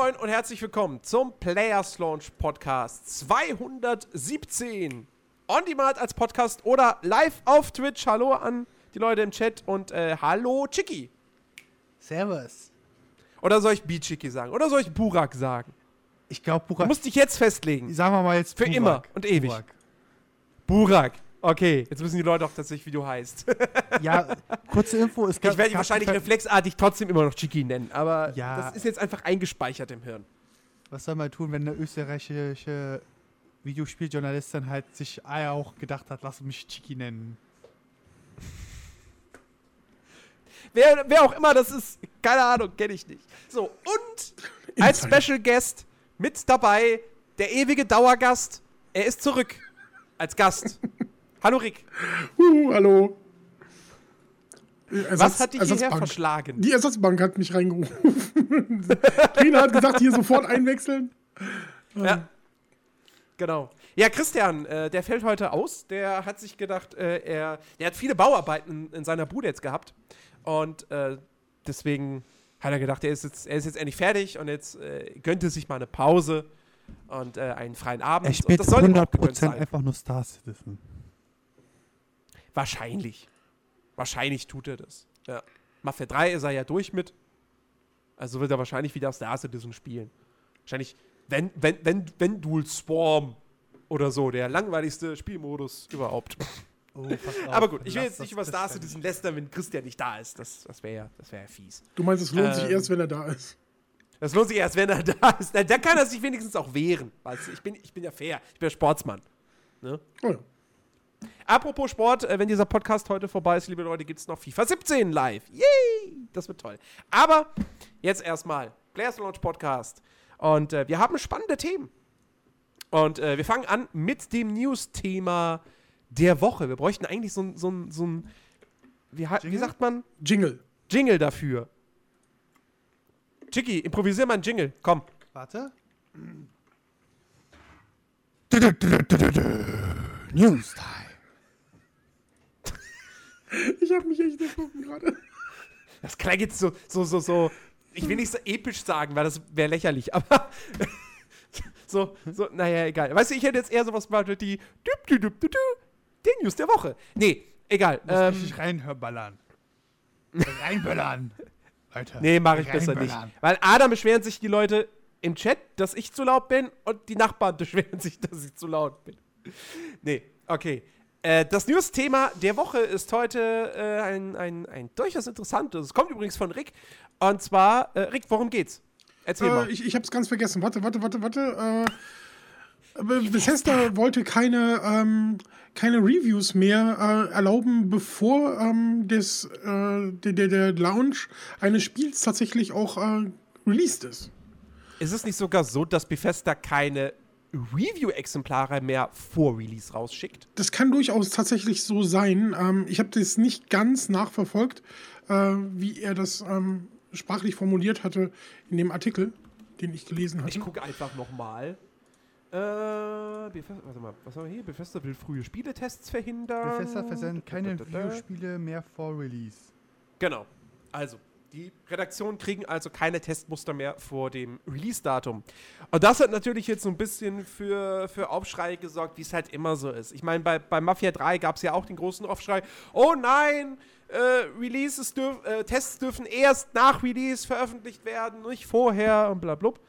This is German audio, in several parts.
Moin und herzlich willkommen zum Players Launch Podcast 217. On Demand als Podcast oder live auf Twitch. Hallo an die Leute im Chat und äh, hallo Chicky. Servus. Oder soll ich B-Chicky sagen? Oder soll ich Burak sagen? Ich glaube, Du Burak. musst dich jetzt festlegen. Sagen wir mal jetzt Für Burak. immer und ewig. Burak. Burak. Okay, jetzt wissen die Leute auch tatsächlich, wie du heißt. Ja, kurze Info. Es Ich werde gab- wahrscheinlich gab- reflexartig trotzdem immer noch Chicky nennen, aber Ja. das ist jetzt einfach eingespeichert im Hirn. Was soll man tun, wenn eine österreichische Videospieljournalistin halt sich auch gedacht hat, lass mich Chiki nennen? Wer, wer auch immer das ist, keine Ahnung, kenne ich nicht. So, und als. Special Guest mit dabei der ewige Dauergast. Er ist zurück als Gast. Hallo Rick, Uh, hallo. was hat dich hierher Ersatzbank. verschlagen? Die Ersatzbank hat mich reingerufen. Trina hat gesagt, hier sofort einwechseln. Ja. Genau. Ja, Christian, äh, der fällt heute aus. Der hat sich gedacht, äh, er, der hat viele Bauarbeiten in, in seiner Bude jetzt gehabt. Und äh, deswegen hat er gedacht, er ist jetzt, er ist jetzt endlich fertig und jetzt äh, gönnte sich mal eine Pause und äh, einen freien Abend. Er Und spielt das soll ihm auch gegönnt 100% sein. einfach nur Star Citizen. Wahrscheinlich. Wahrscheinlich tut er das. Ja. Mafia 3 ist er ja durch mit. Also wird er wahrscheinlich wieder Star Citizen spielen. Wahrscheinlich, wenn, wenn, wenn, wenn Dual Swarm oder so, der langweiligste Spielmodus überhaupt. Oh, Aber gut, ich will jetzt nicht über Star Citizen lästern, wenn Christian nicht da ist. Das, das wäre ja, das wär ja fies. Du meinst, es lohnt sich Ähm. erst, wenn er da ist. Das lohnt sich erst, wenn er da ist. Na, Dann kann er sich wenigstens auch wehren. Weißt du, ich bin, ich bin ja fair. Ich bin ja Sportsmann. Ne? Oh ja. Apropos Sport, äh, wenn dieser Podcast heute vorbei ist, liebe Leute, gibt es noch FIFA 17 live. Yay! Das wird toll. Aber jetzt erstmal Players Launch Podcast. Und äh, wir haben spannende Themen. Und äh, wir fangen an mit dem News-Thema der Woche. Wir bräuchten eigentlich so ein, so ein, so ein wie, wie sagt man? Jingle. Jingle dafür. Chicky, improvisier mal einen Jingle. Komm. Warte. News Time. Ich habe mich echt erschrocken gerade. Das klingt jetzt so, so, so, so. Ich will nicht so episch sagen, weil das wäre lächerlich, aber. so, so, naja, egal. Weißt du, ich hätte jetzt eher sowas gemacht mit die. Den News der Woche. Nee, egal. Muss Ähm, richtig reinböllern. Reinböllern. Alter. nee, mache ich besser nicht. Weil A, da beschweren sich die Leute im Chat, dass ich zu laut bin und die Nachbarn beschweren sich, dass ich zu laut bin. Nee, okay. Äh, das News-Thema der Woche ist heute äh, ein, ein, ein durchaus interessantes. Es kommt übrigens von Rick. Und zwar, äh, Rick, worum geht's? Erzähl mal. Äh, ich ich habe es ganz vergessen. Warte, warte, warte, warte. Äh, Bethesda wollte keine, ähm, keine Reviews mehr äh, erlauben, bevor ähm, des, äh, der, der, der Launch eines Spiels tatsächlich auch äh, released ist. Ist es nicht sogar so, dass Bethesda keine Review-Exemplare mehr vor Release rausschickt? Das kann durchaus tatsächlich so sein. Ähm, ich habe das nicht ganz nachverfolgt, äh, wie er das ähm, sprachlich formuliert hatte in dem Artikel, den ich gelesen hatte. Ich gucke einfach nochmal. Äh, warte mal, was haben wir hier? Bethesda will frühe Spieletests verhindern. Bethesda versendet keine. Videospiele mehr vor Release. Genau. Also, die Redaktionen kriegen also keine Testmuster mehr vor dem Release-Datum. Und das hat natürlich jetzt so ein bisschen für, für Aufschrei gesorgt, wie es halt immer so ist. Ich meine, bei, bei Mafia 3 gab es ja auch den großen Aufschrei, oh nein, äh, Releases dürf, äh, Tests dürfen erst nach Release veröffentlicht werden, nicht vorher und bla blub.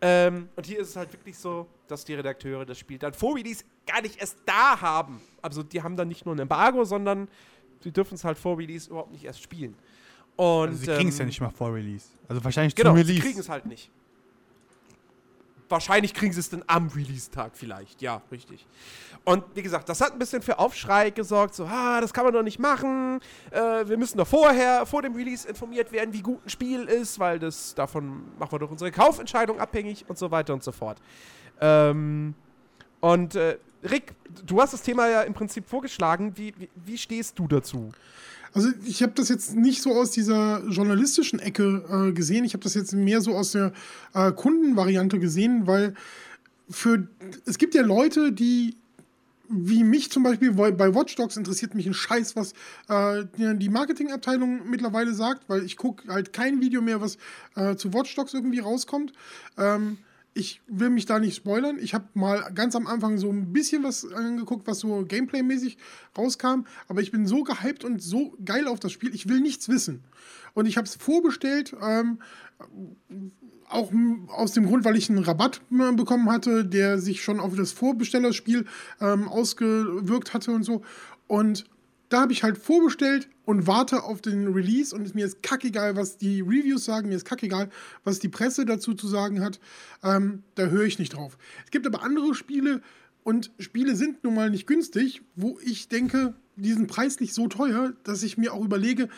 Ähm, und hier ist es halt wirklich so, dass die Redakteure das Spiel dann vor Release gar nicht erst da haben. Also die haben dann nicht nur ein Embargo, sondern die dürfen es halt vor Release überhaupt nicht erst spielen. Und, Also sie kriegen es ja ähm, nicht mal vor Release. Also wahrscheinlich Genau, zum sie Release. kriegen es halt nicht. Wahrscheinlich kriegen sie es dann am Release-Tag vielleicht. Ja, richtig. Und wie gesagt, das hat ein bisschen für Aufschrei gesorgt. So, ah, das kann man doch nicht machen. Äh, wir müssen doch vorher, vor dem Release informiert werden, wie gut ein Spiel ist, weil das davon machen wir doch unsere Kaufentscheidung abhängig und so weiter und so fort. Ähm, und äh, Rick, du hast das Thema ja im Prinzip vorgeschlagen. Wie, wie, wie stehst du dazu? Also ich habe das jetzt nicht so aus dieser journalistischen Ecke äh, gesehen. Ich habe das jetzt mehr so aus der äh, Kundenvariante gesehen, weil für es gibt ja Leute, die wie mich zum Beispiel bei Watch Dogs interessiert mich ein Scheiß, was äh, die Marketingabteilung mittlerweile sagt, weil ich gucke halt kein Video mehr, was äh, zu Watch Dogs irgendwie rauskommt. Ähm, ich will mich da nicht spoilern. Ich habe mal ganz am Anfang so ein bisschen was angeguckt, was so Gameplay-mäßig rauskam. Aber ich bin so gehypt und so geil auf das Spiel. Ich will nichts wissen. Und ich habe es vorbestellt. Ähm, auch aus dem Grund, weil ich einen Rabatt bekommen hatte, der sich schon auf das Vorbestellerspiel ähm, ausgewirkt hatte und so. Und da habe ich halt vorbestellt und warte auf den Release und mir ist kackegal, was die Reviews sagen, mir ist kackegal, was die Presse dazu zu sagen hat. Ähm, da höre ich nicht drauf. Es gibt aber andere Spiele und Spiele sind nun mal nicht günstig, wo ich denke, die sind preislich so teuer, dass ich mir auch überlege,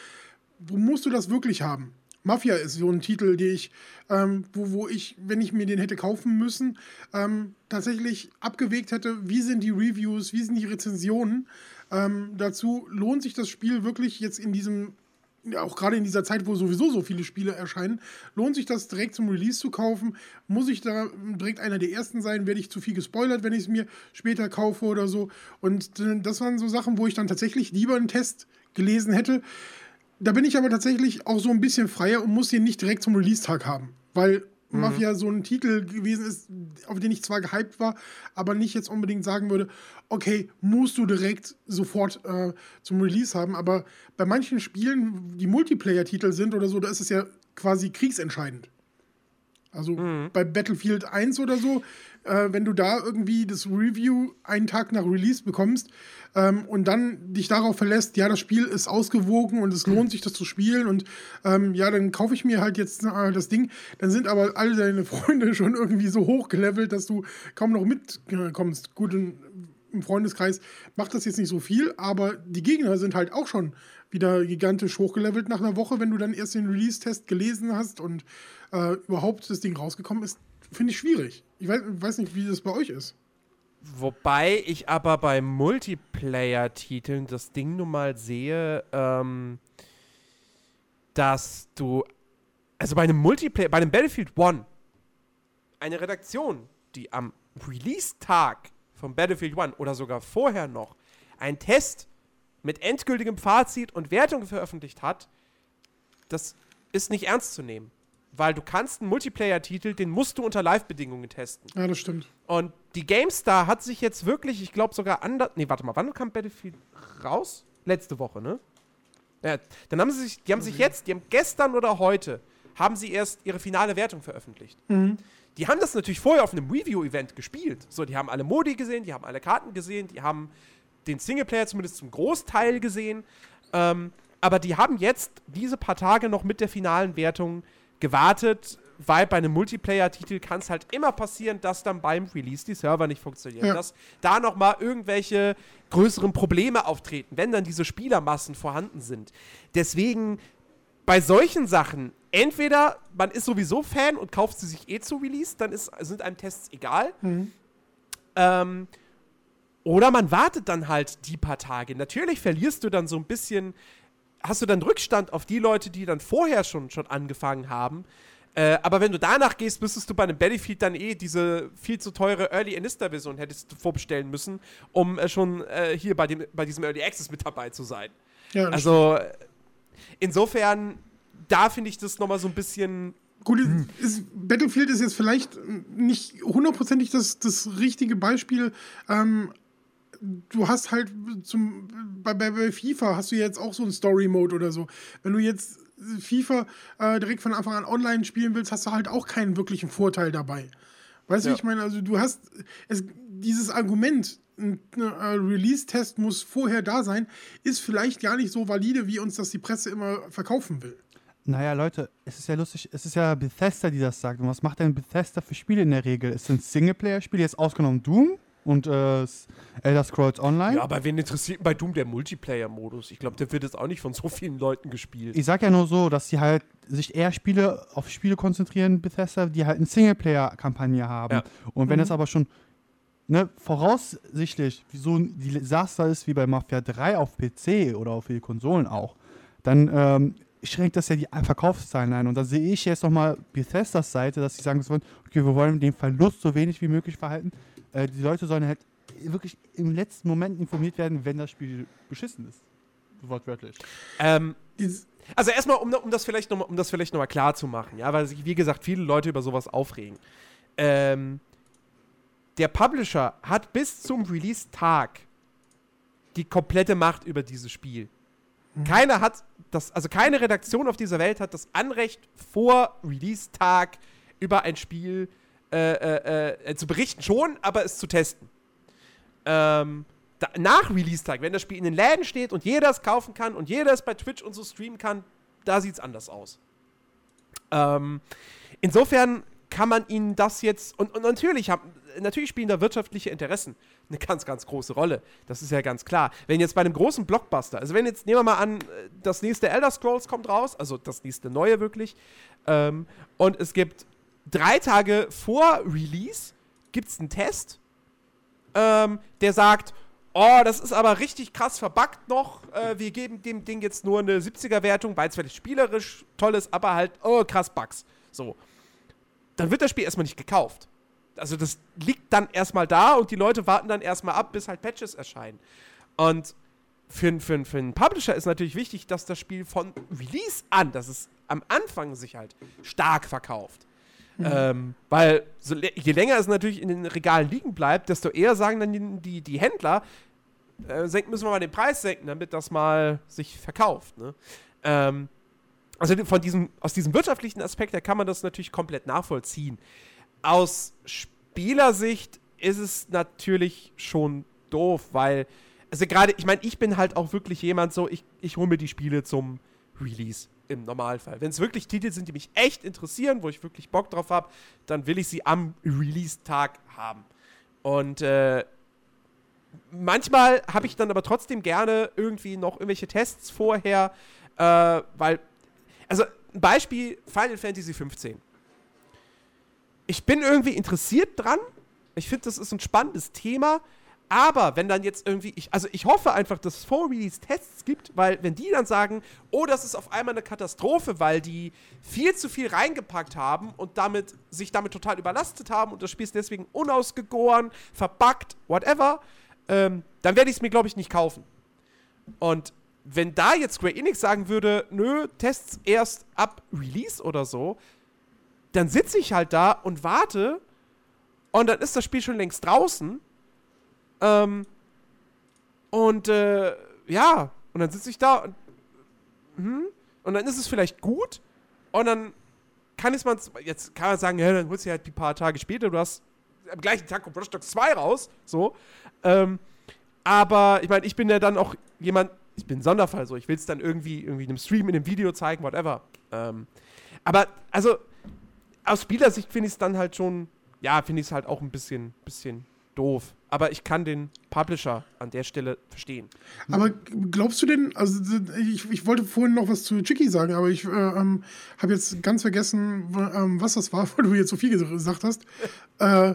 wo musst du das wirklich haben? Mafia ist so ein Titel, die ich, ähm, wo, wo ich, wenn ich mir den hätte kaufen müssen, ähm, tatsächlich abgewegt hätte, wie sind die Reviews, wie sind die Rezensionen. Ähm, dazu lohnt sich das Spiel wirklich jetzt in diesem, auch gerade in dieser Zeit, wo sowieso so viele Spiele erscheinen, lohnt sich das direkt zum Release zu kaufen. Muss ich da direkt einer der ersten sein? Werde ich zu viel gespoilert, wenn ich es mir später kaufe oder so? Und das waren so Sachen, wo ich dann tatsächlich lieber einen Test gelesen hätte. Da bin ich aber tatsächlich auch so ein bisschen freier und muss den nicht direkt zum Release-Tag haben. Weil mhm. Mafia so ein Titel gewesen ist, auf den ich zwar gehypt war, aber nicht jetzt unbedingt sagen würde, okay, musst du direkt sofort äh, zum Release haben. Aber bei manchen Spielen, die Multiplayer-Titel sind oder so, da ist es ja quasi kriegsentscheidend. Also mhm. bei Battlefield 1 oder so, äh, wenn du da irgendwie das Review einen Tag nach Release bekommst ähm, und dann dich darauf verlässt, ja, das Spiel ist ausgewogen und es lohnt sich, das zu spielen und ähm, ja, dann kaufe ich mir halt jetzt äh, das Ding, dann sind aber alle deine Freunde schon irgendwie so hochgelevelt, dass du kaum noch mitkommst. Gut, im Freundeskreis macht das jetzt nicht so viel, aber die Gegner sind halt auch schon wieder gigantisch hochgelevelt nach einer Woche, wenn du dann erst den Release-Test gelesen hast und äh, überhaupt das Ding rausgekommen ist, finde ich schwierig. Ich weiß, weiß nicht, wie das bei euch ist. Wobei ich aber bei Multiplayer-Titeln das Ding nun mal sehe, ähm, dass du, also bei einem Multiplayer, bei einem Battlefield One, eine Redaktion, die am Release-Tag von Battlefield One oder sogar vorher noch einen Test mit endgültigem Fazit und Wertung veröffentlicht hat, das ist nicht ernst zu nehmen. Weil du kannst einen Multiplayer-Titel, den musst du unter Live-Bedingungen testen. Ja, das stimmt. Und die GameStar hat sich jetzt wirklich, ich glaube sogar anders. Nee, warte mal, wann kam Battlefield raus? Letzte Woche, ne? Ja, dann haben sie sich, die haben sich jetzt, die haben gestern oder heute, haben sie erst ihre finale Wertung veröffentlicht. Mhm. Die haben das natürlich vorher auf einem Review-Event gespielt. So, die haben alle Modi gesehen, die haben alle Karten gesehen, die haben den Singleplayer zumindest zum Großteil gesehen. Ähm, aber die haben jetzt diese paar Tage noch mit der finalen Wertung gewartet, weil bei einem Multiplayer-Titel kann es halt immer passieren, dass dann beim Release die Server nicht funktionieren. Ja. Dass da nochmal irgendwelche größeren Probleme auftreten, wenn dann diese Spielermassen vorhanden sind. Deswegen bei solchen Sachen, entweder man ist sowieso Fan und kauft sie sich eh zu Release, dann ist, sind einem Tests egal. Mhm. Ähm, oder man wartet dann halt die paar Tage. Natürlich verlierst du dann so ein bisschen hast du dann Rückstand auf die Leute, die dann vorher schon, schon angefangen haben. Äh, aber wenn du danach gehst, müsstest du bei einem Battlefield dann eh diese viel zu teure Early Inister Version hättest du vorbestellen müssen, um äh, schon äh, hier bei, dem, bei diesem Early Access mit dabei zu sein. Ja, also insofern, da finde ich das nochmal so ein bisschen Gut, hm. ist, Battlefield ist jetzt vielleicht nicht hundertprozentig das, das richtige Beispiel, ähm, du hast halt zum, bei, bei, bei FIFA hast du jetzt auch so einen Story-Mode oder so. Wenn du jetzt FIFA äh, direkt von Anfang an online spielen willst, hast du halt auch keinen wirklichen Vorteil dabei. Weißt du, ja. ich meine, also du hast es, dieses Argument, ein äh, Release-Test muss vorher da sein, ist vielleicht gar nicht so valide, wie uns das die Presse immer verkaufen will. Naja, Leute, es ist ja lustig, es ist ja Bethesda, die das sagt. Und was macht denn Bethesda für Spiele in der Regel? Es sind Singleplayer-Spiele, jetzt ausgenommen Doom und äh, Elder Scrolls Online. Ja, aber wen interessiert bei Doom der Multiplayer-Modus? Ich glaube, der wird jetzt auch nicht von so vielen Leuten gespielt. Ich sag ja nur so, dass sie halt sich eher Spiele auf Spiele konzentrieren, Bethesda, die halt eine Singleplayer-Kampagne haben. Ja. Und wenn mhm. es aber schon ne, voraussichtlich so ein Desaster ist wie bei Mafia 3 auf PC oder auf die Konsolen auch, dann ähm, schränkt das ja die Verkaufszahlen ein. Und da sehe ich jetzt nochmal Bethesdas Seite, dass sie sagen sollen, okay, wir wollen den Verlust so wenig wie möglich verhalten äh, die Leute sollen halt wirklich im letzten Moment informiert werden, wenn das Spiel beschissen ist. Wortwörtlich. Ähm, also erstmal, um, um das vielleicht nochmal um klar zu machen, ja, weil sich, wie gesagt, viele Leute über sowas aufregen. Ähm, der Publisher hat bis zum Release-Tag die komplette Macht über dieses Spiel. Mhm. Keiner hat das, also keine Redaktion auf dieser Welt hat das Anrecht, vor Release-Tag über ein Spiel äh, äh, äh, zu berichten, schon, aber es zu testen. Ähm, da, nach Release-Tag, wenn das Spiel in den Läden steht und jeder es kaufen kann und jeder es bei Twitch und so streamen kann, da sieht es anders aus. Ähm, insofern kann man ihnen das jetzt, und, und natürlich, haben, natürlich spielen da wirtschaftliche Interessen eine ganz, ganz große Rolle. Das ist ja ganz klar. Wenn jetzt bei einem großen Blockbuster, also wenn jetzt, nehmen wir mal an, das nächste Elder Scrolls kommt raus, also das nächste neue wirklich, ähm, und es gibt drei Tage vor Release, gibt es einen Test, ähm, der sagt, oh, das ist aber richtig krass verbuggt noch. Äh, wir geben dem Ding jetzt nur eine 70er-Wertung, weil es vielleicht spielerisch toll ist, aber halt, oh, krass Bugs. So. Dann wird das Spiel erstmal nicht gekauft. Also das liegt dann erstmal da und die Leute warten dann erstmal ab, bis halt Patches erscheinen. Und für, für, für einen Publisher ist natürlich wichtig, dass das Spiel von Release an, dass es am Anfang sich halt stark verkauft. Mhm. Ähm, weil so, je länger es natürlich in den Regalen liegen bleibt, desto eher sagen dann die, die, die Händler, äh, senken, müssen wir mal den Preis senken, damit das mal sich verkauft. Ne? Ähm, also von diesem, aus diesem wirtschaftlichen Aspekt her kann man das natürlich komplett nachvollziehen. Aus Spielersicht ist es natürlich schon doof, weil, also gerade, ich meine, ich bin halt auch wirklich jemand so, ich, ich hole mir die Spiele zum Release im Normalfall. Wenn es wirklich Titel sind, die mich echt interessieren, wo ich wirklich Bock drauf habe, dann will ich sie am Release-Tag haben. Und äh, manchmal habe ich dann aber trotzdem gerne irgendwie noch irgendwelche Tests vorher, äh, weil, also ein Beispiel Final Fantasy 15. Ich bin irgendwie interessiert dran. Ich finde, das ist ein spannendes Thema. Aber wenn dann jetzt irgendwie, ich, also ich hoffe einfach, dass es Vor-Release-Tests gibt, weil wenn die dann sagen, oh, das ist auf einmal eine Katastrophe, weil die viel zu viel reingepackt haben und damit sich damit total überlastet haben und das Spiel ist deswegen unausgegoren, verbuggt, whatever, ähm, dann werde ich es mir, glaube ich, nicht kaufen. Und wenn da jetzt Square Enix sagen würde, nö, Tests erst ab Release oder so, dann sitze ich halt da und warte und dann ist das Spiel schon längst draußen ähm, und äh, ja, und dann sitze ich da und, hm, und dann ist es vielleicht gut und dann kann es man, jetzt kann man sagen, ja, dann holst du halt ein paar Tage später, du hast am gleichen Tag kommt Watch Dogs 2 raus, so. Ähm, aber ich meine, ich bin ja dann auch jemand, ich bin Sonderfall, so. Ich will es dann irgendwie, irgendwie in einem Stream, in einem Video zeigen, whatever. Ähm, aber, also, aus Spielersicht finde ich es dann halt schon, ja, finde ich es halt auch ein bisschen, bisschen doof. Aber ich kann den Publisher an der Stelle verstehen. Aber glaubst du denn, also ich, ich wollte vorhin noch was zu Chicky sagen, aber ich äh, ähm, habe jetzt ganz vergessen, ähm, was das war, weil du jetzt so viel gesagt hast. äh,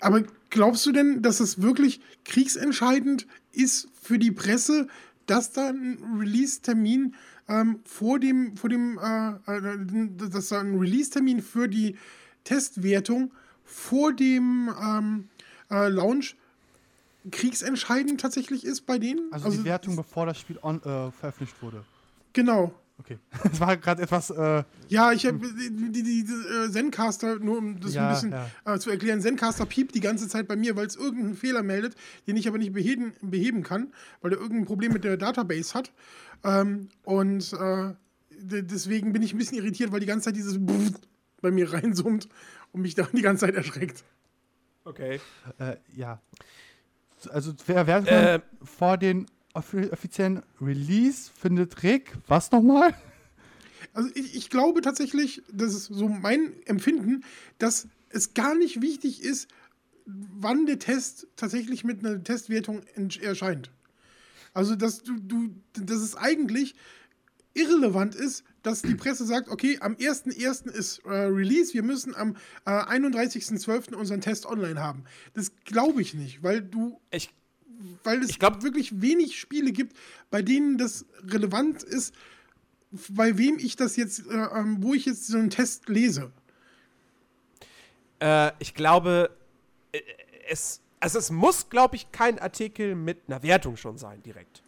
aber glaubst du denn, dass es wirklich kriegsentscheidend ist für die Presse, dass da ein Release-Termin ähm, vor dem, vor dem, äh, äh dass da ein Release-Termin für die Testwertung vor dem ähm, äh, Launch kriegsentscheidend tatsächlich ist bei denen. Also, also die Wertung, bevor das Spiel on, äh, veröffentlicht wurde. Genau. Okay. Das war gerade etwas. Äh, ja, ich habe die, die, die äh, Zencaster, nur um das ja, ein bisschen ja. äh, zu erklären, Zencaster piept die ganze Zeit bei mir, weil es irgendeinen Fehler meldet, den ich aber nicht beheben, beheben kann, weil er irgendein Problem mit der Database hat. Ähm, und äh, deswegen bin ich ein bisschen irritiert, weil die ganze Zeit dieses bei mir reinsummt und mich da die ganze Zeit erschreckt. Okay. Äh, ja. Also wer, wer äh, vor den offiziellen Release findet Rick was nochmal? Also ich, ich glaube tatsächlich, das ist so mein Empfinden, dass es gar nicht wichtig ist, wann der Test tatsächlich mit einer Testwertung erscheint. Also, dass du, du, dass es eigentlich irrelevant ist, dass die Presse sagt, okay, am 1.1. ist äh, Release, wir müssen am äh, 31.12. unseren Test online haben. Das glaube ich nicht, weil du. Ich, weil es glaub, wirklich wenig Spiele gibt, bei denen das relevant ist, bei wem ich das jetzt, äh, ähm, wo ich jetzt so einen Test lese. Äh, ich glaube, äh, es also es muss, glaube ich, kein Artikel mit einer Wertung schon sein, direkt.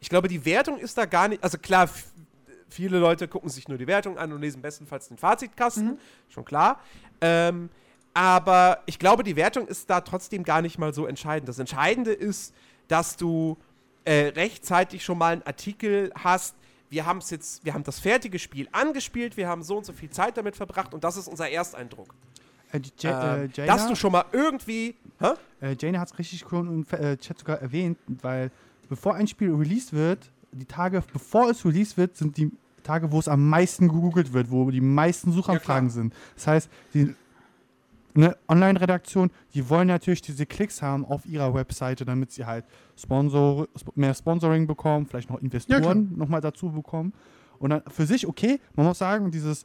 Ich glaube, die Wertung ist da gar nicht, also klar, viele Leute gucken sich nur die Wertung an und lesen bestenfalls den Fazitkasten, mhm. schon klar. Ähm, aber ich glaube, die Wertung ist da trotzdem gar nicht mal so entscheidend. Das Entscheidende ist, dass du äh, rechtzeitig schon mal einen Artikel hast. Wir haben es jetzt, wir haben das fertige Spiel angespielt, wir haben so und so viel Zeit damit verbracht und das ist unser Ersteindruck. Äh, ähm, äh, dass du schon mal irgendwie. Hä? Äh, Jane hat es richtig cool im äh, Chat sogar erwähnt, weil bevor ein Spiel released wird, die Tage bevor es released wird, sind die Tage, wo es am meisten gegoogelt wird, wo die meisten Suchanfragen ja, sind. Das heißt, die eine Online-Redaktion, die wollen natürlich diese Klicks haben auf ihrer Webseite, damit sie halt Sponsor, mehr Sponsoring bekommen, vielleicht noch Investoren ja, nochmal dazu bekommen. Und dann für sich, okay, man muss sagen, dieses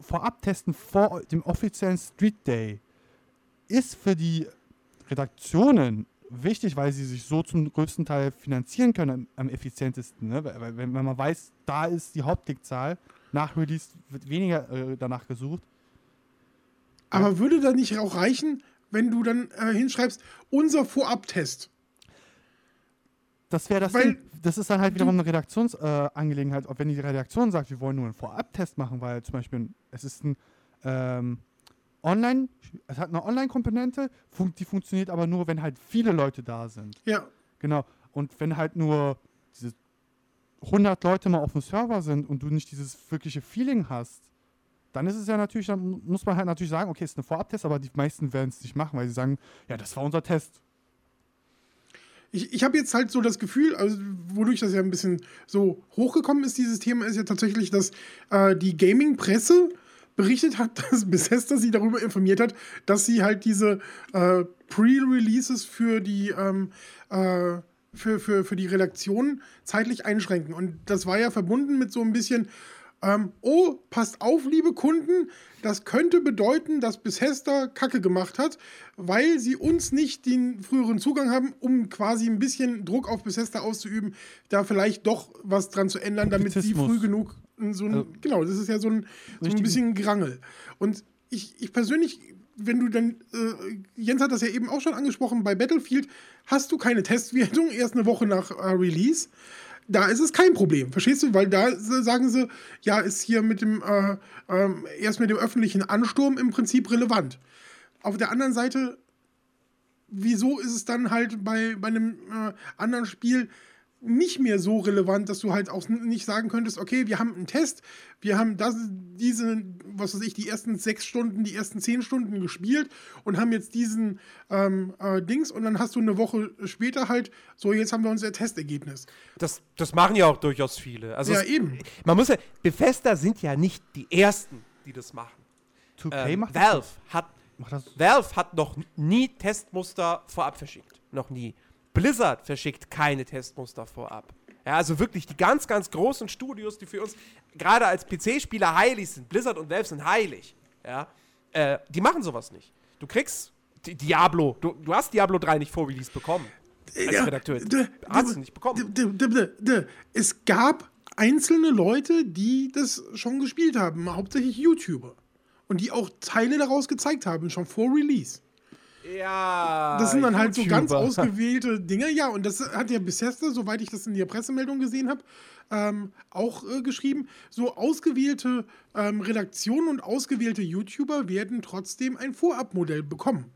Vorab-Testen vor dem offiziellen Street Day ist für die Redaktionen wichtig, weil sie sich so zum größten Teil finanzieren können am, am effizientesten. Ne? Weil, wenn, wenn, man weiß, da ist die Hauptklickzahl, nach Release wird weniger äh, danach gesucht. Aber würde da nicht auch reichen, wenn du dann äh, hinschreibst, unser Vorabtest? Das wäre das weil, Ding. Das ist dann halt wiederum eine Redaktionsangelegenheit. Äh, wenn die Redaktion sagt, wir wollen nur einen Vorabtest machen, weil zum Beispiel es ist ein ähm, Online, es hat eine Online-Komponente, fun die funktioniert aber nur, wenn halt viele Leute da sind. Ja. Genau. Und wenn halt nur diese 100 Leute mal auf dem Server sind und du nicht dieses wirkliche Feeling hast, dann ist es ja natürlich, dann muss man halt natürlich sagen, okay, es ist ein Vorabtest, aber die meisten werden es nicht machen, weil sie sagen, ja, das war unser Test. Ich, ich habe jetzt halt so das Gefühl, also wodurch das ja ein bisschen so hochgekommen ist, dieses Thema, ist ja tatsächlich, dass äh, die Gaming-Presse berichtet hat, dass Bethesda sie darüber informiert hat, dass sie halt diese äh, Pre-Releases für die ähm, äh, für, für, für die Redaktion zeitlich einschränken. Und das war ja verbunden mit so ein bisschen, ähm, oh, passt auf, liebe Kunden, das könnte bedeuten, dass Bethesda Kacke gemacht hat, weil sie uns nicht den früheren Zugang haben, um quasi ein bisschen Druck auf Bethesda auszuüben, da vielleicht doch was dran zu ändern, damit sie früh genug so ein, also, genau, das ist ja so ein, so ein bisschen Grangel. Und ich, ich persönlich, wenn du dann, äh, Jens hat das ja eben auch schon angesprochen, bei Battlefield hast du keine Testwertung erst eine Woche nach äh, Release. Da ist es kein Problem, verstehst du? Weil da sagen sie, ja, ist hier mit dem, äh, ähm, erst mit dem öffentlichen Ansturm im Prinzip relevant. Auf der anderen Seite, wieso ist es dann halt bei, bei einem äh, anderen Spiel nicht mehr so relevant, dass du halt auch nicht sagen könntest, okay, wir haben einen Test, wir haben das, diese, was weiß ich, die ersten sechs Stunden, die ersten zehn Stunden gespielt und haben jetzt diesen ähm, äh, Dings und dann hast du eine Woche später halt, so jetzt haben wir unser Testergebnis. Das, das machen ja auch durchaus viele. Also ja, es, eben. Man muss ja, Bethesda sind ja nicht die Ersten, die das machen. 2K ähm, macht Valve das? hat Valve hat noch nie Testmuster vorab verschickt. Noch nie. Blizzard verschickt keine Testmuster vorab. Ja, also wirklich die ganz, ganz großen Studios, die für uns gerade als PC-Spieler heilig sind, Blizzard und Valve sind heilig, ja, äh, die machen sowas nicht. Du kriegst Diablo, du, du hast Diablo 3 nicht vor Release bekommen. Als ja, Redakteur. hast du nicht bekommen. Es gab einzelne Leute, die das schon gespielt haben, hauptsächlich YouTuber. Und die auch Teile daraus gezeigt haben, schon vor Release. Ja. Das sind dann halt so ganz ausgewählte Dinge. Ja, und das hat ja Bethesda, soweit ich das in der Pressemeldung gesehen habe, ähm, auch äh, geschrieben. So ausgewählte ähm, Redaktionen und ausgewählte YouTuber werden trotzdem ein Vorabmodell bekommen.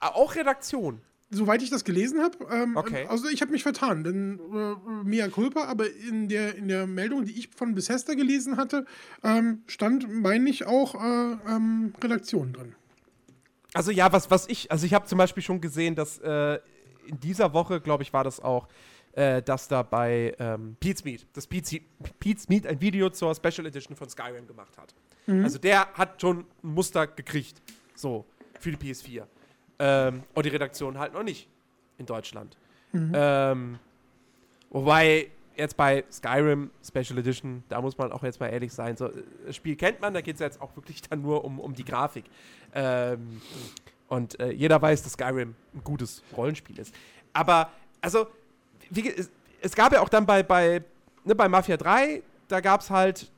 Auch Redaktion? Soweit ich das gelesen habe. Ähm, okay. Also ich habe mich vertan, denn äh, mea culpa, aber in der, in der Meldung, die ich von Bethesda gelesen hatte, ähm, stand, meine ich, auch äh, ähm, Redaktion drin. Also ja, was, was ich, also ich habe zum Beispiel schon gesehen, dass äh, in dieser Woche, glaube ich, war das auch, äh, dass da bei ähm, Pete's Meat, dass Pete's, Pete's Meat ein Video zur Special Edition von Skyrim gemacht hat. Mhm. Also der hat schon ein Muster gekriegt, so, für die PS4. Ähm, und die Redaktion halt noch nicht in Deutschland. Mhm. Ähm, wobei jetzt bei Skyrim Special Edition, da muss man auch jetzt mal ehrlich sein, so, das Spiel kennt man, da geht es jetzt auch wirklich dann nur um, um die Grafik. Ähm, und äh, jeder weiß, dass Skyrim ein gutes Rollenspiel ist. Aber, also, wie, es, es, gab ja auch dann bei, bei, ne, bei Mafia 3, da gab es halt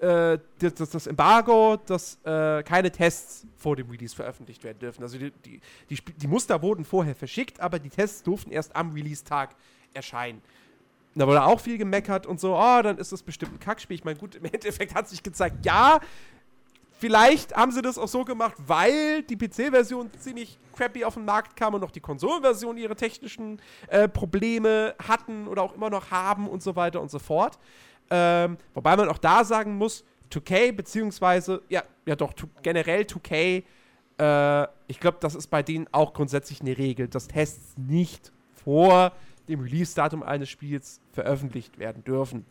äh, das, das, Embargo, dass äh, keine Tests vor dem Release veröffentlicht werden dürfen. Also die, die, die, die, Muster wurden vorher verschickt, aber die Tests durften erst am Release-Tag erscheinen. Da wurde auch viel gemeckert und so, oh, dann ist das bestimmt ein Kackspiel. Ich meine, gut, im Endeffekt hat sich gezeigt, ja, vielleicht haben sie das auch so gemacht, weil die PC-Version ziemlich crappy auf den Markt kam und noch die Konsolenversion ihre technischen äh, Probleme hatten oder auch immer noch haben und so weiter und so fort. Ähm, wobei man auch da sagen muss, 2K, beziehungsweise, ja, ja doch, generell 2K, äh, ich glaube, das ist bei denen auch grundsätzlich eine Regel, dass Tests nicht vor dem Release-Datum eines Spiels veröffentlicht werden dürfen.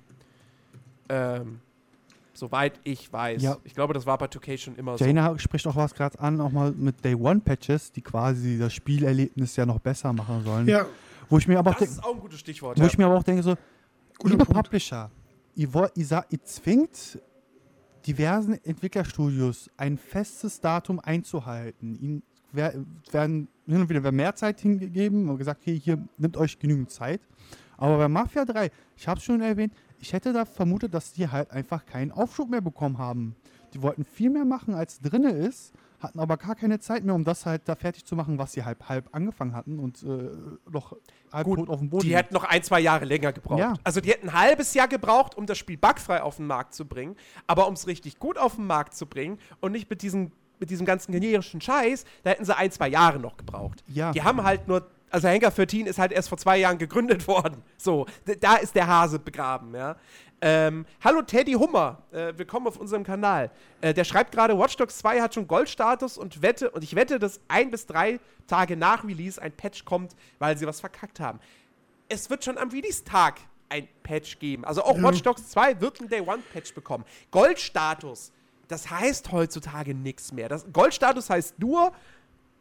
Ähm, soweit ich weiß. Ja. Ich glaube, das war bei 2K schon immer Jaina so. Jaina spricht auch was gerade an, auch mal mit Day One Patches, die quasi das Spielerlebnis ja noch besser machen sollen. Ja. Wo ich mir aber das ist auch ein gutes Stichwort. Wo ja. ich mir aber auch denke, so, Guter liebe Punkt. Publisher, ihr, wollt, ihr, ihr zwingt diversen Entwicklerstudios ein festes Datum einzuhalten. Ihnen werden hin und wieder mehr Zeit hingegeben und gesagt, okay, hier nimmt euch genügend Zeit. Aber bei Mafia 3, ich habe es schon erwähnt, ich hätte da vermutet, dass die halt einfach keinen Aufschub mehr bekommen haben. Die wollten viel mehr machen, als drinne ist, hatten aber gar keine Zeit mehr, um das halt da fertig zu machen, was sie halb halb angefangen hatten und äh, noch halb Gut, tot auf dem Boden. Die hätten noch ein, zwei Jahre länger gebraucht. Ja. Also die hätten ein halbes Jahr gebraucht, um das Spiel bugfrei auf den Markt zu bringen, aber um es richtig gut auf den Markt zu bringen und nicht mit diesem mit diesem ganzen generischen Scheiß, da hätten sie ein, zwei Jahre noch gebraucht. Ja. Die haben halt nur also Henker 13 ist halt erst vor zwei Jahren gegründet worden. So, da ist der Hase begraben, ja. Ähm, hallo Teddy Hummer, äh, willkommen auf unserem Kanal. Äh, der schreibt gerade, Watch Dogs 2 hat schon Goldstatus und wette, und ich wette, dass ein bis drei Tage nach Release ein Patch kommt, weil sie was verkackt haben. Es wird schon am Release-Tag ein Patch geben. Also auch ja. Watch Dogs 2 wird ein Day One Patch bekommen. Goldstatus, das heißt heutzutage nichts mehr. Das Goldstatus heißt nur,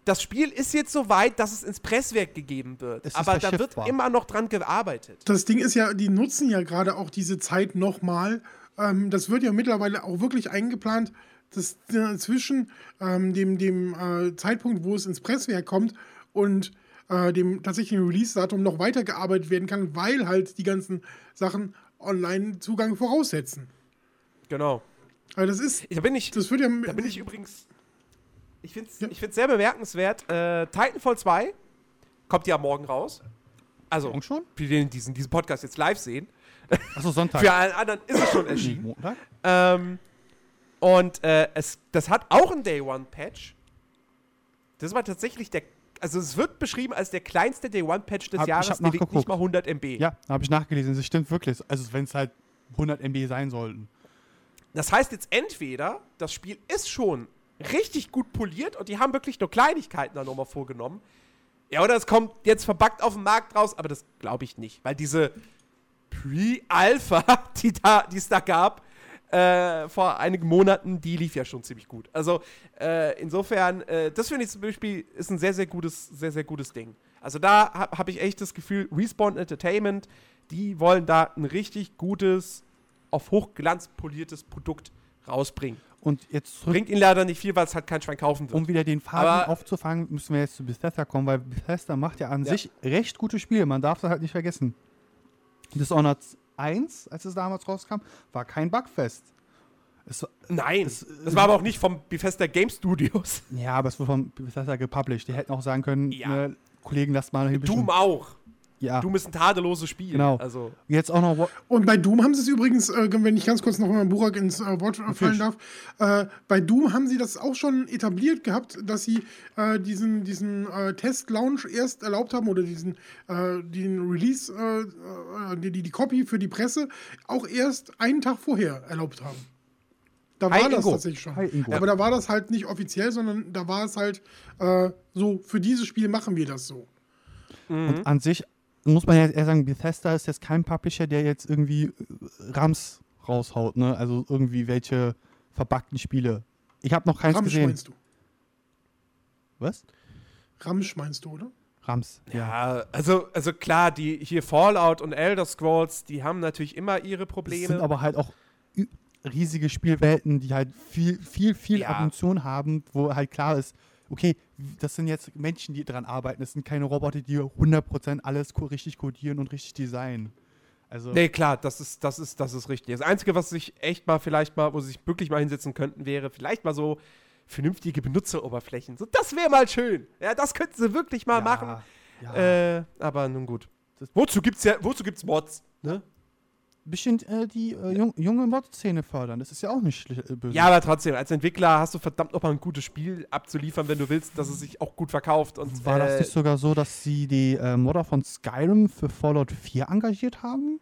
das Spiel ist jetzt so weit, dass es ins Presswerk gegeben wird. Aber da wird immer noch dran gearbeitet. Das Ding ist ja, die nutzen ja gerade auch diese Zeit nochmal. Ähm, das wird ja mittlerweile auch wirklich eingeplant, dass äh, zwischen ähm, dem, dem äh, Zeitpunkt, wo es ins Presswerk kommt und äh, dem tatsächlichen Release-Datum noch weitergearbeitet werden kann, weil halt die ganzen Sachen Online-Zugang voraussetzen. Genau. Also das ist. Da bin ich, das wird ja, da bin ich übrigens ich finde es ja. sehr bemerkenswert. Äh, Titanfall 2 kommt ja morgen raus. Also, morgen schon? für den diesen, diesen Podcast jetzt live sehen. Achso, Sonntag. für alle anderen ist es schon erschienen. Montag? Ähm, und äh, es, das hat auch ein Day One Patch. Das war tatsächlich der. Also, es wird beschrieben als der kleinste Day One Patch des hab, Jahres, liegt nicht mal 100 MB. Ja, habe ich nachgelesen. Das stimmt wirklich. Also, wenn es halt 100 MB sein sollten. Das heißt jetzt entweder, das Spiel ist schon richtig gut poliert und die haben wirklich nur Kleinigkeiten da nochmal vorgenommen. Ja, oder es kommt jetzt verbuggt auf den Markt raus, aber das glaube ich nicht, weil diese Pre-Alpha, die da, es da gab, äh, vor einigen Monaten, die lief ja schon ziemlich gut. Also äh, insofern, äh, das finde ich zum Beispiel ist ein sehr, sehr gutes, sehr, sehr gutes Ding. Also da habe hab ich echt das Gefühl, Respawn Entertainment, die wollen da ein richtig gutes, auf Hochglanz poliertes Produkt rausbringen. Und jetzt Bringt ihn leider nicht viel, weil es halt kein Schwein kaufen wird. Um wieder den Faden Aber aufzufangen, müssen wir jetzt zu Bethesda kommen, weil Bethesda macht ja an ja. sich recht gute Spiele. Man darf das halt nicht vergessen. Dishonored 1, als es damals rauskam, war kein Bugfest. Es, Nein, es, das war aber auch nicht vom Bethesda Game Studios. Ja, aber es wurde von Bethesda gepublished. Die hätten auch sagen können, ja. ne, Kollegen, lasst mal ein bisschen. Doom auch. Ja. Doom ist ein tadelloses Spiel. Genau. Also. Jetzt auch noch. Und bei Doom haben sie es übrigens, äh, wenn ich ganz kurz noch mal Burak ins äh, Wort fallen darf, äh, bei Doom haben sie das auch schon etabliert gehabt, dass sie äh, diesen, diesen äh, Test-Launch erst erlaubt haben oder diesen äh, den Release, die, die, die Copy für die Presse auch erst einen Tag vorher erlaubt haben. Da war Hi, das tatsächlich schon. Hi, Aber da war das halt nicht offiziell, sondern da war es halt so, für dieses Spiel machen wir das so. Mhm. Und an sich muss man ja eher sagen, Bethesda ist jetzt kein Publisher, der jetzt irgendwie äh, Rams raushaut, ne? Also irgendwie welche verbackten Spiele. Ich habe noch keins Rams gesehen. meinst du? Was? Rams meinst du, oder? Rams. Ja, ja, also, also klar, die hier Fallout und Elder Scrolls, die haben natürlich immer ihre Probleme. Das sind aber halt auch riesige Spielwelten, die halt viel, viel, viel ja. Abundation haben, wo halt klar ist, okay, das sind jetzt Menschen, die daran arbeiten. Das sind keine Roboter, die 100% alles richtig codieren und richtig designen. Also, Nee, klar, das ist, das ist, das ist richtig. Das Einzige, was sich echt mal vielleicht mal, wo sie sich wirklich mal hinsetzen könnten, wäre vielleicht mal so vernünftige Benutzeroberflächen. So, das wäre mal schön. Ja, das könnten sie wirklich mal ja, machen. Ja. Äh, aber nun gut. Das- wozu gibt's ja, wozu gibt's Mods? Ne? Bisschen äh, die äh, jung, junge Mod-Szene fördern. Das ist ja auch nicht äh, böse. Ja, aber trotzdem, als Entwickler hast du verdammt nochmal ein gutes Spiel abzuliefern, wenn du willst, dass es sich auch gut verkauft. Und, War das äh, nicht sogar so, dass sie die äh, Modder von Skyrim für Fallout 4 engagiert haben?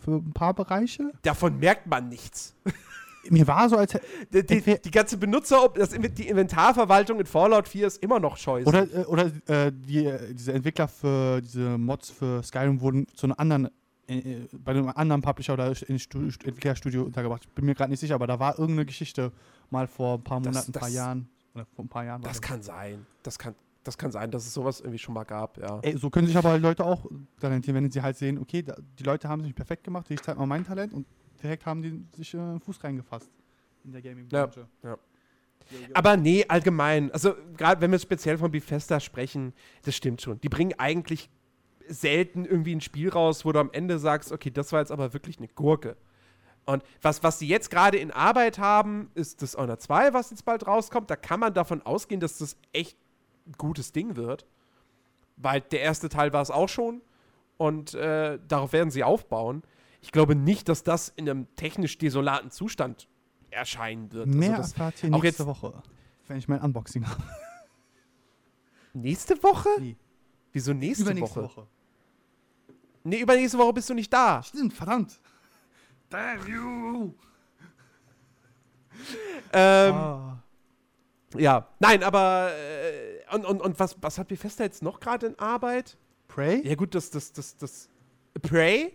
Für ein paar Bereiche? davon merkt man nichts. Mir war so, als Die, die, die ganze Benutzer, das, die Inventarverwaltung in Fallout 4 ist immer noch scheiße. Oder, äh, oder die, diese Entwickler für diese Mods für Skyrim wurden zu einem anderen, bei einem anderen Publisher oder in Stu Stu- Entwicklerstudio untergebracht. Ich bin mir gerade nicht sicher, aber da war irgendeine Geschichte mal vor ein paar Das- Monaten, ein paar das- Jahren. Oder vor ein paar Jahren. Das kann sein. Das kann, das kann sein, dass es sowas irgendwie schon mal gab, ja. Ey, so können sich aber Leute auch talentieren, wenn sie halt sehen, okay, da, die Leute haben sich perfekt gemacht, ich zeige mal mein Talent und direkt haben die sich äh, einen Fuß reingefasst in der Gaming-Branche. Aber nee, allgemein. Also, gerade wenn wir speziell von Bethesda sprechen, das stimmt schon. Die bringen eigentlich selten irgendwie ein Spiel raus, wo du am Ende sagst, okay, das war jetzt aber wirklich eine Gurke. Und was, was sie jetzt gerade in Arbeit haben, ist das Honor 2, was jetzt bald rauskommt. Da kann man davon ausgehen, dass das echt ein gutes Ding wird. Weil der erste Teil war es auch schon. Und äh, darauf werden sie aufbauen. Ich glaube nicht, dass das in einem technisch desolaten Zustand erscheinen wird. Also Mehr das, erfahrt ihr auch nächste Woche, wenn ich mein Unboxing habe. Nächste Woche? Nee. Wieso nächste Übernächste Woche? Woche. Nee, übernächste Woche bist du nicht da. Stimmt, verdammt. Damn you! Ähm, Ah. Ja, nein, aber äh, und, und, und was, was hat Bethesda jetzt noch gerade in Arbeit? Prey? Ja gut, das, das, das, das Prey?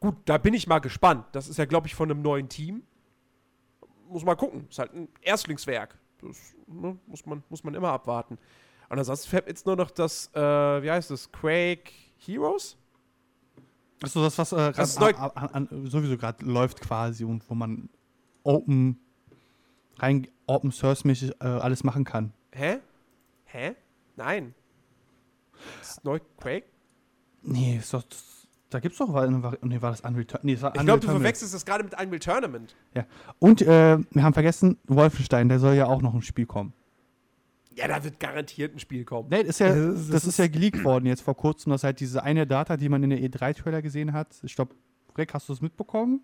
Gut, da bin ich mal gespannt. Das ist ja, glaube ich, von einem neuen Team. Muss mal gucken. Ist halt ein Erstlingswerk. Das ne, muss, man, muss man immer abwarten. Und ansonsten fällt jetzt nur noch das, äh, wie heißt das, Quake Heroes? Achso, das, was äh, Das ist an, an, an, sowieso gerade läuft quasi und wo man Open, rein Open Source-mäßig äh, alles machen kann. Hä? Hä? Nein. Das neu Quake? Nee, ist doch, das, da gibt's doch Nee, war das Unreal Nee, das war Ich glaube, du verwechselst das gerade mit Unreal Tournament. Und äh, wir haben vergessen, Wolfenstein, der soll ja auch noch ein Spiel kommen. Ja, da wird garantiert ein Spiel kommen. Nee, ist ja, Das das, ist- das ist, ja geleakt worden jetzt vor kurzem, dass halt diese eine Data, die man in der E3-Trailer gesehen hat, ich glaube, Rick, hast du es mitbekommen?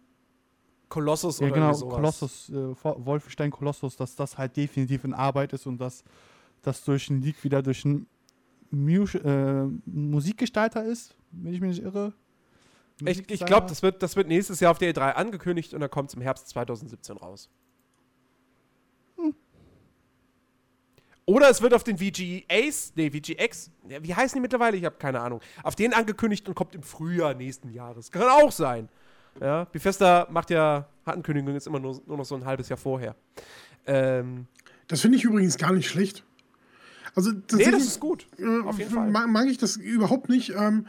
Kolossus Ja, oder genau, sowas. Kolossus, äh, Wolfenstein Kolossus, dass das halt definitiv in Arbeit ist und dass das durch einen Leak wieder durch einen Mu äh, Musikgestalter ist, wenn ich mich nicht irre. Ich, ich glaube, das wird, das wird nächstes Jahr auf der E3 angekündigt und dann kommt es im Herbst 2017 raus. Oder es wird auf den VGAs, nee, VGX, wie heißen die mittlerweile? Ich habe keine Ahnung. Auf den angekündigt und kommt im Frühjahr nächsten Jahres. Kann auch sein. Ja, Bethesda macht ja, hat Ankündigungen jetzt immer nur, nur noch so ein halbes Jahr vorher. Ähm, Das finde ich übrigens gar nicht schlecht. Also nee, das ist gut. äh, auf jeden Fall. Mag, mag ich das überhaupt nicht. Ähm,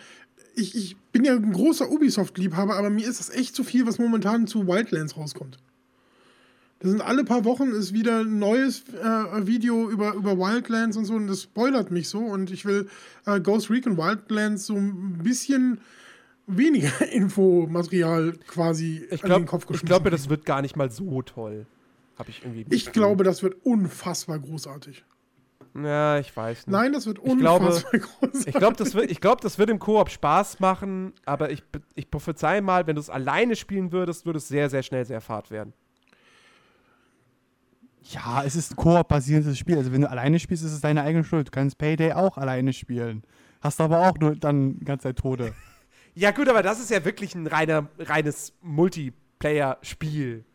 ich, ich bin ja ein großer Ubisoft-Liebhaber, aber mir ist das echt zu viel, was momentan zu Wildlands rauskommt. Das sind alle paar Wochen ist wieder ein neues äh, Video über, über Wildlands und so und das spoilert mich so und ich will äh, Ghost Recon Wildlands so ein bisschen weniger Infomaterial quasi Ich an glaube, den Kopf ich geschmissen. glaube, das wird gar nicht mal so toll. Habe ich irgendwie. ich glaube, das wird unfassbar großartig. Ja, ich weiß nicht. Nein, das wird Ich glaube- unfassbar großartig. Ich glaube, das, wird- ich glaub, das wird im Koop Spaß machen, aber ich, ich prophezei mal, wenn du es alleine spielen würdest, würde es sehr, sehr schnell sehr fad werden. Ja, es ist ein Koop-basierendes Spiel. Also wenn du alleine spielst, ist es deine eigene Schuld. Du kannst Payday auch alleine spielen. Hast aber auch nur dann die ganze Zeit Tode. Ja, gut, aber das ist ja wirklich ein reiner, reines Multiplayer-Spiel.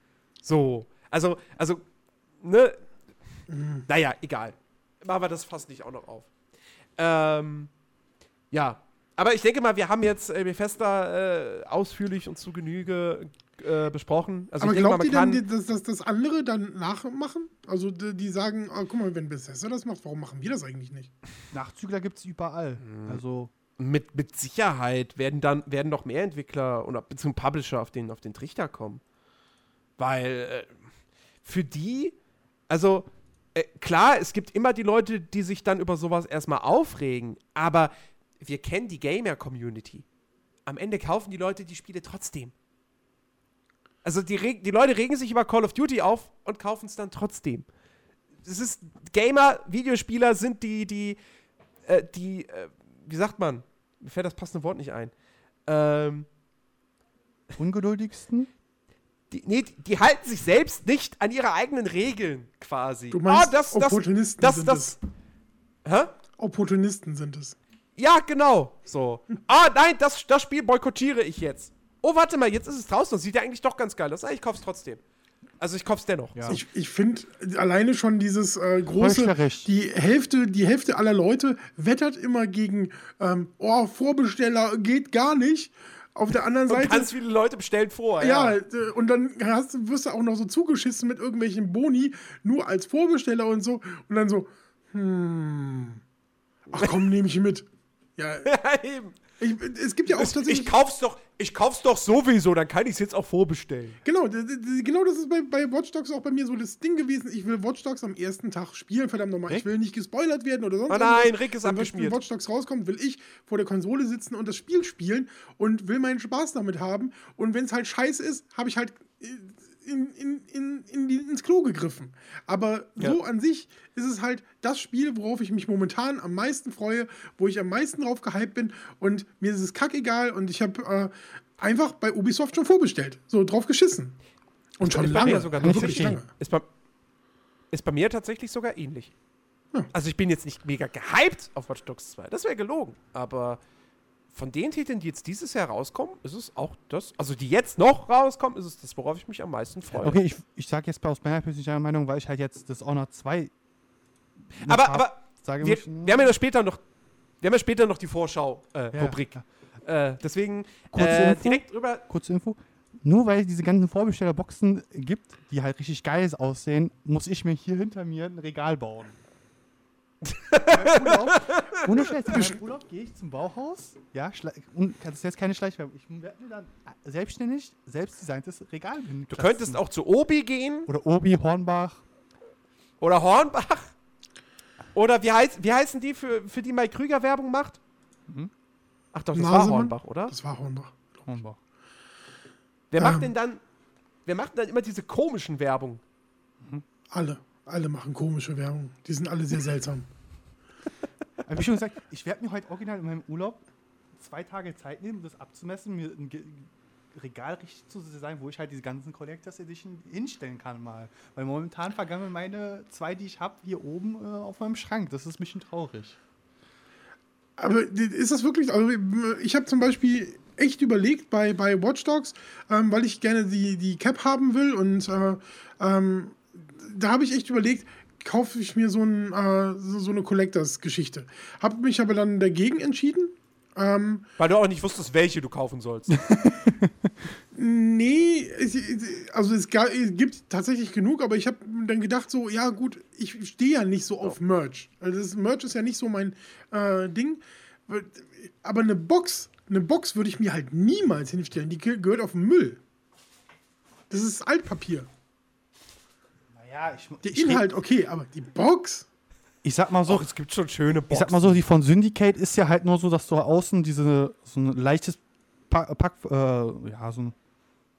So. Also, also, ne? Naja, egal. Machen wir das fast nicht auch noch auf. Ähm, ja. Aber ich denke mal, wir haben jetzt äh, Bethesda äh, ausführlich und zu Genüge äh, besprochen. Also Aber ich denke mal, glaubt man ihr kann. dann, dass, dass das andere dann nachmachen? Also die, die sagen, ah, guck mal, wenn Bethesda das macht, warum machen wir das eigentlich nicht? Nachzügler gibt es überall. Mhm. Also mit, mit Sicherheit werden dann werden noch mehr Entwickler oder beziehungsweise Publisher auf den, auf den Trichter kommen. Weil äh, für die, also äh, klar, es gibt immer die Leute, die sich dann über sowas erstmal aufregen, aber wir kennen die Gamer-Community. am Ende kaufen die Leute die Spiele trotzdem. Also die, die Leute regen sich über Call of Duty auf und kaufen es dann trotzdem. Das ist Gamer, Videospieler sind die, die, äh, die, äh, wie sagt man? Mir fällt das passende Wort nicht ein. Ähm, Ungeduldigsten? die, nee, die, halten sich selbst nicht an ihre eigenen Regeln quasi. Du meinst, Ah, das, das, Opportunisten das, sind das, Hä? Opportunisten sind es. Ja, genau. So. Ah, nein, das, das Spiel boykottiere ich jetzt. Oh, warte mal, jetzt ist es draußen. Das sieht ja eigentlich doch ganz geil aus. Ah, ich kauf's trotzdem. Also ich kauf's dennoch. Ja. Ich, ich finde alleine schon dieses äh, große, die Hälfte, die Hälfte aller Leute wettert immer gegen, ähm, oh, Vorbesteller geht gar nicht. Auf der anderen Und Seite. ganz viele Leute bestellen vor. ja, Ja. äh, und dann hast, du- wirst du auch noch so zugeschissen mit irgendwelchen Boni, nur als Vorbesteller und so. Und dann so, hm. Ach komm, nehme ich mit. Ja, Ja, eben. Ich, es gibt ja auch Ich, tatsächlich. ich kauf's doch, ich kauf's doch sowieso, dann kann ich's jetzt auch vorbestellen. Genau, genau das ist bei, bei Watch Dogs auch bei mir so das Ding gewesen. Ich will Watch Dogs am ersten Tag spielen, verdammt nochmal. Ich Rick? will nicht gespoilert werden oder sonst Oh irgendwas. nein, Rick ist Wenn abgeschmiert. Watch Dogs rauskommt, will ich vor der Konsole sitzen und das Spiel spielen und will meinen Spaß damit haben. Und wenn es halt scheiße ist, habe ich halt äh, in, in, in, in die, ins Klo gegriffen. Aber so Ja. an sich ist es halt das Spiel, worauf ich mich momentan am meisten freue, wo ich am meisten drauf gehypt bin. Und mir ist es kackegal und ich habe äh, einfach bei Ubisoft schon vorbestellt. So drauf geschissen. Und schon Ist bei lange. mir sogar wirklich lange. Ist bei, ist bei mir tatsächlich sogar ähnlich. Ja. Also ich bin jetzt nicht mega gehypt auf Watch Dogs 2. Das wäre gelogen. Aber von den Titeln, die jetzt dieses Jahr rauskommen, ist es auch das, also die jetzt noch rauskommen, ist es das, worauf ich mich am meisten freue. Okay, ich, ich sage jetzt aus meiner persönlichen Meinung, weil ich halt jetzt das Honor 2 noch Aber, hab, aber sage wir, wir haben ja später noch, wir haben ja später noch die Vorschau-Rubrik. Ja, äh, deswegen Kurze äh, Info. direkt drüber. kurze Info. Nur weil es diese ganzen Vorbestellerboxen gibt, die halt richtig geil aussehen, muss ich mir hier hinter mir ein Regal bauen. Ohne Scheiß, beim Urlaub gehe ich zum Bauhaus. Ja, und das ist jetzt keine Schleichwerbung. Ich werde mir dann selbstständig, selbstdesigntes Regal Du hinplatzen. könntest auch zu Obi gehen Oder Obi, Hornbach. oder Hornbach. Oder wie, heißt, wie heißen die, für, für die Mike Krüger Werbung macht? Mhm. Ach doch, das war Nasemann? Hornbach, oder? Das war Hornbach. Hornbach. Wer macht Ähm. denn dann, wer macht dann immer diese komischen Werbung? Alle. Alle machen komische Werbung. Die sind alle sehr seltsam. Aber wie schon gesagt, ich werde mir heute original in meinem Urlaub zwei Tage Zeit nehmen, das abzumessen, mir ein Ge Regal richtig zu sein, wo ich halt diese ganzen Collectors Edition hinstellen kann mal. Weil momentan vergammeln meine zwei, die ich habe, hier oben äh, auf meinem Schrank. Das ist ein bisschen traurig. Aber ist das wirklich. Also ich habe zum Beispiel echt überlegt bei, bei Watch Dogs, ähm, weil ich gerne die, die Cap haben will und äh, ähm, da habe ich echt überlegt, kaufe ich mir so, ein, äh, so, eine Collectors-Geschichte. Habe mich aber dann dagegen entschieden. Ähm, Weil du auch nicht wusstest, welche du kaufen sollst. Nee, es, also es, gibt tatsächlich genug, aber ich habe dann gedacht so, ja gut, ich stehe ja nicht so auf Merch. Also das Merch ist ja nicht so mein äh, Ding. Aber eine Box, eine Box würde ich mir halt niemals hinstellen. Die ge- gehört auf den Müll. Das ist Altpapier. Naja, ich, Der Inhalt, okay, aber die Box? ich sag mal so, Doch, es gibt schon schöne Boxen. ich sag mal so, die von Syndicate ist ja halt nur so, dass du außen diese so ein leichtes Pa- Pack, äh, ja, so ein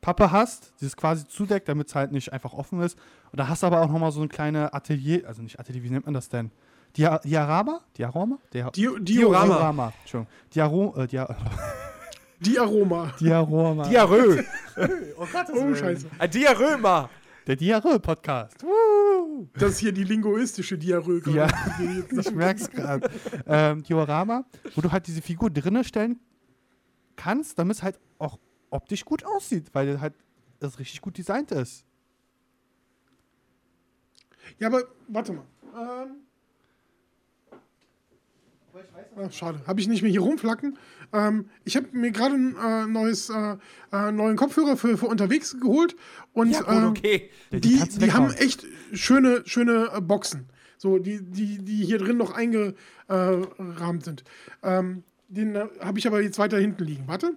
Pappe hast, die es quasi zudeckt, damit es halt nicht einfach offen ist. Und da hast du aber auch nochmal so eine kleine Atelier, also nicht Atelier, wie nennt man das denn? Dia Diarama? Diarama? Dia Di Diorama. Diorama. Entschuldigung. Diaro äh, Dia Diaroma. Diarama. Diarrhoe. oh Gott, Oh, scheiße. Ein Diarrhoema. Der Diarrhoe-Podcast. Das ist hier die linguistische Diarrhoe. Ja, ich sagen. merk's gerade. ähm, Diorama, wo du halt diese Figur drinnen stellen kannst, damit es halt auch optisch gut aussieht, weil halt das richtig gut designt ist. Ja, aber warte mal. Ähm, Ach, schade. Habe ich nicht mehr hier rumflacken. Ähm, ich habe mir gerade ein äh, neues, äh, äh, neuen Kopfhörer für, für unterwegs geholt und Ja, gut, ähm, okay. Die die, die haben echt schöne, schöne äh, Boxen. So, die, die, die hier drin noch eingerahmt sind. Ähm, den äh, habe ich aber jetzt weiter hinten liegen. Warte.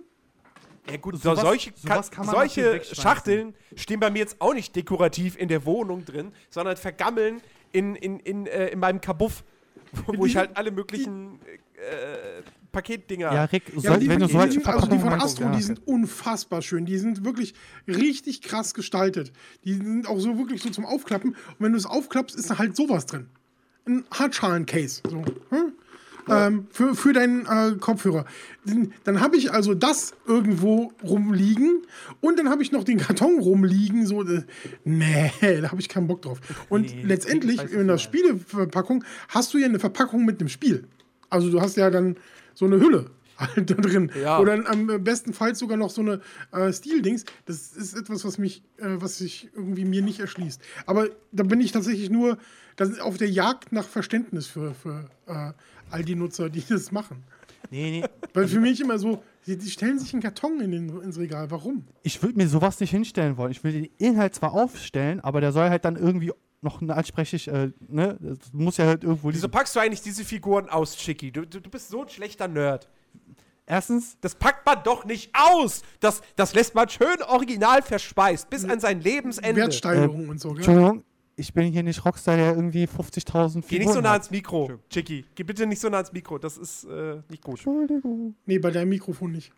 Ja gut, Sowas- so, solche, sowas kann, kann solche. Schachteln stehen bei mir jetzt auch nicht dekorativ in der Wohnung drin, sondern vergammeln in, in, in, äh, in meinem Kabuff. Wo, wo ich halt alle möglichen äh, Paketdinger. Ja, Rick, Ja, soll, die, wenn du die, so die, als sind- also die von Astro, die sind unfassbar schön. Die sind wirklich richtig krass gestaltet. Die sind auch so wirklich so zum Aufklappen. Und wenn du es aufklappst, ist da halt sowas drin. Ein Hartschalen-Case. So. Hm? Ähm, für, für deinen äh, Kopfhörer. Dann habe ich also das irgendwo rumliegen und dann habe ich noch den Karton rumliegen. So, äh, nee, da habe ich keinen Bock drauf. Und Nee, letztendlich in der Spieleverpackung hast du ja eine Verpackung mit einem Spiel. Also du hast ja dann so eine Hülle halt da drin. Ja. Oder am bestenfalls sogar noch so eine äh, Stil-Dings. Das ist etwas, was mich, äh, was sich irgendwie mir nicht erschließt. Aber da bin ich tatsächlich nur das ist auf der Jagd nach Verständnis für, für äh, all die Nutzer, die das machen. Nee, nee. Weil für mich immer so, die, die stellen sich einen Karton in den, ins Regal. Warum? Ich würde mir sowas nicht hinstellen wollen. Ich will den Inhalt zwar aufstellen, aber der soll halt dann irgendwie noch ansprechlich, äh, ne, das muss ja halt irgendwo Wieso packst du eigentlich diese Figuren aus, Chicky? Du, du, du bist so ein schlechter Nerd. Erstens, Das packt man doch nicht aus. Das, das lässt man schön original verspeist, bis an sein Lebensende. Wertsteigerung und so. Gell? Entschuldigung, ich bin hier nicht Rockstar, der irgendwie 50.000 Geh nicht so nah ans Mikro, Chicky. Geh bitte nicht so nah ans Mikro. Das ist äh, nicht gut. Entschuldigung. Nee, bei deinem Mikrofon nicht.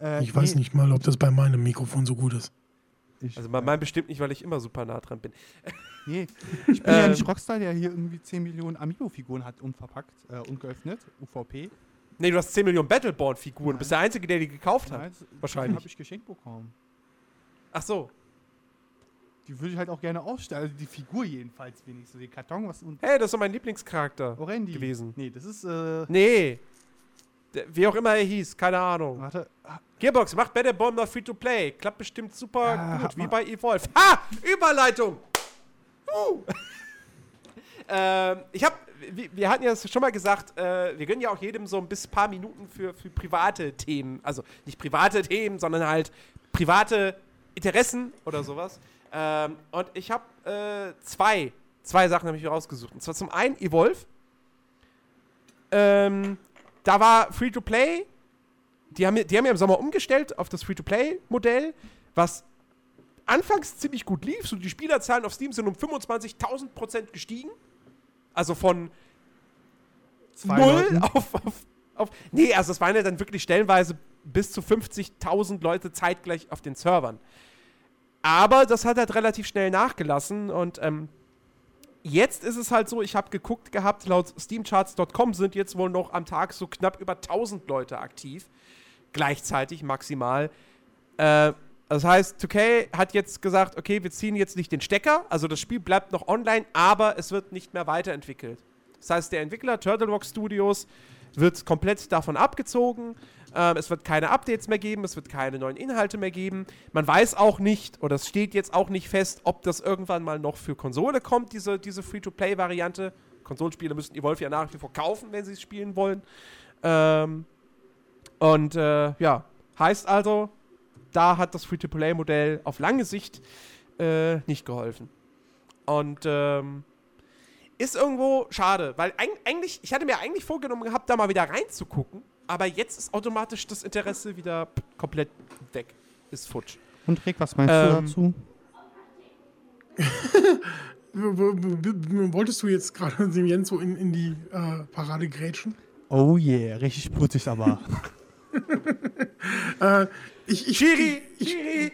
Äh, Ich weiß nee, nicht mal, ob das bei meinem Mikrofon so gut ist. Ich, Also bei meinem bestimmt nicht, weil ich immer super nah dran bin. nee, ich bin ja Ähm. nicht Rockstar, der hier irgendwie 10 Millionen Amiibo-Figuren hat, unverpackt, äh, ungeöffnet, UVP. Nee, du hast 10 Millionen Battleborn-Figuren. Du bist der Einzige, der die gekauft hat. Nein, wahrscheinlich. habe ich geschenkt bekommen. Ach so. Die würde ich halt auch gerne ausstellen. Also die Figur jedenfalls wenigstens. Den Karton, was unten. Hey, das ist doch mein Lieblingscharakter Orendi. gewesen. Nee, das ist, äh. Nee. Der, wie auch immer er hieß, keine Ahnung. Warte. ah, Gearbox macht Battleborn mal Free-to-Play. Klappt bestimmt super Ja, gut, wie bei Evolve. Ha! Überleitung! Uh. ähm, ich hab, wir, hatten ja schon mal gesagt, äh, wir gönnen ja auch jedem so ein bis paar Minuten für, für private Themen. Also nicht private Themen, sondern halt private Interessen oder sowas. Ähm, und ich habe äh, zwei, zwei Sachen habe ich mir rausgesucht. Und zwar zum einen Evolve. Ähm, da war Free-to-Play die haben, die haben ja im Sommer umgestellt auf das Free-to-Play-Modell, was anfangs ziemlich gut lief. So die Spielerzahlen auf Steam sind um 25.000 Prozent gestiegen. Also von Zwei null auf, auf, auf. Nee, also es waren ja dann wirklich stellenweise bis zu 50.000 Leute zeitgleich auf den Servern. Aber das hat halt relativ schnell nachgelassen und ähm, jetzt ist es halt so, ich habe geguckt gehabt, laut steamcharts.com sind jetzt wohl noch am Tag so knapp über 1000 Leute aktiv. Gleichzeitig maximal. Äh, das heißt, 2K hat jetzt gesagt, okay, wir ziehen jetzt nicht den Stecker, also das Spiel bleibt noch online, aber es wird nicht mehr weiterentwickelt. Das heißt, der Entwickler Turtle Rock Studios wird komplett davon abgezogen. Ähm, es wird keine Updates mehr geben, es wird keine neuen Inhalte mehr geben. Man weiß auch nicht, oder es steht jetzt auch nicht fest, ob das irgendwann mal noch für Konsole kommt, diese, diese Free-to-Play-Variante. Konsolenspieler müssen Evolve ja nach wie vor kaufen, wenn sie es spielen wollen. Ähm, und äh, ja, heißt also, da hat das Free-to-Play-Modell auf lange Sicht äh, nicht geholfen. Und ähm, ist irgendwo schade, weil eig eigentlich, ich hatte mir eigentlich vorgenommen gehabt, da mal wieder reinzugucken, aber jetzt ist automatisch das Interesse wieder komplett weg. Ist futsch. Und Rick, was meinst Ähm, du dazu? Wolltest du jetzt gerade dem Jens so in, in die äh, Parade grätschen? Oh yeah, richtig blutig aber. Äh, ich, ich, Chiri! ich, Chiri!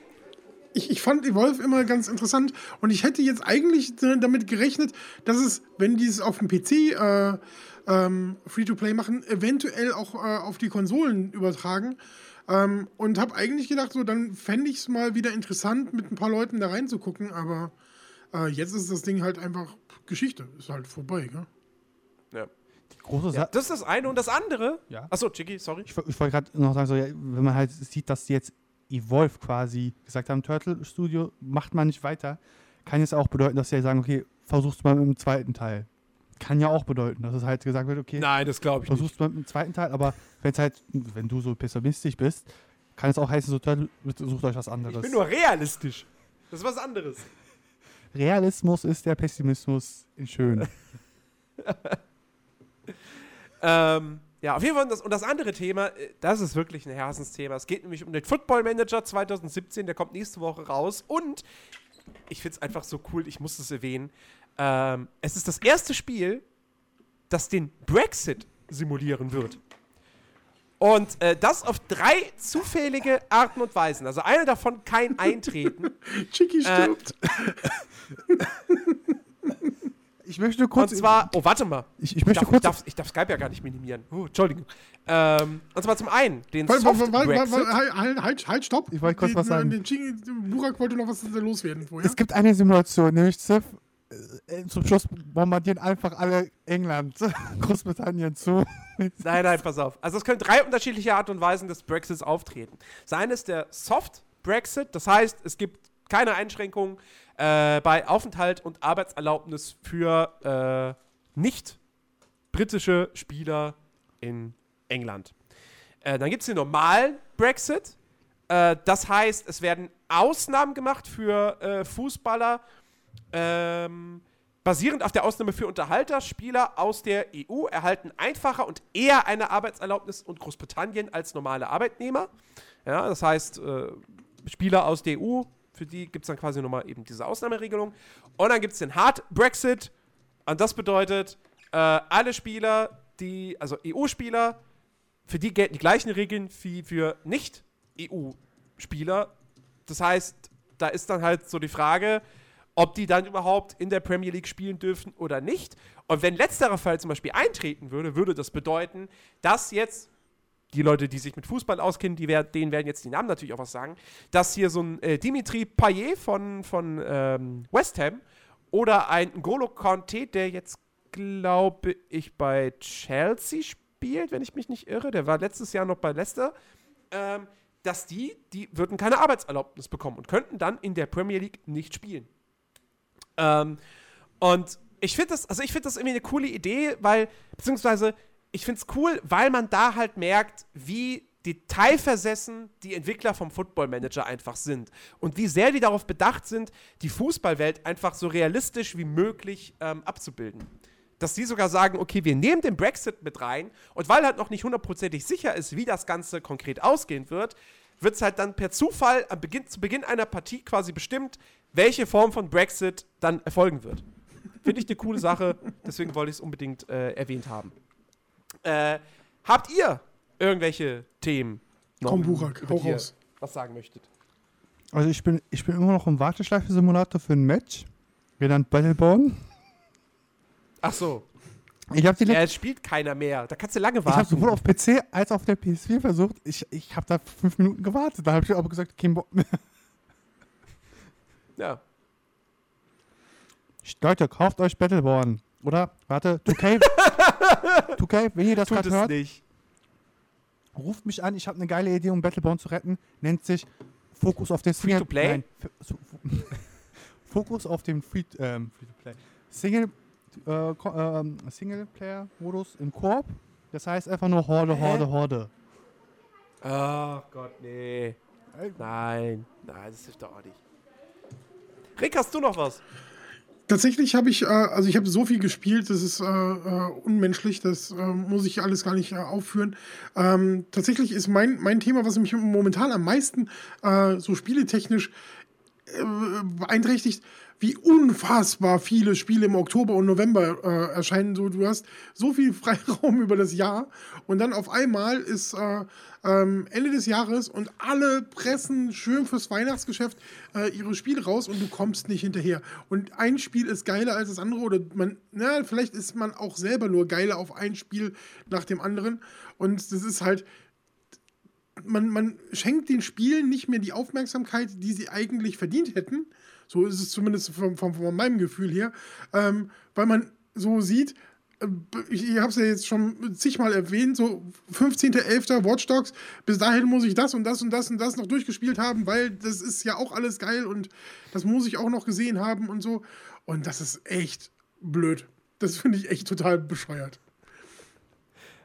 ich, ich fand Evolve immer ganz interessant und ich hätte jetzt eigentlich damit gerechnet, dass es, wenn die es auf dem PC äh, ähm, Free-to-Play machen, eventuell auch äh, auf die Konsolen übertragen. Ähm, und habe eigentlich gedacht, so dann fände ich es mal wieder interessant, mit ein paar Leuten da reinzugucken, aber äh, jetzt ist das Ding halt einfach Geschichte. Ist halt vorbei, gell? Ja. Große Ja, das ist das eine und das andere. Ja. Achso, Chiki, sorry. Ich, ich wollte gerade noch sagen, so, ja, wenn man halt sieht, dass die jetzt Evolve quasi gesagt haben, Turtle Studio macht man nicht weiter, kann es auch bedeuten, dass sie sagen, okay, versuch's mal mit dem zweiten Teil. Kann ja auch bedeuten, dass es halt gesagt wird, okay, Nein, das glaube ich nicht. versuch's mal mit dem zweiten Teil, aber wenn es halt, wenn du so pessimistisch bist, kann es auch heißen, so Turtle, sucht euch was anderes. Ich bin nur realistisch. Das ist was anderes. Realismus ist der Pessimismus in schön. Ähm, ja, auf jeden Fall. Das, und das andere Thema, äh, das ist wirklich ein Herzensthema. Es geht nämlich um den Football Manager 2017, der kommt nächste Woche raus. Und ich finde es einfach so cool, ich muss es erwähnen. Ähm, es ist das erste Spiel das den Brexit simulieren wird. Und äh, das auf drei zufällige Arten und Weisen. Also eine davon kein Eintreten. Chicky stirbt. Äh, ich möchte kurz. Und zwar, oh, warte mal. Ich, ich möchte darf, kurz. Ich darf, ich darf Skype ja gar nicht minimieren. Oh, Entschuldigung. Ähm, und zwar zum einen den Warte, Soft warte, warte, Brexit. halt, halt, halt, halt, stopp. Ich wollte kurz Den- was sagen. Den Chicky, Burak wollte noch was loswerden vorher. Es gibt eine Simulation, nämlich Ziff. äh, Zum Schluss bombardieren einfach alle England, Großbritannien zu. Nein, nein, pass auf. Also es können drei unterschiedliche Art und Weisen des Brexits auftreten. Das eine ist der Soft Brexit, das heißt, es gibt keine Einschränkungen äh, bei Aufenthalt und Arbeitserlaubnis für äh, nicht britische Spieler in England. Äh, dann gibt es den normalen Brexit. Äh, das heißt, es werden Ausnahmen gemacht für äh, Fußballer, ähm, basierend auf der Ausnahme für Unterhalter. Spieler aus der EU erhalten einfacher und eher eine Arbeitserlaubnis und Großbritannien als normale Arbeitnehmer. Ja, das heißt, äh, Spieler aus der EU, für die gibt es dann quasi nochmal eben diese Ausnahmeregelung. Und dann gibt es den Hard Brexit. Und das bedeutet, äh, alle Spieler, die, also EU-Spieler, für die gelten die gleichen Regeln wie für Nicht-EU-Spieler. Das heißt, da ist dann halt so die Frage, ob die dann überhaupt in der Premier League spielen dürfen oder nicht. Und wenn letzterer Fall zum Beispiel eintreten würde, würde das bedeuten, dass jetzt die Leute, die sich mit Fußball auskennen, die wer denen werden jetzt die Namen natürlich auch was sagen, dass hier so ein äh, Dimitri Payet von, von ähm, West Ham oder ein N'Golo Conte, der jetzt, glaube ich, bei Chelsea spielt, wenn ich mich nicht irre, der war letztes Jahr noch bei Leicester, ähm, dass die, die würden keine Arbeitserlaubnis bekommen und könnten dann in der Premier League nicht spielen. Ähm, und ich finde das, also ich finde das irgendwie eine coole Idee, weil, beziehungsweise, ich finde es cool, weil man da halt merkt, wie detailversessen die Entwickler vom Football Manager einfach sind und wie sehr die darauf bedacht sind, die Fußballwelt einfach so realistisch wie möglich ähm, abzubilden. Dass die sogar sagen, okay, wir nehmen den Brexit mit rein und weil halt noch nicht hundertprozentig sicher ist, wie das Ganze konkret ausgehen wird, wird es halt dann per Zufall am Beginn, zu Beginn einer Partie quasi bestimmt, welche Form von Brexit dann erfolgen wird. Finde ich eine coole Sache, deswegen wollte ich es unbedingt äh, erwähnt haben. Äh, habt ihr irgendwelche Themen? noch, Komm, Burak, über hau die ihr raus. Was sagen möchtet? Also ich bin, ich bin immer noch im Warteschleife-Simulator für ein Match. Genannt Battleborn. Ach so, Ich habe die ja, es spielt keiner mehr. Da kannst du lange Ich habe warten. sowohl auf PC als auch auf der PS4 versucht. Ich, ich habe da fünf Minuten gewartet. Da habe ich aber gesagt, kein Bock mehr. ja. Leute, kauft euch Battleborn. Oder? Warte, 2K. 2K, wenn ihr das gerade hört, nicht. ruft mich an. Ich habe eine geile Idee, um Battleborn zu retten. Nennt sich Fokus auf den Free to play? Nein, Fokus auf den Free, ähm, Free to Play. Single, äh, ähm, Singleplayer-Modus im Koop. Das heißt einfach nur Horde, Hä? Horde, Horde. Oh Gott, nee. Nein, nein, das ist doch auch nicht. Rick, hast du noch was? Tatsächlich habe ich, äh, also ich habe so viel gespielt, das ist äh, äh, unmenschlich, das äh, muss ich alles gar nicht äh, aufführen. Ähm, tatsächlich ist mein, mein Thema, was mich momentan am meisten äh, so spieletechnisch beeinträchtigt, wie unfassbar viele Spiele im Oktober und November äh, erscheinen. So, du hast so viel Freiraum über das Jahr und dann auf einmal ist äh, ähm, Ende des Jahres und alle pressen schön fürs Weihnachtsgeschäft äh, ihre Spiele raus und du kommst nicht hinterher. Und ein Spiel ist geiler als das andere oder man, na, vielleicht ist man auch selber nur geiler auf ein Spiel nach dem anderen und das ist halt man, man schenkt den Spielen nicht mehr die Aufmerksamkeit, die sie eigentlich verdient hätten. So ist es zumindest von, von, von meinem Gefühl her. Ähm, weil man so sieht, äh, ich, ich habe es ja jetzt schon zigmal erwähnt, so 15.11. Watch Dogs, bis dahin muss ich das und das und das und das noch durchgespielt haben, weil das ist ja auch alles geil und das muss ich auch noch gesehen haben und so. Und das ist echt blöd. Das finde ich echt total bescheuert.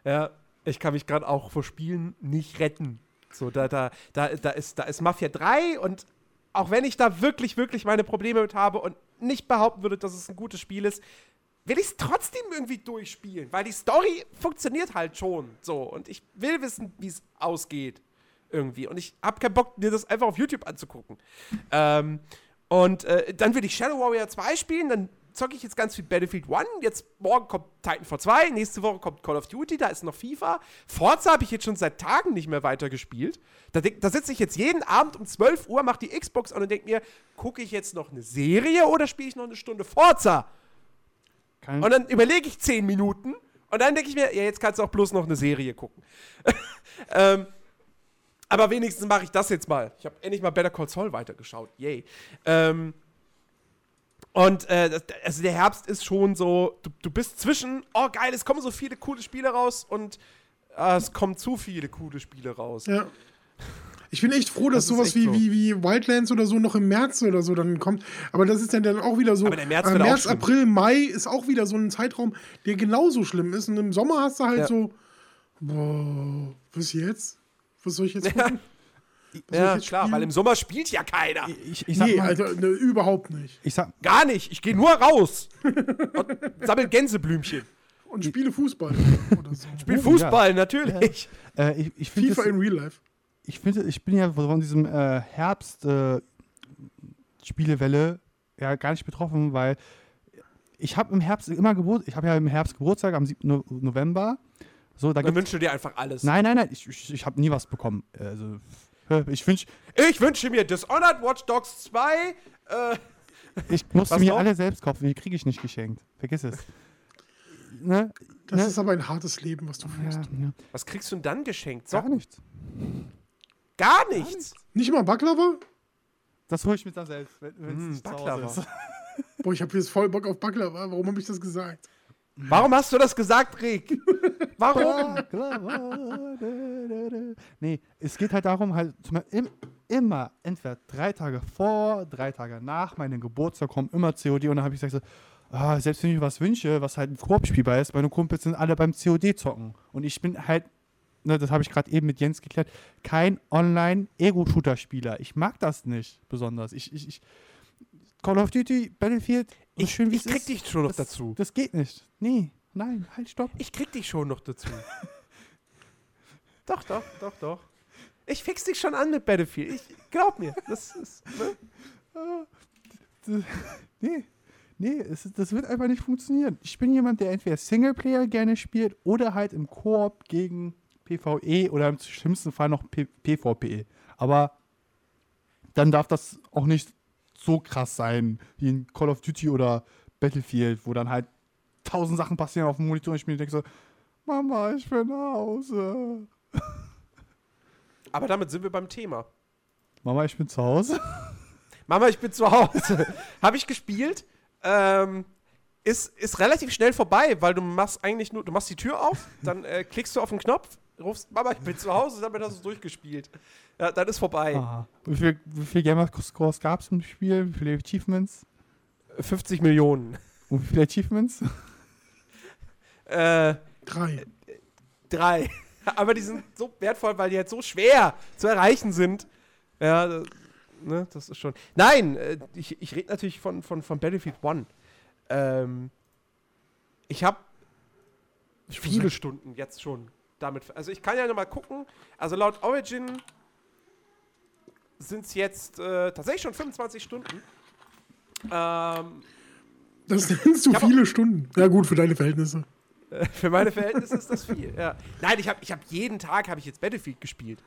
Ja, ich kann mich gerade auch vor Spielen nicht retten. So, da, da, da, da, ist, da ist Mafia 3 und auch wenn ich da wirklich, wirklich meine Probleme mit habe und nicht behaupten würde, dass es ein gutes Spiel ist, will ich es trotzdem irgendwie durchspielen, weil die Story funktioniert halt schon so und ich will wissen, wie es ausgeht irgendwie und ich habe keinen Bock, mir das einfach auf YouTube anzugucken. Ähm, und äh, dann will ich Shadow Warrior 2 spielen, dann zocke ich jetzt ganz viel Battlefield 1, jetzt morgen kommt Titanfall 2, nächste Woche kommt Call of Duty, da ist noch FIFA. Forza habe ich jetzt schon seit Tagen nicht mehr weitergespielt. Da, da sitze ich jetzt jeden Abend um 12 Uhr, mache die Xbox an und denke mir, gucke ich jetzt noch eine Serie oder spiele ich noch eine Stunde Forza? Kein Und dann überlege ich 10 Minuten und dann denke ich mir, ja, jetzt kannst du auch bloß noch eine Serie gucken. ähm, aber wenigstens mache ich das jetzt mal. Ich habe endlich mal Better Call Saul weitergeschaut. Yay. Ähm, und äh, also der Herbst ist schon so, du, du bist zwischen, oh geil, es kommen so viele coole Spiele raus und äh, es kommen zu viele coole Spiele raus. Ja. Ich bin echt froh, dass Das sowas wie, so. wie, wie Wildlands oder so noch im März oder so dann kommt. Aber das ist ja dann auch wieder so. Aber der März äh, März. April, Mai ist auch wieder so ein Zeitraum, der genauso schlimm ist. Und im Sommer hast du halt Ja. so, boah, was jetzt? Was soll ich jetzt machen? Was Ja, klar, spielen? weil im Sommer spielt ja keiner. ich, ich Nee, mal, Alter, ne, überhaupt nicht. ich sag, Gar nicht. Ich gehe nur raus und sammel Gänseblümchen. Und spiele Fußball oder so. Spiel Oh, Fußball, natürlich. äh, ich, ich FIFA es- in Real Life. ich finde, ich bin ja von diesem äh, Herbst äh, Spielewelle ja gar nicht betroffen, weil ich habe im Herbst immer Geburt, ich habe ja im Herbst Geburtstag am 7. No November. So, da Dann gibt's, wünsche dir einfach alles. nein, nein, nein, ich, ich, ich habe nie was bekommen. Also, ich wünsch, Ich wünsche mir Dishonored, Watch Dogs 2. Äh, ich musste mir noch? alle selbst kaufen, die kriege ich nicht geschenkt. Vergiss es. Ne? Das ne? ist aber ein hartes Leben, was du ja, führst. ja, was kriegst du denn dann geschenkt? gar Socken? nichts. Gar nichts. Nicht mal Baklava? Das hole ich mir dann selbst, wenn es Mm, nicht zu Hause Baklava. ist. Boah, ich habe jetzt voll Bock auf Baklava. Warum habe ich das gesagt? Warum hast du das gesagt, Rick? Warum? Nee, es geht halt darum, halt im, immer, entweder drei Tage vor, drei Tage nach meinem Geburtstag kommen immer COD und dann habe ich gesagt so, ah, selbst wenn ich mir was wünsche, was halt ein Koop spielbar ist, meine Kumpels sind alle beim COD zocken und ich bin halt, ne, das habe ich gerade eben mit Jens geklärt, kein Online-Ego-Shooter-Spieler. Ich mag das nicht besonders. Ich, ich, ich Call of Duty, Battlefield, so Ich, schön wie ich es krieg ist, dich schon noch dazu. Das geht nicht. Nee, nein, halt, stopp. Ich krieg dich schon noch dazu. doch, doch, doch, doch. Ich fix dich schon an mit Battlefield. Ich glaub mir. Das ist. Ne? Nee, nee, es, das wird einfach nicht funktionieren. Ich bin jemand, der entweder Singleplayer gerne spielt oder halt im Koop gegen PvE oder im schlimmsten Fall noch P PvP. Aber dann darf das auch nicht so krass sein wie in Call of Duty oder Battlefield, wo dann halt tausend Sachen passieren auf dem Monitor und ich mir denke so, Mama, ich will nach Hause. Aber damit sind wir beim Thema. Mama, ich bin zu Hause. Mama, ich bin zu Hause. Habe ich gespielt. Ähm, ist, ist relativ schnell vorbei, weil du machst eigentlich nur, du machst die Tür auf, dann äh, klickst du auf den Knopf, rufst Mama, ich bin zu Hause, damit hast du es durchgespielt. Ja, dann ist vorbei. Wie viel, wie viel Gamer-Scores gab es im Spiel? Wie viele Achievements? 50 Millionen. Und wie viele Achievements? Äh, Drei. drei. Aber die sind so wertvoll, weil die halt so schwer zu erreichen sind. Ja, ne, das ist schon. Nein, äh, ich, ich rede natürlich von, von, von Battlefield One. Ähm, ich habe viele Stunden jetzt schon damit. Also ich kann ja noch mal gucken. Also laut Origin sind es jetzt äh, tatsächlich schon 25 Stunden. Ähm, Das nennst du viele Stunden. Ja, gut, für deine Verhältnisse. Für meine Verhältnisse ist das viel. Ja. Nein, ich habe ich hab jeden Tag habe ich jetzt Battlefield gespielt.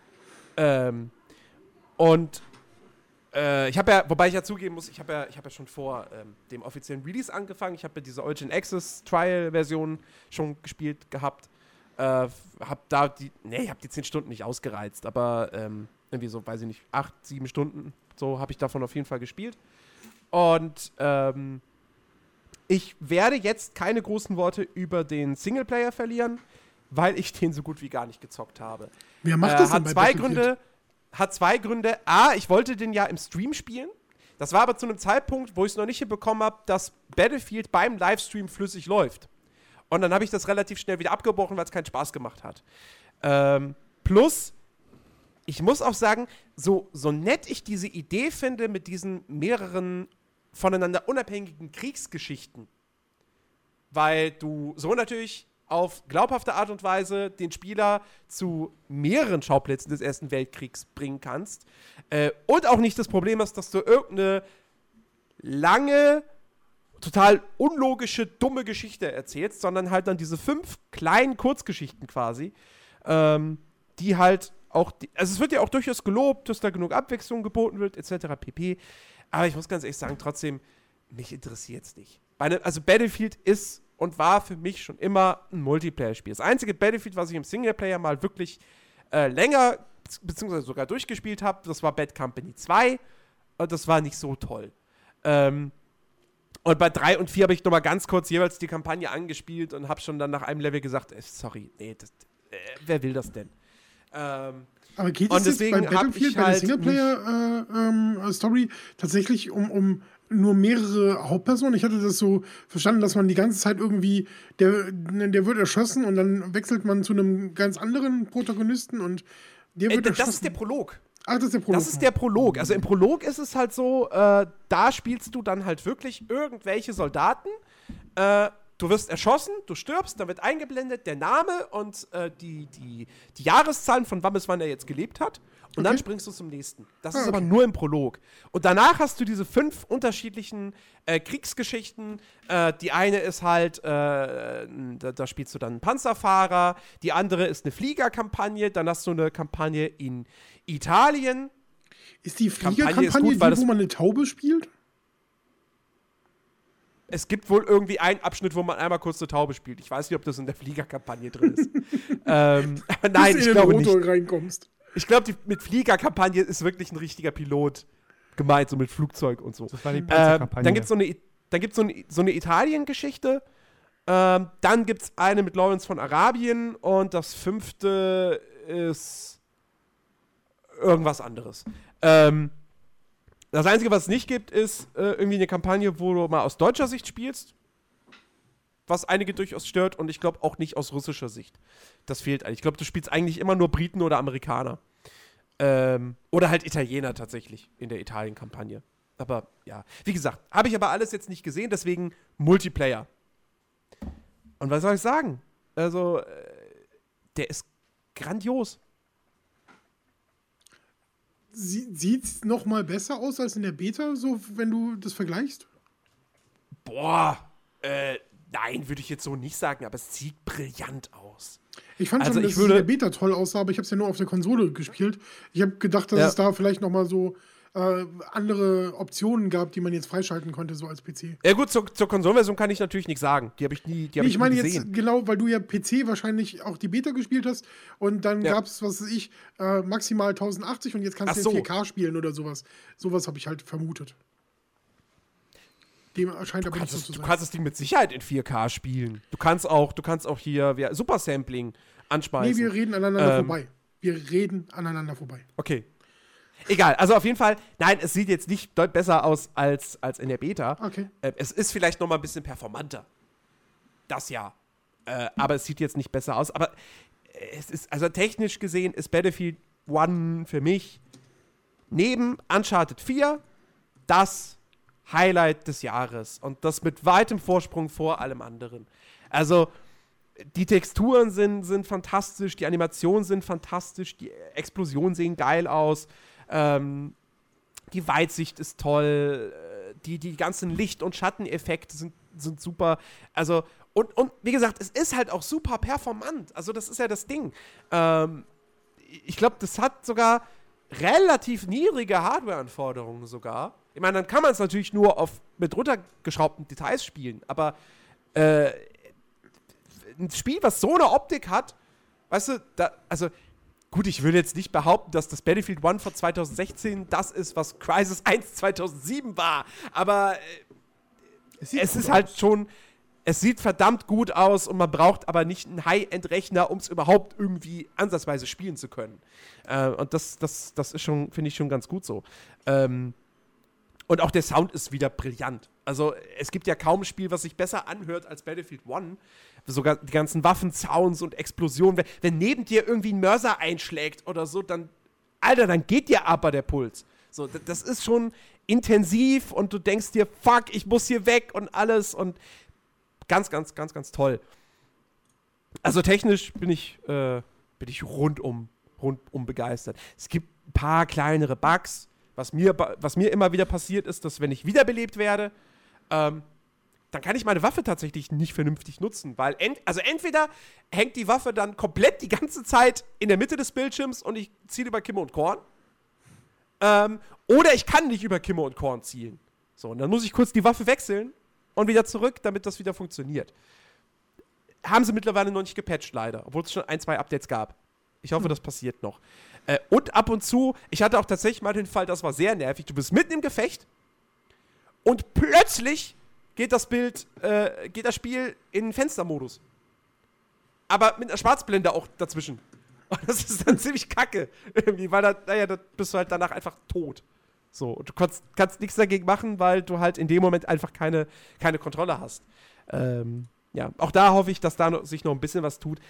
Ähm, und äh, ich habe ja, wobei ich ja zugeben muss, ich habe ja, habe ja schon vor ähm, dem offiziellen Release angefangen. Ich habe ja diese Origin Access Trial Version schon gespielt gehabt. Äh, habe da die, nee, ich habe die 10 Stunden nicht ausgereizt, aber ähm, irgendwie so, weiß ich nicht, 8, 7 Stunden, so habe ich davon auf jeden Fall gespielt. Und ähm, ich werde jetzt keine großen Worte über den Singleplayer verlieren, weil ich den so gut wie gar nicht gezockt habe. Wer macht Äh, das denn hat zwei? Gründe. Hat zwei Gründe. A, ich wollte den ja im Stream spielen. Das war aber zu einem Zeitpunkt, wo ich es noch nicht hinbekommen habe, dass Battlefield beim Livestream flüssig läuft. Und dann habe ich das relativ schnell wieder abgebrochen, weil es keinen Spaß gemacht hat. Ähm, plus, ich muss auch sagen, so, so nett ich diese Idee finde mit diesen mehreren voneinander unabhängigen Kriegsgeschichten, weil du so natürlich auf glaubhafte Art und Weise den Spieler zu mehreren Schauplätzen des Ersten Weltkriegs bringen kannst äh, und auch nicht das Problem hast, dass du irgendeine lange total unlogische, dumme Geschichte erzählst, sondern halt dann diese fünf kleinen Kurzgeschichten quasi, ähm, die halt auch, die, also es wird ja auch durchaus gelobt, dass da genug Abwechslung geboten wird, etc. pp. Aber ich muss ganz ehrlich sagen, trotzdem, mich interessiert es nicht. Ne, also Battlefield ist und war für mich schon immer ein Multiplayer-Spiel. Das einzige Battlefield, was ich im Singleplayer mal wirklich äh, länger, beziehungsweise sogar durchgespielt habe, das war Bad Company 2 und das war nicht so toll. Ähm, und bei 3 und 4 habe ich nochmal ganz kurz jeweils die Kampagne angespielt und habe schon dann nach einem Level gesagt, äh, sorry, nee, das, äh, wer will das denn? Ähm, aber geht es jetzt bei Battlefield, bei halt der Singleplayer-Story, äh, ähm, tatsächlich um, um nur mehrere Hauptpersonen? Ich hatte das so verstanden, dass man die ganze Zeit irgendwie, der, der wird erschossen und dann wechselt man zu einem ganz anderen Protagonisten und der wird äh, erschossen. Das ist der Prolog. Ach, das ist der Prolog. Das ist der Prolog. Also im Prolog ist es halt so, äh, da spielst du dann halt wirklich irgendwelche Soldaten. Äh, du wirst erschossen, du stirbst, dann wird eingeblendet der Name und äh, die, die, die Jahreszahlen von wann bis wann er jetzt gelebt hat. Und okay. dann springst du zum nächsten. Das ah, ist aber nur im Prolog. Und danach hast du diese fünf unterschiedlichen äh, Kriegsgeschichten. Äh, die eine ist halt, äh, da, da, spielst du dann einen Panzerfahrer. Die andere ist eine Fliegerkampagne. Dann hast du eine Kampagne in Italien. Ist die Fliegerkampagne die, wo man eine Taube spielt? Es gibt wohl irgendwie einen Abschnitt, wo man einmal kurz eine Taube spielt. Ich weiß nicht, ob das in der Fliegerkampagne drin ist. ähm, aber nein, Bis ich glaube nicht. Reinkommst. Ich glaube, mit Fliegerkampagne ist wirklich ein richtiger Pilot gemeint, so mit Flugzeug und so. Das war die ähm, Dann gibt es so eine, dann gibt's so eine, so eine Italien-Geschichte. Ähm, dann gibt es eine mit Lawrence von Arabien und das fünfte ist irgendwas anderes. Ähm, das Einzige, was es nicht gibt, ist äh, irgendwie eine Kampagne, wo du mal aus deutscher Sicht spielst. Was einige durchaus stört und ich glaube auch nicht aus russischer Sicht. Das fehlt eigentlich. Ich glaube, du spielst eigentlich immer nur Briten oder Amerikaner. Ähm, oder halt Italiener tatsächlich in der Italien-Kampagne. Aber ja, wie gesagt, habe ich aber alles jetzt nicht gesehen, deswegen Multiplayer. Und was soll ich sagen? Also, äh, der ist grandios sieht es noch mal besser aus als in der Beta, so wenn du das vergleichst? Boah, äh, nein, würde ich jetzt so nicht sagen, aber es sieht brillant aus. Ich fand also schon, dass es in der Beta toll aussah, aber ich habe es ja nur auf der Konsole gespielt. Ich habe gedacht, dass ja. es da vielleicht noch mal so äh, andere Optionen gab, die man jetzt freischalten konnte, so als PC. Ja gut, zur, zur Konsolenversion kann ich natürlich nichts sagen. Die habe ich nie, die hab nee, ich, ich meine jetzt genau, weil du ja PC wahrscheinlich auch die Beta gespielt hast und dann ja. gab es, was weiß ich, äh, maximal 1080 und jetzt kannst du in 4K spielen oder sowas. Sowas habe ich halt vermutet. Dem erscheint aber nicht so zu sein. Du kannst das Ding mit Sicherheit in 4K spielen. Du kannst auch, du kannst auch hier ja, Super Sampling anspeisen. Nee, wir reden aneinander ähm, vorbei. Wir reden aneinander vorbei. Okay, Egal, also auf jeden Fall, nein, es sieht jetzt nicht deutlich besser aus als, als in der Beta. Okay. Äh, es ist vielleicht noch mal ein bisschen performanter. Das ja. Äh, aber es sieht jetzt nicht besser aus. Aber es ist, also technisch gesehen ist Battlefield One für mich neben Uncharted 4 das Highlight des Jahres. Und das mit weitem Vorsprung vor allem anderen. Also, die Texturen sind, sind fantastisch, die Animationen sind fantastisch, die Explosionen sehen geil aus. Ähm, die Weitsicht ist toll, äh, die, die ganzen Licht- und Schatteneffekte sind, sind super. Also, und, und wie gesagt, es ist halt auch super performant. Also, das ist ja das Ding. Ähm, ich glaube, das hat sogar relativ niedrige Hardware-Anforderungen sogar. Ich meine, dann kann man es natürlich nur auf mit runtergeschraubten Details spielen, aber äh, ein Spiel, was so eine Optik hat, weißt du, da, also Gut, ich würde jetzt nicht behaupten, dass das Battlefield 1 von 2016 das ist, was Crisis 1 2007 war, aber äh, es, es ist halt schon, es sieht verdammt gut aus und man braucht aber nicht einen High-End-Rechner, um es überhaupt irgendwie ansatzweise spielen zu können. Äh, und das, das, das ist schon, finde ich schon ganz gut so. Ähm, und auch der Sound ist wieder brillant. Also es gibt ja kaum ein Spiel, was sich besser anhört als Battlefield 1 sogar die ganzen Waffensounds und Explosionen. Wenn, wenn neben dir irgendwie ein Mörser einschlägt oder so, dann, Alter, dann geht dir aber der Puls. So, das ist schon intensiv und du denkst dir, fuck, ich muss hier weg und alles und ganz, ganz, ganz, ganz toll. Also technisch bin ich, äh, bin ich rundum, rundum begeistert. Es gibt ein paar kleinere Bugs. Was mir, was mir immer wieder passiert ist, dass wenn ich wiederbelebt werde, ähm, dann kann ich meine Waffe tatsächlich nicht vernünftig nutzen, weil ent also entweder hängt die Waffe dann komplett die ganze Zeit in der Mitte des Bildschirms und ich ziele über Kimme und Korn, ähm, oder ich kann nicht über Kimme und Korn zielen. So, und dann muss ich kurz die Waffe wechseln und wieder zurück, damit das wieder funktioniert. Haben sie mittlerweile noch nicht gepatcht, leider, obwohl es schon ein, zwei Updates gab. Ich hoffe, das passiert noch. Äh, und ab und zu, ich hatte auch tatsächlich mal den Fall, das war sehr nervig. Du bist mitten im Gefecht und plötzlich geht das Bild, äh, geht das Spiel in Fenstermodus. Aber mit einer Schwarzblende auch dazwischen. Und das ist dann ziemlich kacke. Irgendwie, weil da, naja, da bist du halt danach einfach tot. So, und du kannst, kannst nichts dagegen machen, weil du halt in dem Moment einfach keine, keine Kontrolle hast. Ähm, ja, auch da hoffe ich, dass da noch, sich noch ein bisschen was tut.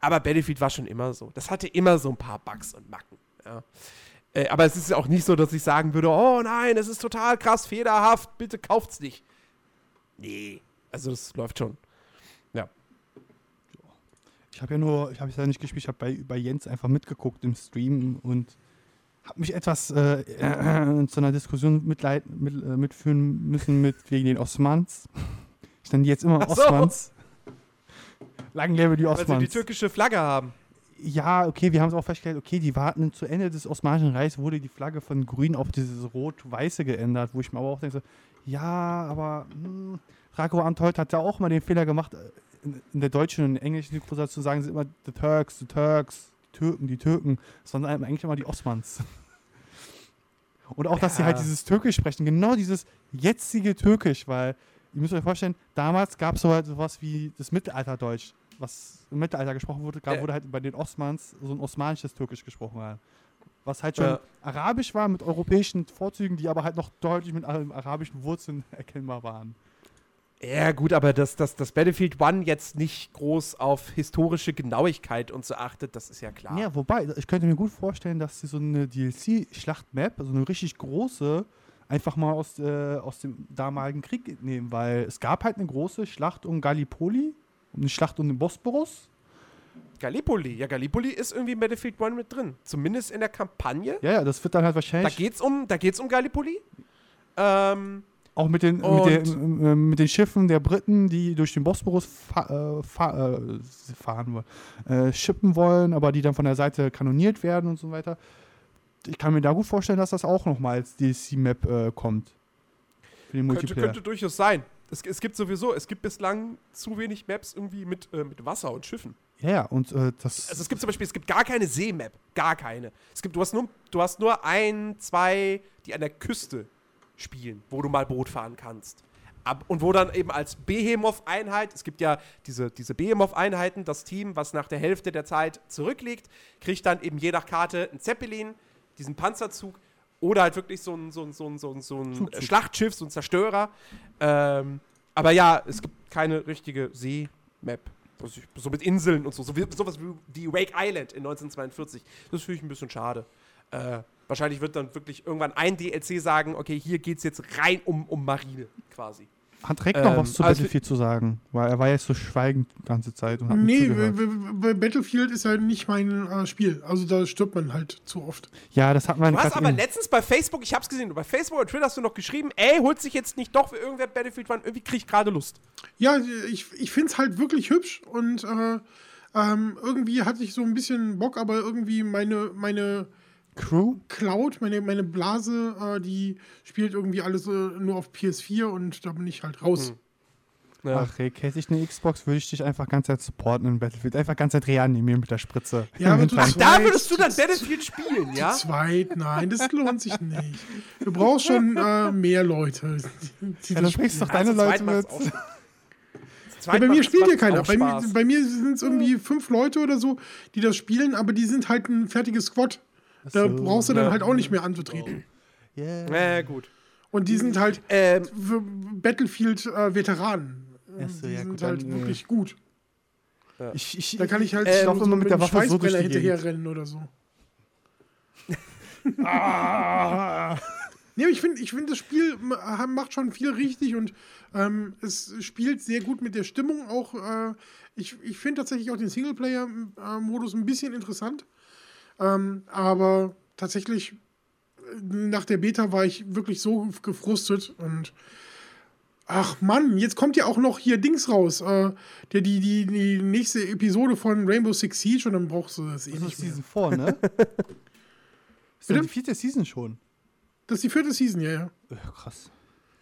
Aber Battlefield war schon immer so. Das hatte immer so ein paar Bugs und Macken. Ja. Äh, aber es ist auch nicht so, dass ich sagen würde, oh nein, es ist total krass fehlerhaft, bitte kauft's nicht. Nee, also das läuft schon. Ja. Ich habe ja nur, ich habe es ja nicht gespielt, ich habe bei, bei Jens einfach mitgeguckt im Stream und habe mich etwas äh, äh, zu einer Diskussion mitleid, mit, äh, mitführen müssen mit wegen den Osmans. Ich nenne die jetzt immer Ach so. Osmans. Lang lebe die Weil sie Osmans. die türkische Flagge haben. Ja, okay, wir haben es auch festgestellt, okay, die warten zu Ende des Osmanischen Reichs wurde die Flagge von grün auf dieses rot-weiße geändert, wo ich mir aber auch denke, so, ja, aber hm, Rako Antolt hat ja auch mal den Fehler gemacht, äh, in, in der deutschen und englischen Synchronisation zu sagen, sie immer the Turks, the Turks, die Türken, die Türken, sondern eigentlich immer die Osmans. Und auch, dass sie Ja. halt dieses Türkisch sprechen, genau dieses jetzige Türkisch, weil ihr müsst euch vorstellen, damals gab es so halt sowas wie das Mittelalterdeutsch, was im Mittelalter gesprochen wurde, gab, Ja. wurde halt bei den Osmans so ein osmanisches Türkisch gesprochen. Halt. Was halt schon Ja. arabisch war mit europäischen Vorzügen, die aber halt noch deutlich mit ar- arabischen Wurzeln erkennbar waren. Ja, gut, aber dass, dass, dass Battlefield One jetzt nicht groß auf historische Genauigkeit und so achtet, das ist ja klar. Ja, wobei, ich könnte mir gut vorstellen, dass sie so eine DLC-Schlacht-Map, also eine richtig große, einfach mal aus, äh, aus dem damaligen Krieg nehmen, weil es gab halt eine große Schlacht um Gallipoli, um eine Schlacht um den Bosporus. Gallipoli. Ja, Gallipoli ist irgendwie in Battlefield One mit drin. Zumindest in der Kampagne. Ja, ja, das wird dann halt Da wahrscheinlich geht's um, da geht's um Gallipoli. Ähm, auch mit den, mit, den, äh, mit den Schiffen der Briten, die durch den Bosporus fa äh, fa äh, fahren wollen, äh, schippen wollen, aber die dann von der Seite kanoniert werden und so weiter. Ich kann mir da gut vorstellen, dass das auch nochmal als DLC-Map äh, kommt. Für den könnte, könnte durchaus sein. Es, es gibt sowieso, es gibt bislang zu wenig Maps irgendwie mit, äh, mit Wasser und Schiffen. Ja, und äh, das. Also es gibt zum Beispiel, es gibt gar keine Seemap. Gar keine. Es gibt, du hast nur, du hast nur ein, zwei, die an der Küste spielen, wo du mal Boot fahren kannst. Ab, und wo dann eben als Behemoth-Einheit, es gibt ja diese, diese Behemoth-Einheiten, das Team, was nach der Hälfte der Zeit zurückliegt, kriegt dann eben je nach Karte einen Zeppelin, diesen Panzerzug oder halt wirklich so ein, so ein, so ein, so ein, so ein Zugzug. Schlachtschiff, so ein Zerstörer. Ähm, aber ja, es gibt keine richtige See-Map. Ich- So mit Inseln und so. so wie, sowas wie die Wake Island in 1942. Das finde ich ein bisschen schade. Äh, wahrscheinlich wird dann wirklich irgendwann ein DLC sagen, okay, hier geht es jetzt rein um, um Marine quasi. Hat Reck noch ähm, was zu also- Battlefield zu sagen? Weil er war jetzt so schweigend die ganze Zeit und hat Nee, Battlefield ist ja nicht mein äh, Spiel. Also da stirbt man halt zu oft. Ja, das hat man Du hast aber letztens bei Facebook, ich hab's gesehen, bei Facebook und Twitter hast du noch geschrieben, ey, holt sich jetzt nicht doch für irgendwer Battlefield One, irgendwie krieg ich gerade Lust. Ja, ich, ich finde es halt wirklich hübsch und äh, ähm, irgendwie hatte ich so ein bisschen Bock, aber irgendwie meine, meine Crew? Cloud, meine, meine Blase, äh, die spielt irgendwie alles äh, nur auf PS4 und da bin ich halt raus. Ja. Ach, Rick, hätte ich eine Xbox, würde ich dich einfach ganz Zeit supporten in Battlefield. Einfach ganz Zeit reanimieren mit der Spritze. Ja, aber Hintern. Da würdest du dann Battlefield spielen, ja? Zweit, nein, das lohnt sich nicht. Du brauchst schon äh, mehr Leute. Die ja, das dann bringst doch deine Leute mit. Ja, bei mir spielt ja keiner. Bei bei mir sind es irgendwie fünf Leute oder so, die das spielen, aber die sind halt ein fertiges Squad. Da so. brauchst du dann Ja. halt auch nicht mehr anzutreten. Yeah. Ja, gut. Und die sind halt Ähm, Battlefield-Veteranen. Ach so, die ja, sind gut, halt dann, äh, wirklich gut. Ich, ich, Da kann ich halt laufe so immer mit der einem Waffe so hinterherrennen oder so. Ah. Nee, aber ich finde, ich find, das Spiel ma- macht schon viel richtig und ähm, es spielt sehr gut mit der Stimmung. Auch äh, ich, ich finde tatsächlich auch den Singleplayer-Modus ein bisschen interessant. Ähm, aber tatsächlich nach der Beta war ich wirklich so gefrustet und Ach Mann, jetzt kommt ja auch noch hier Dings raus. Äh, der, die, die, die nächste Episode von Rainbow Six Siege und dann brauchst du das eh Das nicht ist mehr. Season 4, ne? ist Bitte? die vierte Season schon. Das ist die vierte Season, ja, ja. Äh, krass.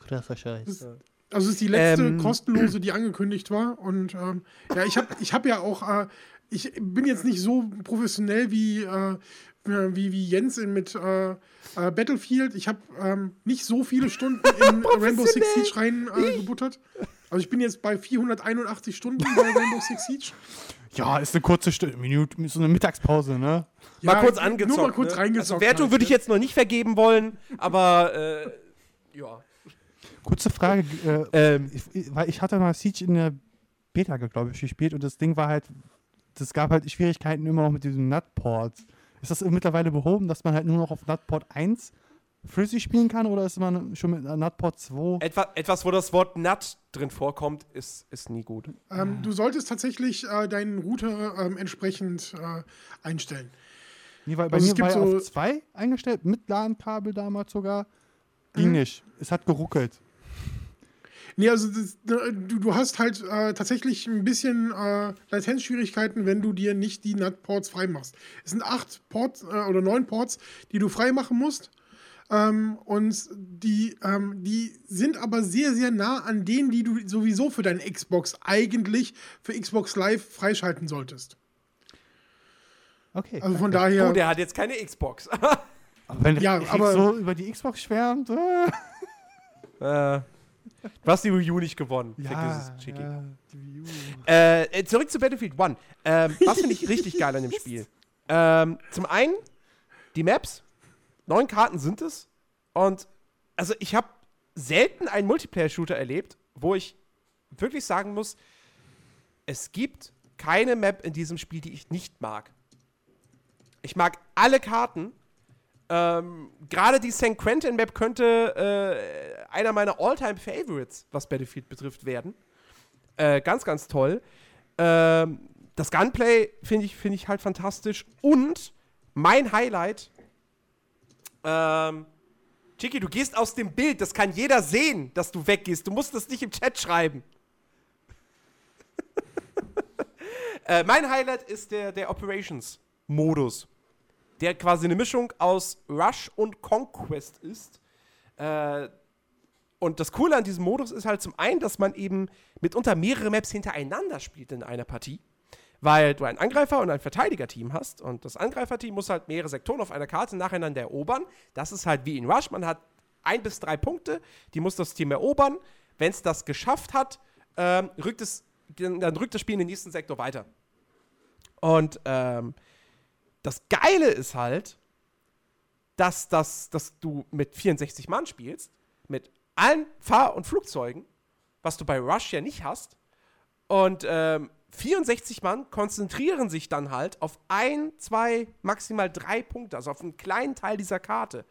Krasser Scheiß. Das- Also es ist die letzte Ähm. kostenlose, die angekündigt war. Und ähm, ja, ich habe ich hab ja auch, äh, ich bin jetzt nicht so professionell wie, äh, wie, wie Jens in, mit äh, äh, Battlefield. Ich habe ähm, nicht so viele Stunden in Rainbow Six Siege rein äh, gebuttert. Also ich bin jetzt bei 481 Stunden bei Rainbow Six Siege. Ja, ist eine kurze Stunde, Minute, so eine Mittagspause, ne? mal Ja, kurz angezockt. Nur mal kurz ne? reingezockt. Also Wertung halt, würde ich ne? jetzt noch nicht vergeben wollen, aber äh, ja. Kurze Frage, äh, Ähm, ich, weil ich hatte mal Siege in der Beta, glaube ich, gespielt und das Ding war halt, das gab halt Schwierigkeiten immer noch mit diesem Nutport. Ist das mittlerweile behoben, dass man halt nur noch auf Nutport 1 flüssig spielen kann oder ist man schon mit Nutport 2? etwa, etwas, wo das Wort Nut drin vorkommt, ist, ist nie gut. Ähm, du solltest tatsächlich äh, deinen Router ähm, entsprechend äh, einstellen. Nee, weil bei Also mir es gibt war er so- auf 2 eingestellt, mit LAN-Kabel damals sogar. Ging nicht. Es hat geruckelt. Nee, also das, du, du hast halt äh, tatsächlich ein bisschen äh, Latenzschwierigkeiten, wenn du dir nicht die NAT-Ports freimachst. Es sind acht Ports äh, oder neun Ports, die du freimachen musst. Ähm, und die, ähm, die sind aber sehr, sehr nah an denen, die du sowieso für deine Xbox eigentlich für Xbox Live freischalten solltest. Okay. Also von daher. Oh, der hat jetzt keine Xbox. aber wenn Ja, aber- so über die Xbox schwärmt, äh, äh, du hast die Wii U nicht gewonnen. Vergiss ja, es, Chicky. ja, die Wii U. Äh, äh, zurück zu Battlefield 1. Ähm, was finde ich richtig geil an dem Spiel? Ähm, zum einen, die Maps. Neun Karten sind es. Und also ich habe selten einen Multiplayer-Shooter erlebt, wo ich wirklich sagen muss, es gibt keine Map in diesem Spiel, die ich nicht mag. Ich mag alle Karten. Ähm, Gerade die St. Quentin Map könnte äh, einer meiner All-Time-Favorites, was Battlefield betrifft, werden. Äh, ganz, ganz toll. Ähm, das Gunplay finde ich, find ich halt fantastisch. Und mein Highlight, ähm, Chiki, du gehst aus dem Bild. Das kann jeder sehen, dass du weggehst. Du musst das nicht im Chat schreiben. äh, mein Highlight ist der, der Operations-Modus, der quasi eine Mischung aus Rush und Conquest ist. Äh, und das Coole an diesem Modus ist halt zum einen, dass man eben mitunter mehrere Maps hintereinander spielt in einer Partie. Weil du ein Angreifer- und ein Verteidigerteam hast. Und das Angreiferteam muss halt mehrere Sektoren auf einer Karte nacheinander erobern. Das ist halt wie in Rush. Man hat ein bis drei Punkte, die muss das Team erobern. Wenn es das geschafft hat, ähm, rückt es, dann rückt das Spiel in den nächsten Sektor weiter. Und ähm, das Geile ist halt, dass, das, dass du mit 64 Mann spielst, mit allen Fahr- und Flugzeugen, was du bei Rush ja nicht hast. Und ähm, 64 Mann konzentrieren sich dann halt auf ein, zwei, maximal drei Punkte, also auf einen kleinen Teil dieser Karte.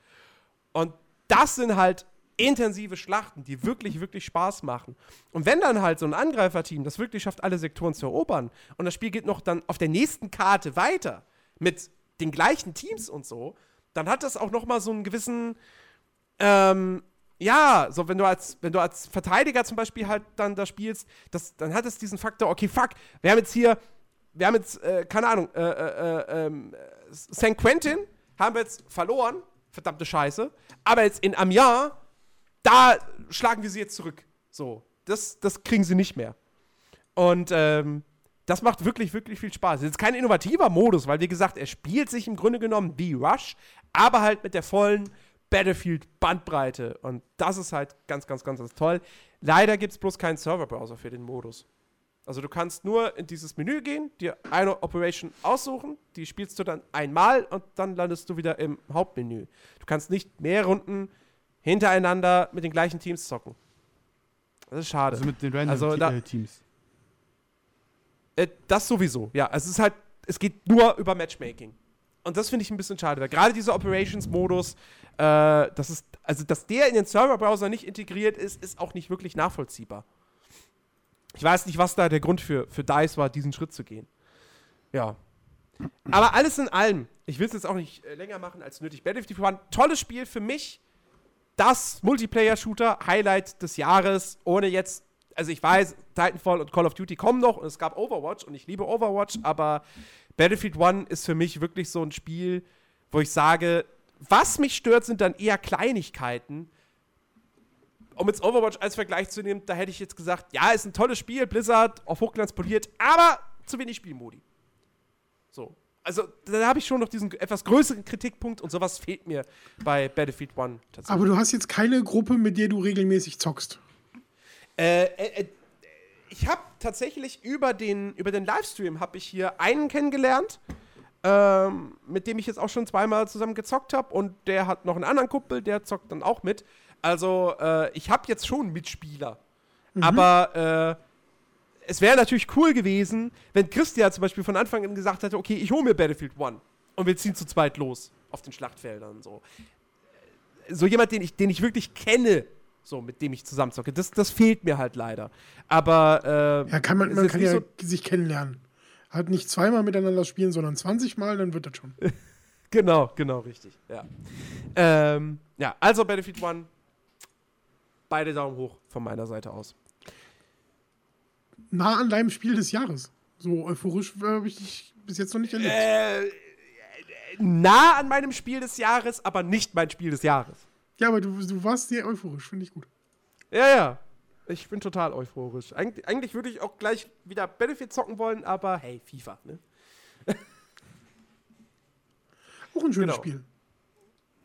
Und das sind halt intensive Schlachten, die wirklich, wirklich Spaß machen. Und wenn dann halt so ein Angreiferteam das wirklich schafft, alle Sektoren zu erobern und das Spiel geht noch dann auf der nächsten Karte weiter mit den gleichen Teams und so, dann hat das auch noch mal so einen gewissen, ähm, ja, so wenn du als, wenn du als Verteidiger zum Beispiel halt dann da spielst, das, dann hat es diesen Faktor, okay, fuck, wir haben jetzt hier, wir haben jetzt, äh, keine Ahnung, äh, äh, äh, ähm, St. Quentin haben wir jetzt verloren, verdammte Scheiße, aber jetzt in Amiens, da schlagen wir sie jetzt zurück. So, das, das kriegen sie nicht mehr. Und ähm, das macht wirklich, wirklich viel Spaß. Jetzt kein innovativer Modus, weil wie gesagt, er spielt sich im Grunde genommen wie Rush, aber halt mit der vollen Battlefield-Bandbreite. Und das ist halt ganz, ganz, ganz, ganz toll. Leider gibt es bloß keinen Serverbrowser für den Modus. Also du kannst nur in dieses Menü gehen, dir eine Operation aussuchen, die spielst du dann einmal und dann landest du wieder im Hauptmenü. Du kannst nicht mehr Runden hintereinander mit den gleichen Teams zocken. Das ist schade. Also mit den random Also da- äh, Teams. Äh, das sowieso, ja. Es ist halt, es geht nur über Matchmaking. Und das finde ich ein bisschen schade, gerade dieser Operations-Modus, äh, das ist, also dass der in den Serverbrowser nicht integriert ist, ist auch nicht wirklich nachvollziehbar. Ich weiß nicht, was da der Grund für, für DICE war, diesen Schritt zu gehen. Ja. Aber alles in allem, ich will es jetzt auch nicht äh, länger machen als nötig. Battlefield 1, tolles Spiel für mich. das Multiplayer-Shooter-Highlight des Jahres, ohne jetzt, also ich weiß, Titanfall und Call of Duty kommen noch und es gab Overwatch und ich liebe Overwatch, aber Battlefield 1 ist für mich wirklich so ein Spiel, wo ich sage, was mich stört, sind dann eher Kleinigkeiten. Um jetzt Overwatch als Vergleich zu nehmen, da hätte ich jetzt gesagt, ja, ist ein tolles Spiel, Blizzard auf Hochglanz poliert, aber zu wenig Spielmodi. So. Also, da habe ich schon noch diesen etwas größeren Kritikpunkt und sowas fehlt mir bei Battlefield 1 tatsächlich. Aber du hast jetzt keine Gruppe, mit der du regelmäßig zockst. Äh, äh, äh ich habe tatsächlich über den, über den Livestream habe ich hier einen kennengelernt, ähm, mit dem ich jetzt auch schon zweimal zusammen gezockt habe und der hat noch einen anderen Kumpel, der zockt dann auch mit. Also äh, ich habe jetzt schon Mitspieler, mhm. aber äh, es wäre natürlich cool gewesen, wenn Christian zum Beispiel von Anfang an gesagt hätte, okay, ich hole mir Battlefield One und wir ziehen zu zweit los auf den Schlachtfeldern so. So jemand, den ich, den ich wirklich kenne, so mit dem ich zusammenzocke. Das, das fehlt mir halt leider. Aber äh, ja, kann man, man kann ja so sich kennenlernen. Halt nicht zweimal miteinander spielen, sondern 20 Mal, dann wird das schon. genau, genau, richtig. Ja. Ähm, ja, also Battlefield One. Beide Daumen hoch von meiner Seite aus. Nah an deinem Spiel des Jahres. So euphorisch äh, habe ich dich bis jetzt noch nicht erlebt. Äh, nah an meinem Spiel des Jahres, aber nicht mein Spiel des Jahres. Ja, aber du, du warst sehr euphorisch, finde ich gut. Ja, ja. Ich bin total euphorisch. Eig eigentlich würde ich auch gleich wieder Battlefield zocken wollen, aber hey, FIFA, ne? auch ein schönes genau. Spiel.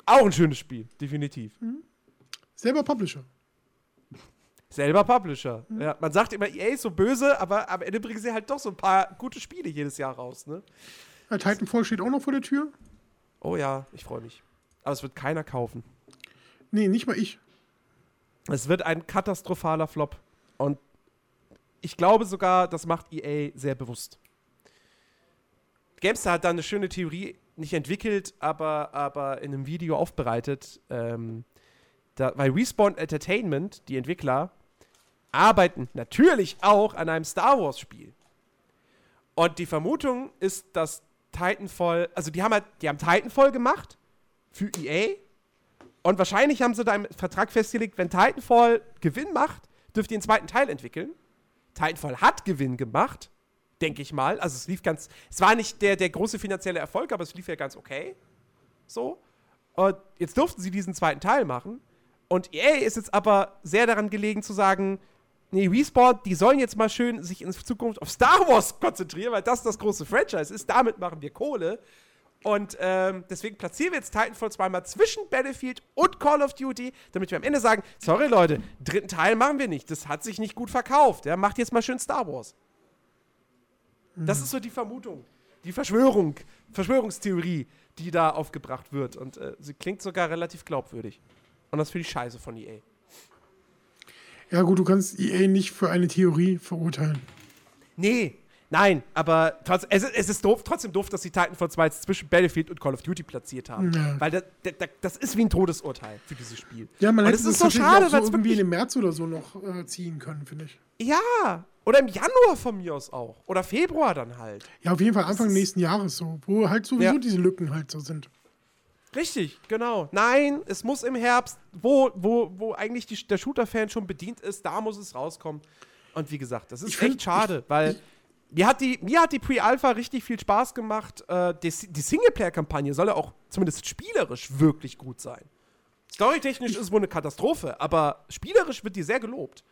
Auch ein schönes Spiel, definitiv. Mhm. Selber Publisher. Selber Publisher. Mhm. Ja, man sagt immer, EA ist so böse, aber am Ende bringen sie halt doch so ein paar gute Spiele jedes Jahr raus, ne? Ja, Titanfall steht auch noch vor der Tür. Oh ja, ich freue mich. Aber es wird keiner kaufen. Nee, nicht mal ich. Es wird ein katastrophaler Flop. Und ich glaube sogar, das macht EA sehr bewusst. Gamestar hat da eine schöne Theorie nicht entwickelt, aber, aber in einem Video aufbereitet. Ähm, da, weil Respawn Entertainment, die Entwickler, arbeiten natürlich auch an einem Star Wars-Spiel. Und die Vermutung ist, dass Titanfall, also die haben halt, die haben Titanfall gemacht für EA und wahrscheinlich haben sie da im Vertrag festgelegt, wenn Titanfall Gewinn macht, dürft ihr den zweiten Teil entwickeln. Titanfall hat Gewinn gemacht, denke ich mal. Also es lief ganz, es war nicht der, der große finanzielle Erfolg, aber es lief ja ganz okay. So. Und jetzt durften sie diesen zweiten Teil machen. Und EA ist jetzt aber sehr daran gelegen zu sagen, nee, Respawn, die sollen jetzt mal schön sich in Zukunft auf Star Wars konzentrieren, weil das das große Franchise ist. Damit machen wir Kohle. Und ähm, deswegen platzieren wir jetzt Titanfall zweimal zwischen Battlefield und Call of Duty, damit wir am Ende sagen: Sorry, Leute, dritten Teil machen wir nicht. Das hat sich nicht gut verkauft. Ja, macht jetzt mal schön Star Wars. Mhm. Das ist so die Vermutung, die Verschwörung, Verschwörungstheorie, die da aufgebracht wird. Und äh, sie klingt sogar relativ glaubwürdig. Und das finde ich scheiße von EA. Ja, gut, du kannst EA nicht für eine Theorie verurteilen. Nee, Nein, aber trotz, es, es, ist doof, trotzdem doof, dass sie Titanfall 2 zwischen Battlefield und Call of Duty platziert haben. Ja. Weil das, das, das, ist wie ein Todesurteil für dieses Spiel. Ja, man hätte es so schade, weil so irgendwie im März oder so noch äh, ziehen können, finde ich. Ja, oder im Januar von mir aus auch. Oder Februar dann halt. Ja, auf jeden Fall Anfang nächsten Jahres so, wo halt sowieso ja. diese Lücken halt so sind. Richtig, genau. Nein, es muss im Herbst, wo, wo, wo eigentlich die, der Shooter-Fan schon bedient ist, da muss es rauskommen. Und wie gesagt, das ist ich echt find, schade, ich, weil. Ich, mir hat die, mir hat die Pre-Alpha richtig viel Spaß gemacht. Äh, die, die Singleplayer-Kampagne soll ja auch zumindest spielerisch wirklich gut sein. Storytechnisch ist es wohl eine Katastrophe, aber spielerisch wird die sehr gelobt.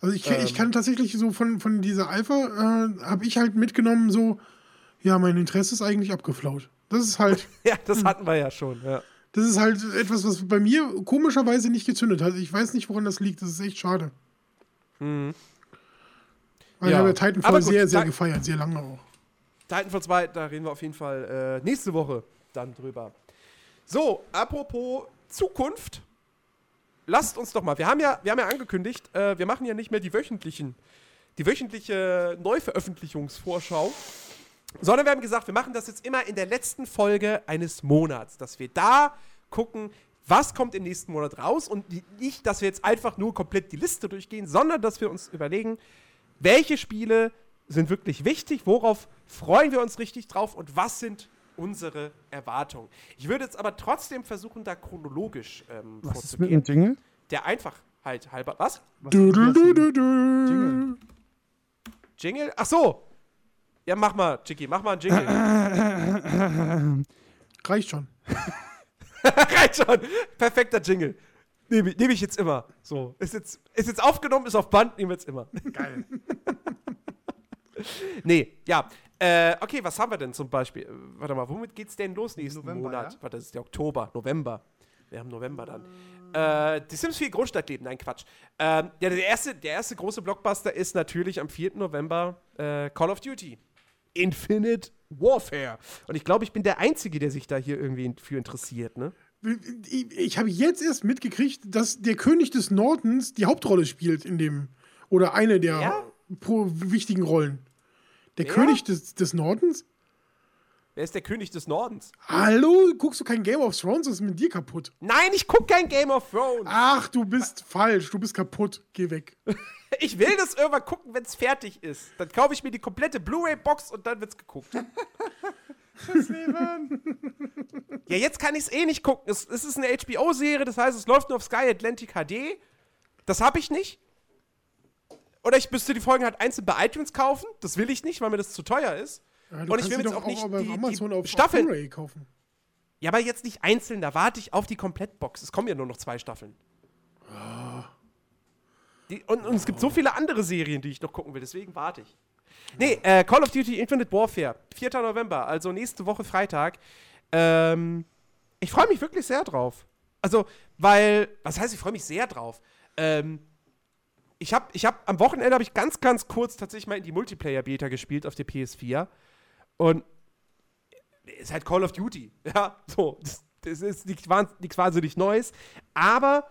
Also ich, ähm, ich kann tatsächlich so von, von dieser Alpha, äh, habe ich halt mitgenommen, so, ja, mein Interesse ist eigentlich abgeflaut. Das ist halt. ja, das hatten wir ja schon, ja. Das ist halt etwas, was bei mir komischerweise nicht gezündet hat. Ich weiß nicht, woran das liegt. Das ist echt schade. Mhm. Weil ja. ich habe Titanfall gut, sehr, sehr gefeiert, sehr lange auch. Titanfall 2, da reden wir auf jeden Fall äh, nächste Woche dann drüber. So, apropos Zukunft. Lasst uns doch mal, wir haben ja, wir haben ja angekündigt, äh, wir machen ja nicht mehr die wöchentlichen, die wöchentliche Neuveröffentlichungsvorschau, sondern wir haben gesagt, wir machen das jetzt immer in der letzten Folge eines Monats, dass wir da gucken, was kommt im nächsten Monat raus und nicht, dass wir jetzt einfach nur komplett die Liste durchgehen, sondern dass wir uns überlegen, welche Spiele sind wirklich wichtig, worauf freuen wir uns richtig drauf und was sind unsere Erwartungen. Ich würde jetzt aber trotzdem versuchen, da chronologisch ähm, Was ist mit dem vorzugehen. Jingle? Der Einfachheit halber. Was? Was Du, ist du, das du, denn? du, du. Jingle. Jingle? Ach so. Ja, mach mal, Chicky, mach mal einen Jingle. Reicht schon. Reicht schon. Perfekter Jingle. Nehme ich, nehm ich jetzt immer. So. Ist jetzt, ist jetzt aufgenommen, ist auf Band, nehmen wir jetzt immer. Geil. Nee, ja. Äh, okay, was haben wir denn zum Beispiel? Warte mal, womit geht's denn los nächsten November, Monat? ja? Warte, das ist der Oktober, November. Wir haben November dann. Äh, die Sims 4 Großstadtleben, nein, Quatsch. Ähm, ja, der erste, der erste große Blockbuster ist natürlich am 4. November äh, Call of Duty. Infinite Warfare. Und ich glaube, ich bin der Einzige, der sich da hier irgendwie für interessiert, ne? Ich, ich habe jetzt erst mitgekriegt, dass der König des Nordens die Hauptrolle spielt in dem. Oder eine der Ja? wichtigen Rollen. Der Wer? König des, des Nordens? Wer ist der König des Nordens? Hallo? Guckst du kein Game of Thrones? Was ist mit dir kaputt? Nein, ich gucke kein Game of Thrones. Ach, du bist falsch. Du bist kaputt. Geh weg. Ich will das irgendwann gucken, wenn es fertig ist. Dann kaufe ich mir die komplette Blu-ray-Box und dann wird's geguckt. ja, jetzt kann ich es eh nicht gucken. Es, es ist eine HBO-Serie, das heißt, es läuft nur auf Sky Atlantic HD. Das habe ich nicht. Oder ich müsste die Folgen halt einzeln bei iTunes kaufen. Das will ich nicht, weil mir das zu teuer ist. Ja, und ich will jetzt doch auch nicht bei die, Amazon die auf, Staffeln. auf kaufen. Ja, aber jetzt nicht einzeln, da warte ich auf die Komplettbox. Es kommen ja nur noch zwei Staffeln. Die, und, und es gibt so viele andere Serien, die ich noch gucken will, deswegen warte ich. Nee, äh, Call of Duty Infinite Warfare, 4. November, also nächste Woche Freitag. Ähm, ich freue mich wirklich sehr drauf. Also, weil, was heißt, ich freue mich sehr drauf? Ähm, ich habe ich hab, am Wochenende habe ich ganz, ganz kurz tatsächlich mal in die Multiplayer-Beta gespielt auf der PS4. Und ist halt Call of Duty. Ja, so. Das, das ist nichts wahnsinnig Neues. Aber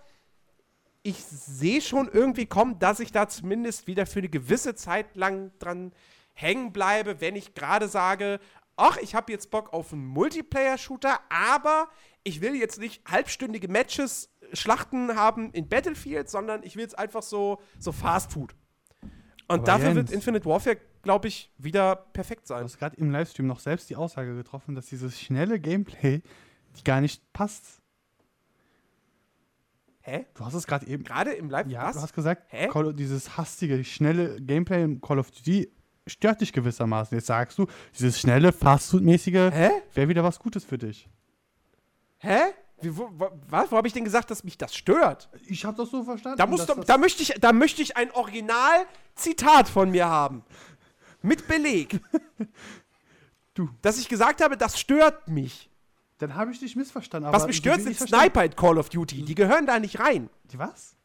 ich sehe schon irgendwie kommen, dass ich da zumindest wieder für eine gewisse Zeit lang dran hängen bleibe, wenn ich gerade sage, ach, ich habe jetzt Bock auf einen Multiplayer-Shooter, aber ich will jetzt nicht halbstündige Matches, Schlachten haben in Battlefield, sondern ich will jetzt einfach so, so Fast Food. Und Aber dafür wird Jens- Infinite Warfare, glaube ich, wieder perfekt Du sein. hast gerade im Livestream noch selbst die Aussage getroffen, dass dieses schnelle Gameplay die gar nicht passt. Hä? Du hast es gerade eben. Gerade im Live? Ja, was? du hast gesagt, Hä? Call, dieses hastige, schnelle Gameplay im Call of Duty stört dich gewissermaßen. Jetzt sagst du, dieses schnelle, Fastfood-mäßige Hä? wäre wieder was Gutes für dich. Hä? Wie, wo, wo, was? Wo habe ich denn gesagt, dass mich das stört? Ich habe das so verstanden. Da, musst du, da, möchte ich, da möchte ich ein Original-Zitat von mir haben. Mit Beleg. Du. Dass ich gesagt habe, das stört mich. Dann habe ich dich missverstanden. Was mich stört, sind Sniper in Call of Duty. Die gehören da nicht rein. Die was?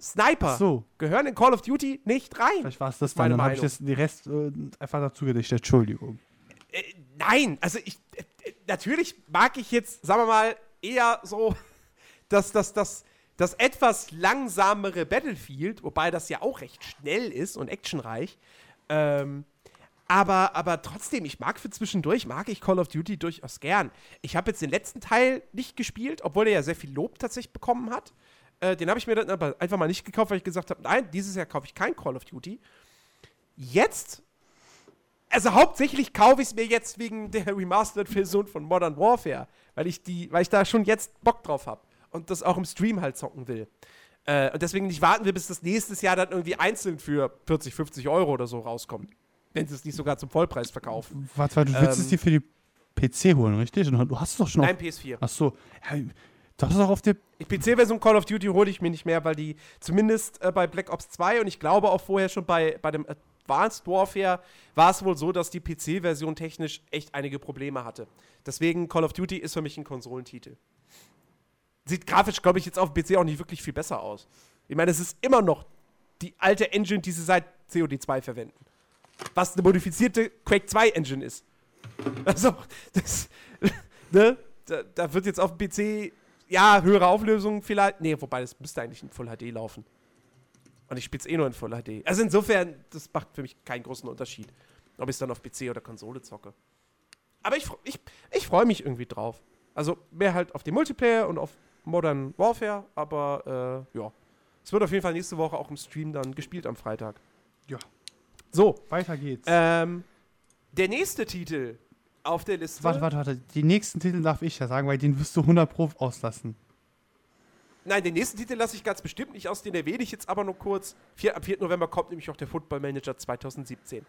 Sniper so. gehören in Call of Duty nicht rein. Vielleicht war es das Meine dann. Dann habe ich das, die Rest äh, einfach dazu gedichtet. Entschuldigung. Äh, nein, also ich. Äh, natürlich mag ich jetzt, sagen wir mal, eher so das, das, das, das etwas langsamere Battlefield, wobei das ja auch recht schnell ist und actionreich. Ähm, aber, aber trotzdem, ich mag für zwischendurch, mag ich Call of Duty durchaus gern. Ich habe jetzt den letzten Teil nicht gespielt, obwohl er ja sehr viel Lob tatsächlich bekommen hat. Äh, den habe ich mir dann aber einfach mal nicht gekauft, weil ich gesagt habe, nein, dieses Jahr kaufe ich kein Call of Duty. Jetzt also hauptsächlich kaufe ich es mir jetzt wegen der Remastered-Version von Modern Warfare, weil ich die, weil ich da schon jetzt Bock drauf habe und das auch im Stream halt zocken will. Äh, und deswegen nicht warten wir, bis das nächstes Jahr dann irgendwie einzeln für 40, 50 Euro oder so rauskommt. Wenn sie es nicht sogar zum Vollpreis verkaufen. Warte, warte, du willst Ähm, es dir für die PC holen, richtig? Und du hast es doch schon Nein, auf. PS4. Ach so. Ja, du hast es auch auf der. Die PC-Version Call of Duty hole ich mir nicht mehr, weil die zumindest äh, bei Black Ops 2 und ich glaube auch vorher schon bei, bei dem Advanced Warfare war es wohl so, dass die PC-Version technisch echt einige Probleme hatte. Deswegen Call of Duty ist für mich ein Konsolentitel. Sieht grafisch, glaube ich, jetzt auf dem PC auch nicht wirklich viel besser aus. Ich meine, es ist immer noch die alte Engine, die sie seit COD 2 verwenden. Was eine modifizierte Quake 2 Engine ist. Also, das, ne? Da, da wird jetzt auf dem PC, ja, höhere Auflösung vielleicht. Nee, wobei, das müsste eigentlich in Full HD laufen. Und ich spiele es eh nur in Full HD. Also insofern, das macht für mich keinen großen Unterschied, ob ich es dann auf PC oder Konsole zocke. Aber ich, ich, ich freue mich irgendwie drauf. Also mehr halt auf den Multiplayer und auf Modern Warfare, aber äh, ja. Es wird auf jeden Fall nächste Woche auch im Stream dann gespielt am Freitag. Ja. So, Weiter geht's. ähm, der nächste Titel auf der Liste. Warte, warte, warte. Die nächsten Titel darf ich ja sagen, weil den wirst du 100 Pro auslassen. Nein, den nächsten Titel lasse ich ganz bestimmt nicht aus, den erwähne ich jetzt aber nur kurz. Vier, am 4. November kommt nämlich auch der Football Manager 2017.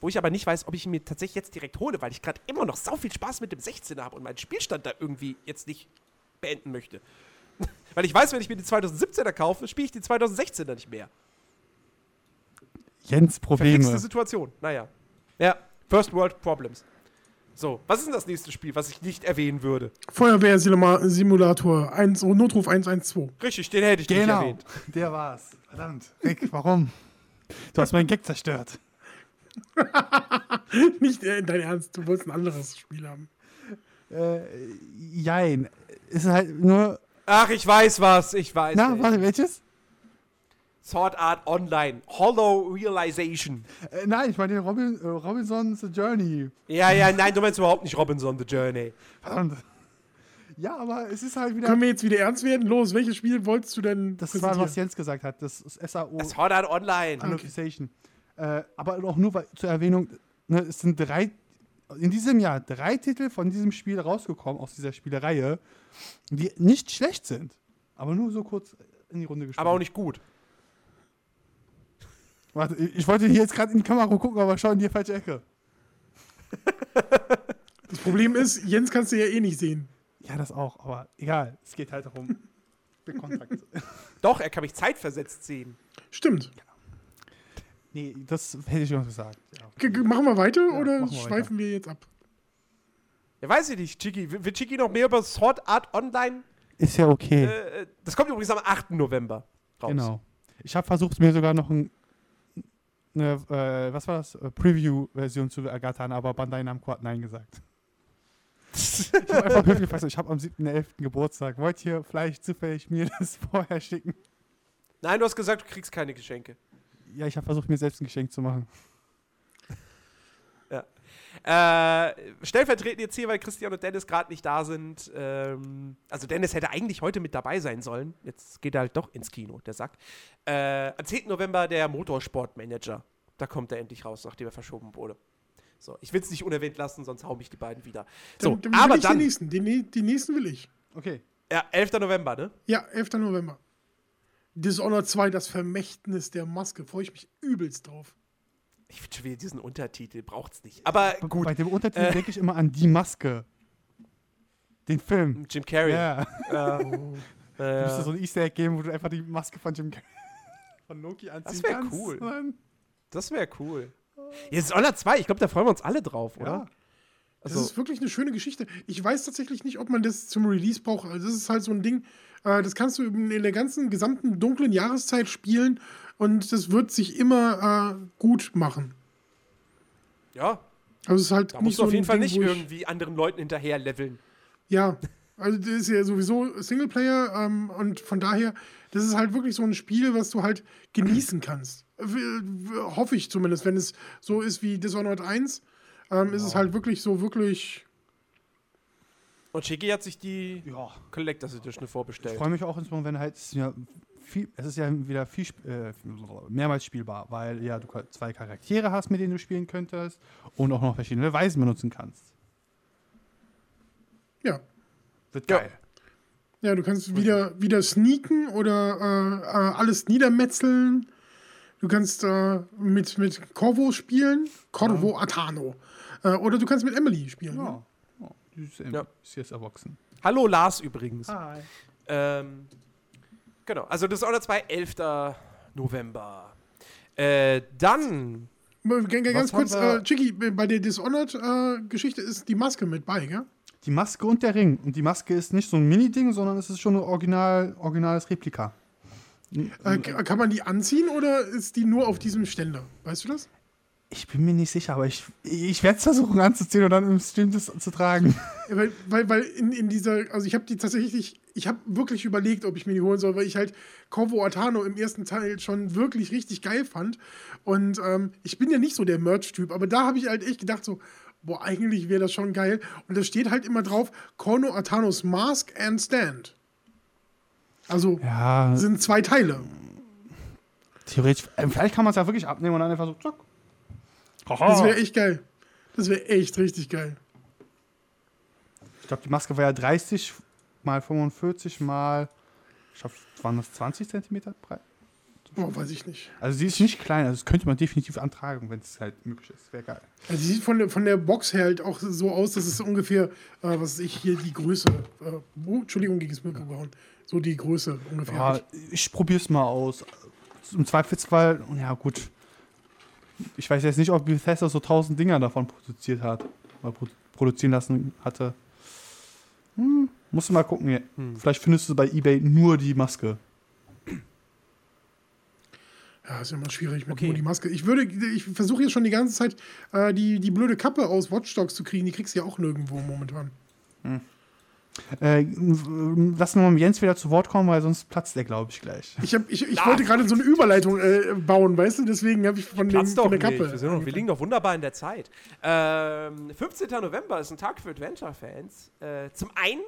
Wo ich aber nicht weiß, ob ich ihn mir tatsächlich jetzt direkt hole, weil ich gerade immer noch so viel Spaß mit dem 16er habe und meinen Spielstand da irgendwie jetzt nicht beenden möchte. weil ich weiß, wenn ich mir die 2017er kaufe, spiele ich die 2016er nicht mehr. Jens Probleme. Verflixte Situation. Naja. Ja, First World Problems. So, was ist denn das nächste Spiel, was ich nicht erwähnen würde? Feuerwehrsimulator 1, oh, Notruf 112. Richtig, den hätte ich nicht Genau, erwähnt. der war's. Verdammt. Rick, warum? Du hast meinen Gag zerstört. Nicht äh, dein Ernst, du wolltest ein anderes Spiel haben. Äh, jein. Es ist halt nur. Ach, ich weiß was, ich weiß. Na, warte, welches? Sword Art Online. Hollow Realization. Äh, nein, ich meine den Robin, äh, Robinson's Journey. Ja, ja, nein, du meinst überhaupt nicht Robinson the Journey. Verdammt. Ja, aber es ist halt wieder. Können wir jetzt wieder ernst werden? Los, welches Spiel wolltest du denn Das war, was Jens gesagt hat. Das ist SAO. Sword Art Online. Annotation. Äh, aber auch nur weil, zur Erwähnung, ne, es sind drei, in diesem Jahr drei Titel von diesem Spiel rausgekommen, aus dieser Spielereihe, die nicht schlecht sind. Aber nur so kurz in die Runde gespielt. Aber auch nicht gut. Warte, ich wollte hier jetzt gerade in die Kamera gucken, aber schau in die falsche Ecke. Das Problem ist, Jens kannst du ja eh nicht sehen. Ja, das auch, aber egal. Es geht halt darum. den Kontakt. Doch, er kann mich zeitversetzt sehen. Stimmt. nee, das hätte ich noch gesagt. Ja. Machen wir weiter Ja, oder wir schweifen wir jetzt ab? Ja, weiß ich nicht, Chiki. Will will Chiki noch mehr über Sword Art Online? Ist ja okay. Äh, äh, das kommt übrigens am 8. November raus. Genau. Ich habe versucht, mir sogar noch ein, eine, äh, was war das, äh, Preview-Version zu ergattern, aber Bandai Namco hat Nein gesagt. Ich habe einfach höflich gefragt, ich habe am 7.11. Geburtstag. Wollt ihr vielleicht zufällig mir das vorher schicken? Nein, du hast gesagt, du kriegst keine Geschenke. Ja, ich habe versucht, mir selbst ein Geschenk zu machen. Äh, stellvertretend jetzt hier, weil Christian und Dennis gerade nicht da sind. Ähm, also Dennis hätte eigentlich heute mit dabei sein sollen. Jetzt geht er halt doch ins Kino, der Sack. Äh, am 10. November der Motorsportmanager. Da kommt er endlich raus, nachdem er verschoben wurde. So, ich will es nicht unerwähnt lassen, sonst hauen mich die beiden wieder. So, Dann, dann will aber ich dann, den nächsten. Den, die nächsten will ich. Okay. ja, 11. November, ne? Ja, 11. November. Dishonored 2, das Vermächtnis der Maske. Freue ich mich übelst drauf. Ich finde schon wieder diesen Untertitel, braucht's nicht. Aber gut, Bei dem Untertitel Äh. denke ich immer an die Maske. Den Film. Jim Carrey. Ja. Ja. Äh, Müsste so ein Easter Egg geben, wo du einfach die Maske von Jim Carrey von Loki anziehen wär kannst. cool. Dann- das wäre cool. Jetzt Honor 2, ich glaube, da freuen wir uns alle drauf, oder? Ja. Das Also, ist wirklich eine schöne Geschichte. Ich weiß tatsächlich nicht, ob man das zum Release braucht. Also das ist halt so ein Ding, äh, das kannst du in in der ganzen gesamten dunklen Jahreszeit spielen und das wird sich immer äh, gut machen. ja, Also es ist halt da nicht musst du so auf jeden Fall Ding, nicht ich- irgendwie anderen Leuten hinterher leveln. Ja, also das ist ja sowieso Singleplayer ähm, und von daher, das ist halt wirklich so ein Spiel, was du halt genießen kannst. Hoffe ich zumindest, wenn es so ist wie Dishonored 1, ähm, ist es halt wirklich so, wirklich. Und Shiki hat sich die ja. Collectors Edition Ich vorbestellt. freue mich auch insbesondere, wenn halt ja viel, es ist ja wieder viel äh, mehrmals spielbar, weil ja du zwei Charaktere hast, mit denen du spielen könntest und auch noch verschiedene Weisen benutzen kannst. Ja. Wird Ja. geil. Ja, du kannst wieder, wieder sneaken oder äh, äh, alles niedermetzeln. Du kannst äh, mit, mit Corvo spielen, Corvo Atano. Äh, oder du kannst mit Emily spielen. ne? Ja. ja. Die ist, Ja. ist jetzt erwachsen. Hallo Lars übrigens. Hi. Ähm, genau, also Dishonored 2, 11. November. Äh, dann, Ganz kurz, äh, Chicky, bei der Dishonored-Geschichte ist die Maske mit bei, gell? Die Maske und der Ring. Und die Maske ist nicht so ein Mini-Ding, sondern es ist schon ein original, originales Replika. Äh, kann man die anziehen oder ist die nur auf diesem Ständer? Weißt du das? Ich bin mir nicht sicher, aber ich, ich werde es versuchen anzuziehen und dann im Stream das zu tragen. Ja, weil, weil, weil in, in dieser, also ich habe die tatsächlich, ich habe wirklich überlegt, ob ich mir die holen soll, weil ich halt Corvo Atano im ersten Teil schon wirklich richtig geil fand. Und ähm, ich bin ja nicht so der Merch-Typ, aber da habe ich halt echt gedacht so, boah, eigentlich wäre das schon geil. Und da steht halt immer drauf, Corno Atanos Mask and Stand. Also Ja, sind zwei Teile. theoretisch. äh, Vielleicht kann man es ja wirklich abnehmen und dann einfach so, zack. Das wäre echt geil. Das wäre echt richtig geil. Ich glaube, die Maske war ja 30 mal 45 mal, ich glaube, waren das 20 Zentimeter breit? Oh, weiß ich nicht. Also sie ist nicht klein, also das könnte man definitiv antragen, wenn es halt möglich ist. Wäre geil. Also sie sieht von der, von der Box her halt auch so aus, dass es ungefähr, äh, was ich, hier die Größe, äh, oh, Entschuldigung, gegen das Mikro gehauen, so die Größe ungefähr. Ja, hat. ich probiere es mal aus. Im Zweifelsfall, ja gut. Ich weiß jetzt nicht, ob Bethesda so 1000 Dinger davon produziert hat. Oder produ produzieren lassen hatte. Hm, musst du mal gucken. Ja. Vielleicht findest du bei Ebay nur die Maske. Ja, ist immer schwierig mit Okay. nur die Maske. Ich würde, ich versuche jetzt schon die ganze Zeit äh, die, die blöde Kappe aus Watch Dogs zu kriegen. Die kriegst du ja auch nirgendwo momentan. Äh, lassen wir mal Jens wieder zu Wort kommen, weil sonst platzt er, glaube ich, gleich. Ich, hab, ich, ich Ah. wollte gerade so eine Überleitung äh, bauen, weißt du? Deswegen habe ich von, dem, von der. Kappe. Wir, sind noch, wir liegen doch wunderbar in der Zeit. Ähm, 15. November ist ein Tag für Adventure-Fans. Äh, zum einen,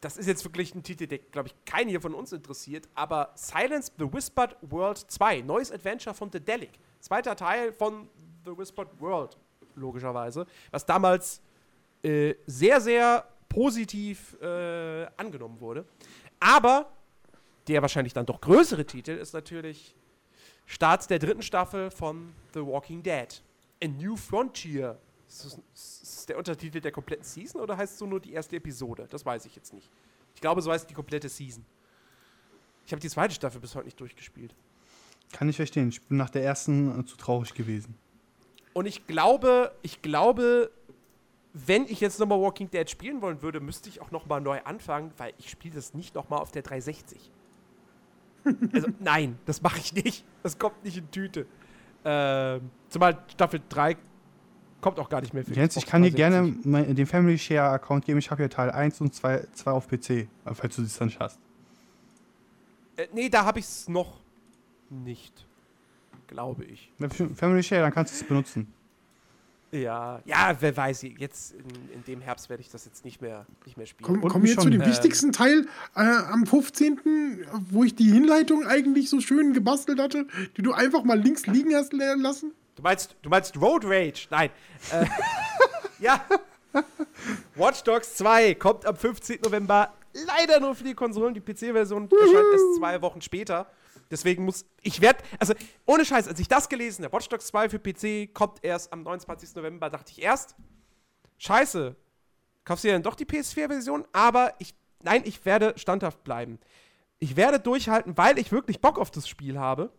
das ist jetzt wirklich ein Titel, der, glaube ich, keinen hier von uns interessiert, aber Silence the Whispered World 2, neues Adventure von The Delic. Zweiter Teil von The Whispered World, logischerweise, was damals äh, sehr, sehr positiv äh, angenommen wurde. Aber der wahrscheinlich dann doch größere Titel ist natürlich Start der dritten Staffel von The Walking Dead. A New Frontier. Ist das, der Untertitel der kompletten Season oder heißt es so nur die erste Episode? Das weiß ich jetzt nicht. Ich glaube, so heißt die komplette Season. Ich habe die zweite Staffel bis heute nicht durchgespielt. Kann ich verstehen. Ich bin nach der ersten äh, zu traurig gewesen. Und ich glaube, ich glaube, wenn ich jetzt nochmal Walking Dead spielen wollen würde, müsste ich auch nochmal neu anfangen, weil ich spiele das nicht nochmal auf der 360. also nein, das mache ich nicht. Das kommt nicht in Tüte. Ähm, zumal Staffel 3 kommt auch gar nicht mehr für Jens, ich kann dir 360. gerne mein, den Family Share Account geben. Ich habe hier Teil 1 und 2, 2 auf PC, äh, falls du das dann nicht hast. Äh, nee, da habe ich es noch nicht. Glaube ich. Family Share, dann kannst du es benutzen. Ja, ja, wer weiß. Jetzt in, in dem Herbst werde ich das jetzt nicht mehr, nicht mehr spielen. Komm, kommen wir zu dem ähm, wichtigsten Teil äh, am 15., wo ich die Hinleitung eigentlich so schön gebastelt hatte, die du einfach mal links liegen hast lassen. Du meinst, du meinst Road Rage? Nein. Äh, ja. Watch Dogs 2 kommt am 15. November leider nur für die Konsolen. Die PC-Version erscheint erst zwei Wochen später. Deswegen muss ich werde, also ohne Scheiß, als ich das gelesen habe, Watch Dogs 2 für PC kommt erst am 29. November, dachte ich erst, scheiße, kaufst du dir dann doch die PS4-Version? Aber ich, nein, ich werde standhaft bleiben. Ich werde durchhalten, weil ich wirklich Bock auf das Spiel habe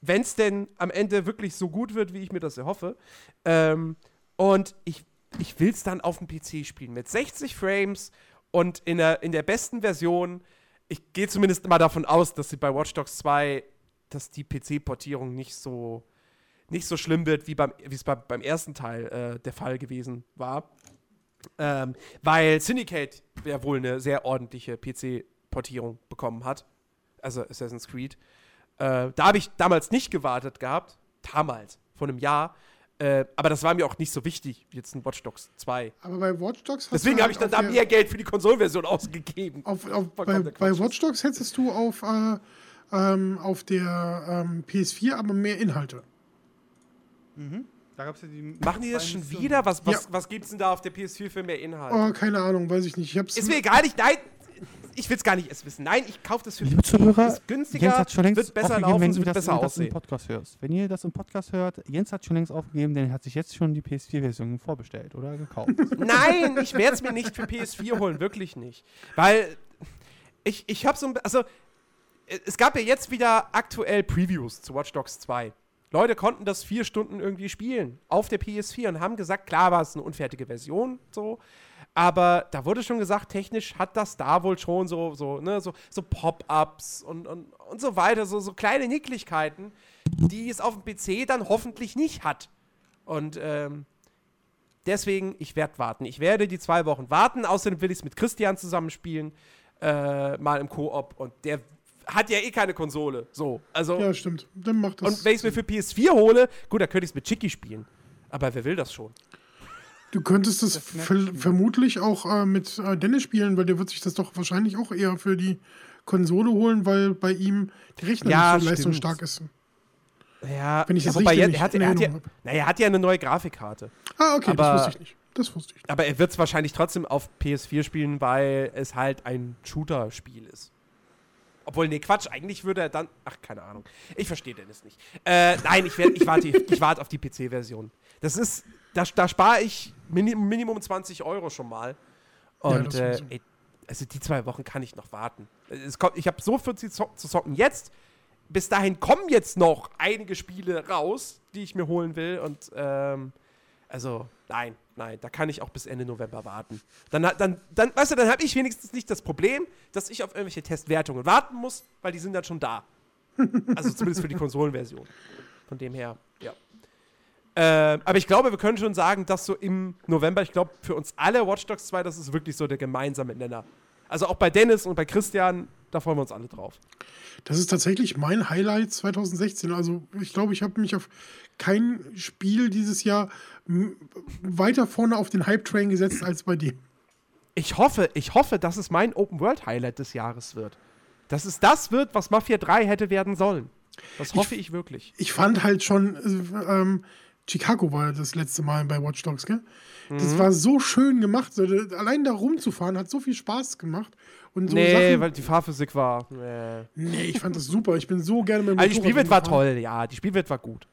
wenn es denn am Ende wirklich so gut wird, wie ich mir das erhoffe. Ähm, und ich, ich will es dann auf dem PC spielen mit 60 Frames und in der, in der besten Version. Ich gehe zumindest mal davon aus, dass sie bei Watch Dogs 2, dass die PC-Portierung nicht so nicht so schlimm wird, wie es beim, beim ersten Teil äh, der Fall gewesen war. Ähm, weil Syndicate ja wohl eine sehr ordentliche PC-Portierung bekommen hat. Also Assassin's Creed. Äh, da habe ich damals nicht gewartet gehabt. Damals, vor einem Jahr. Äh, aber das war mir auch nicht so wichtig, wie jetzt ein Watch Dogs 2. Aber bei Watch Dogs hast Deswegen du habe ich halt dann da mehr Geld für die Konsolenversion ausgegeben. Auf, auf, bei, bei. Watch Dogs hättest du auf, äh, ähm, auf der ähm, PS4 aber mehr Inhalte. Da gab's ja die Machen die das schon wieder? Was, was, was gibt es denn da auf der PS4 für mehr Inhalt? Oh, keine Ahnung, weiß ich nicht. Ich hab's Ist mir egal, ich, nein, ich will es gar nicht erst wissen. Nein, ich kaufe das für Liebe Zuhörer, ist günstiger, Jens hat schon längst wird besser laufen, wenn wird das, besser das im. Podcast hört. Wenn ihr das im Podcast hört, Jens hat schon längst aufgegeben, denn er hat sich jetzt schon die PS4-Version vorbestellt oder gekauft. Nein, ich werde es mir nicht für PS4 holen, wirklich nicht. Weil ich, ich habe so ein. Also, äh, es gab ja jetzt wieder aktuell Previews zu Watch Dogs 2. Leute konnten das vier Stunden irgendwie spielen auf der PS4 und haben gesagt, klar war es eine unfertige Version, so. Aber da wurde schon gesagt, technisch hat das da wohl schon so, so, ne, so, so Pop-ups und, und, und so weiter, so, so kleine Nicklichkeiten, die es auf dem PC dann hoffentlich nicht hat. Und ähm, deswegen, ich werde warten. Ich werde die zwei Wochen warten. Außerdem will ich es mit Christian zusammenspielen, äh, mal im Koop. Und der hat ja eh keine Konsole. So, also. Ja, stimmt. Dann macht das. und wenn ich es mir für PS4 hole, gut, dann könnte ich es mit Chicky spielen. Aber wer will das schon? Du könntest es ver vermutlich auch äh, mit äh, Dennis spielen, weil der wird sich das doch wahrscheinlich auch eher für die Konsole holen, weil bei ihm die Rechner Ja, nicht so stimmt. leistungsstark ist. Ja, Wenn ich ja, das wobei, richtig er, er, hat, er, hat ja, naja, er hat ja eine neue Grafikkarte. Ah, okay, Aber- das wusste ich nicht. das wusste ich. Aber er wird es wahrscheinlich trotzdem auf PS4 spielen, weil es halt ein Shooter-Spiel ist. Obwohl, nee, Quatsch, eigentlich würde er dann. Ach, keine Ahnung. Ich verstehe Dennis nicht. Äh, nein, ich, werd, ich warte ich warte auf die PC-Version. Das ist. Da, da spare ich Minim, Minimum 20 Euro schon mal. Und Ja, äh, ey, also die zwei Wochen kann ich noch warten. Es kommt, ich habe so viel zu zo- zu zocken jetzt. Bis dahin kommen jetzt noch einige Spiele raus, die ich mir holen will. Und ähm, also, nein, nein, da kann ich auch bis Ende November warten. Dann, dann, dann weißt du, dann habe ich wenigstens nicht das Problem, dass ich auf irgendwelche Testwertungen warten muss, weil die sind dann schon da. Also zumindest für die Konsolenversion. Von dem her, ja. Ähm, aber ich glaube, wir können schon sagen, dass so im November, ich glaube, für uns alle Watch Dogs 2, das ist wirklich so der gemeinsame Nenner. Also auch bei Dennis und bei Christian, da freuen wir uns alle drauf. Das ist tatsächlich mein Highlight 2016. Also ich glaube, ich habe mich auf kein Spiel dieses Jahr weiter vorne auf den Hype-Train gesetzt als bei dem. Ich hoffe, ich hoffe, dass es mein Open World Highlight des Jahres wird. Dass es das wird, was Mafia 3 hätte werden sollen. Das hoffe ich, wirklich. Ich fand halt schon, äh, ähm, Chicago war das letzte Mal bei Watch Dogs, gell? Das Mhm. war so schön gemacht. Allein da rumzufahren hat so viel Spaß gemacht. Und so nee, Sachen, weil die Fahrphysik war. Nee. nee, ich fand das super. Ich bin so gerne mit dem Also die Spielwelt war toll, ja, die Spielwelt war gut.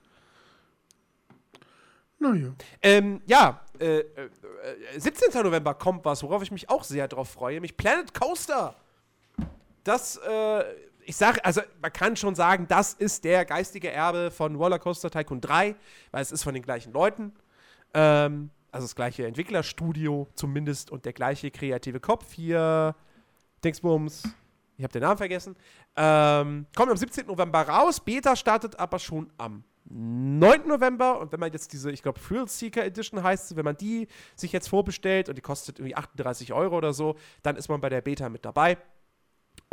Naja. Ähm, ja, äh, äh, 17. November kommt was, worauf ich mich auch sehr drauf freue, nämlich Planet Coaster. Das, äh, ich sage, also man kann schon sagen, das ist der geistige Erbe von Rollercoaster Tycoon 3, weil es ist von den gleichen Leuten. Ähm, also das gleiche Entwicklerstudio zumindest und der gleiche kreative Kopf hier. Dingsbums, ich habe den Namen vergessen. Ähm, kommt am 17. November raus. Beta startet aber schon am 9. November. Und wenn man jetzt diese, ich glaube, Thrill Seeker Edition heißt, wenn man die sich jetzt vorbestellt und die kostet irgendwie 38 Euro oder so, dann ist man bei der Beta mit dabei.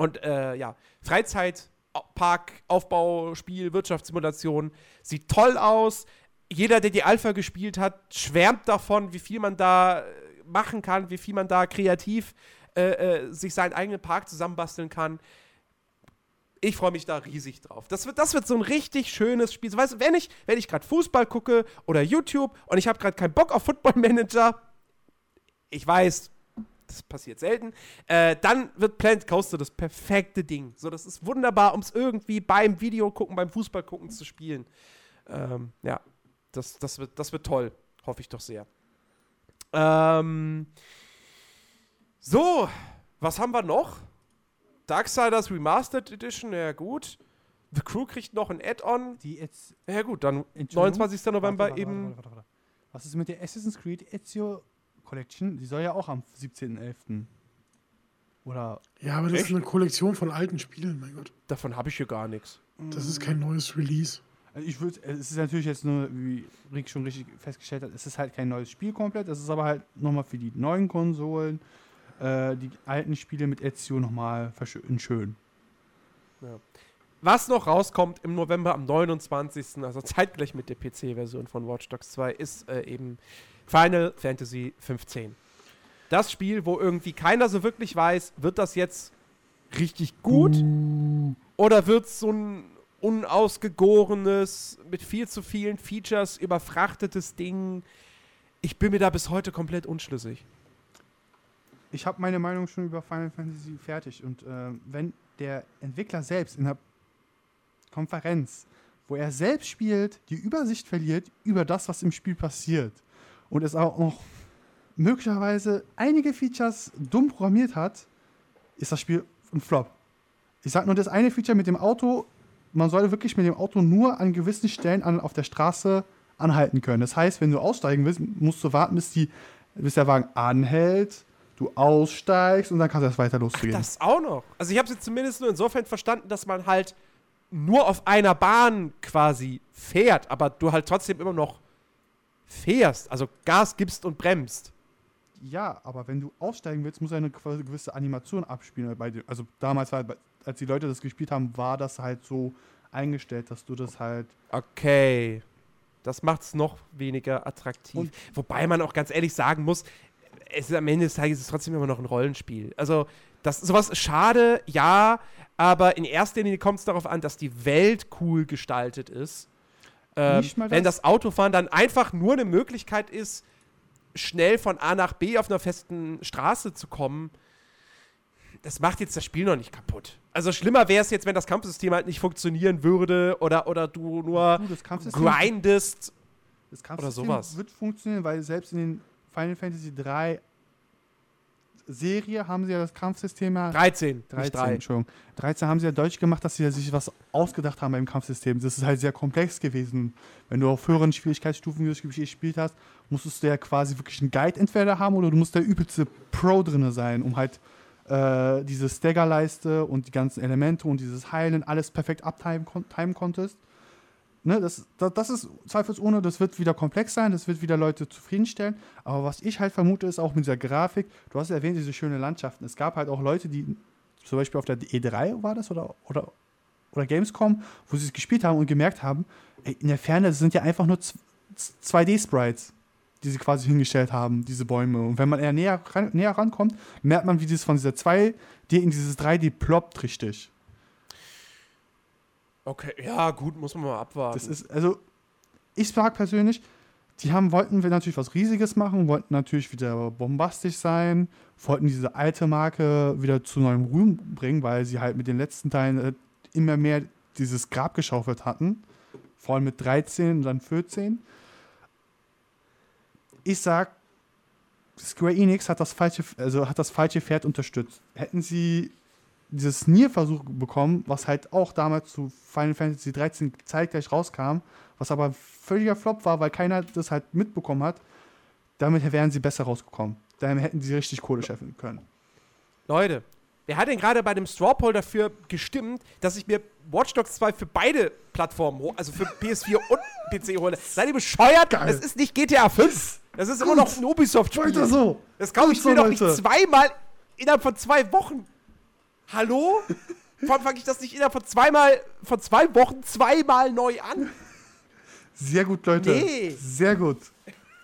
Und äh, ja, Freizeit, Park, Aufbau, Spiel, Wirtschaftssimulation sieht toll aus. Jeder, der die Alpha gespielt hat, schwärmt davon, wie viel man da äh, machen kann, wie viel man da kreativ äh, äh, sich seinen eigenen Park zusammenbasteln kann. Ich freue mich da riesig drauf. Das wird, das wird so ein richtig schönes Spiel. So, weißt wenn ich, wenn ich gerade Fußball gucke oder YouTube und ich habe gerade keinen Bock auf Football Manager, ich weiß, das passiert selten, äh, dann wird Planet Coaster das perfekte Ding. So, das ist wunderbar, um es irgendwie beim Video gucken, beim Fußball gucken zu spielen. Ähm, ja, das, das, wird, das wird toll. Hoffe ich doch sehr. Ähm, so, was haben wir noch? Darksiders Remastered Edition, ja gut. The Crew kriegt noch ein Add-on. Die jetzt. Ja gut, dann Entschuldigung? 29. November Warte, warte, eben. warte. Was ist mit der Assassin's Creed Ezio Collection? Die soll ja auch am 17.11. Oder. Ja, aber das Echt? ist eine Kollektion von alten Spielen, mein Gott. Davon habe ich hier gar nichts. Das ist kein neues Release. Also ich würde, es ist natürlich jetzt nur, wie Rick schon richtig festgestellt hat, es ist halt kein neues Spiel komplett, es ist aber halt nochmal für die neuen Konsolen äh, die alten Spiele mit Ezio nochmal schön. Was noch rauskommt im November am 29., also zeitgleich mit der PC-Version von Watch Dogs 2, ist äh, eben Final Fantasy 15. Das Spiel, wo irgendwie keiner so wirklich weiß, wird das jetzt richtig gut oder wird es so ein unausgegorenes, mit viel zu vielen Features überfrachtetes Ding? Ich bin mir da bis heute komplett unschlüssig. Ich habe meine Meinung schon über Final Fantasy fertig und äh, wenn der Entwickler selbst in der Konferenz, wo er selbst spielt, die Übersicht verliert über das, was im Spiel passiert und es auch noch möglicherweise einige Features dumm programmiert hat, ist das Spiel ein Flop. Ich sag nur das eine Feature mit dem Auto, man soll wirklich mit dem Auto nur an gewissen Stellen an, auf der Straße anhalten können. Das heißt, wenn du aussteigen willst, musst du warten, bis, die, bis der Wagen anhält, du aussteigst und dann kannst du erst weiter loszugehen. Das auch noch. Also ich habe es jetzt zumindest nur insofern verstanden, dass man halt nur auf einer Bahn quasi fährt, aber du halt trotzdem immer noch fährst, also Gas gibst und bremst. Ja, aber wenn du aussteigen willst, muss eine gewisse Animation abspielen. Also damals, war, als die Leute das gespielt haben, war das halt so eingestellt, dass du das halt. Okay. Das macht es noch weniger attraktiv. Und- Wobei man auch ganz ehrlich sagen muss, es ist am Ende des Tages ist es trotzdem immer noch ein Rollenspiel. Also, das, sowas ist schade, ja, aber in erster Linie kommt es darauf an, dass die Welt cool gestaltet ist. Ähm, Nicht mal wenn das. das Autofahren dann einfach nur eine Möglichkeit ist, schnell von A nach B auf einer festen Straße zu kommen, das macht jetzt das Spiel noch nicht kaputt. Also schlimmer wäre es jetzt, wenn das Kampfsystem halt nicht funktionieren würde oder, oder du nur Du, das grindest. Das Kampfsystem sowas. wird funktionieren, weil selbst in den Final Fantasy 3 Serie haben sie ja das Kampfsystem ja 13, 13, nicht 3. Entschuldigung. 13 haben sie ja deutlich gemacht, dass sie sich was ausgedacht haben beim Kampfsystem. Das ist halt sehr komplex gewesen. Wenn du auf höheren Schwierigkeitsstufen gespielt hast, musstest du ja quasi wirklich einen Guide entweder haben oder du musst der übelste Pro drin sein, um halt äh, diese Staggerleiste und die ganzen Elemente und dieses Heilen alles perfekt abtimen kon konntest. Ne, das, das, das ist zweifelsohne, das wird wieder komplex sein, das wird wieder Leute zufriedenstellen. Aber was ich halt vermute, ist auch mit dieser Grafik, du hast ja erwähnt, diese schönen Landschaften. Es gab halt auch Leute, die zum Beispiel auf der E3 war das oder, oder, oder Gamescom, wo sie es gespielt haben und gemerkt haben, ey, in der Ferne sind ja einfach nur z- z- 2D-Sprites, die sie quasi hingestellt haben, diese Bäume. Und wenn man eher näher, näher rankommt, merkt man, wie das von dieser 2D in dieses 3D ploppt richtig. Okay, ja, gut, muss man mal abwarten. Das ist, also, ich sag persönlich, die haben, wollten wir natürlich was Riesiges machen, wollten natürlich wieder bombastisch sein, wollten diese alte Marke wieder zu neuem Ruhm bringen, weil sie halt mit den letzten Teilen äh, immer mehr dieses Grab geschaufelt hatten. Vor allem mit 13 und dann 14. Ich sag, Square Enix hat das falsche, also hat das falsche Pferd unterstützt. Hätten sie dieses Nier-Versuch bekommen, was halt auch damals zu Final Fantasy 13 zeitgleich rauskam, was aber ein völliger Flop war, weil keiner das halt mitbekommen hat, damit wären sie besser rausgekommen. Damit hätten sie richtig Kohle scheffeln können. Leute, wer hat denn gerade bei dem Straw Poll dafür gestimmt, dass ich mir Watch Dogs 2 für beide Plattformen, also für PS4 und PC hole? Seid ihr bescheuert? Geil. Das ist nicht GTA 5. Das ist immer noch ein Ubisoft-Spiel. so! Das kaufe ich Gut mir so, doch nicht zweimal innerhalb von zwei Wochen. Hallo? Vor allem fange ich das nicht innerhalb von zweimal, von zwei Wochen zweimal neu an. Sehr gut, Leute. Nee. Sehr gut.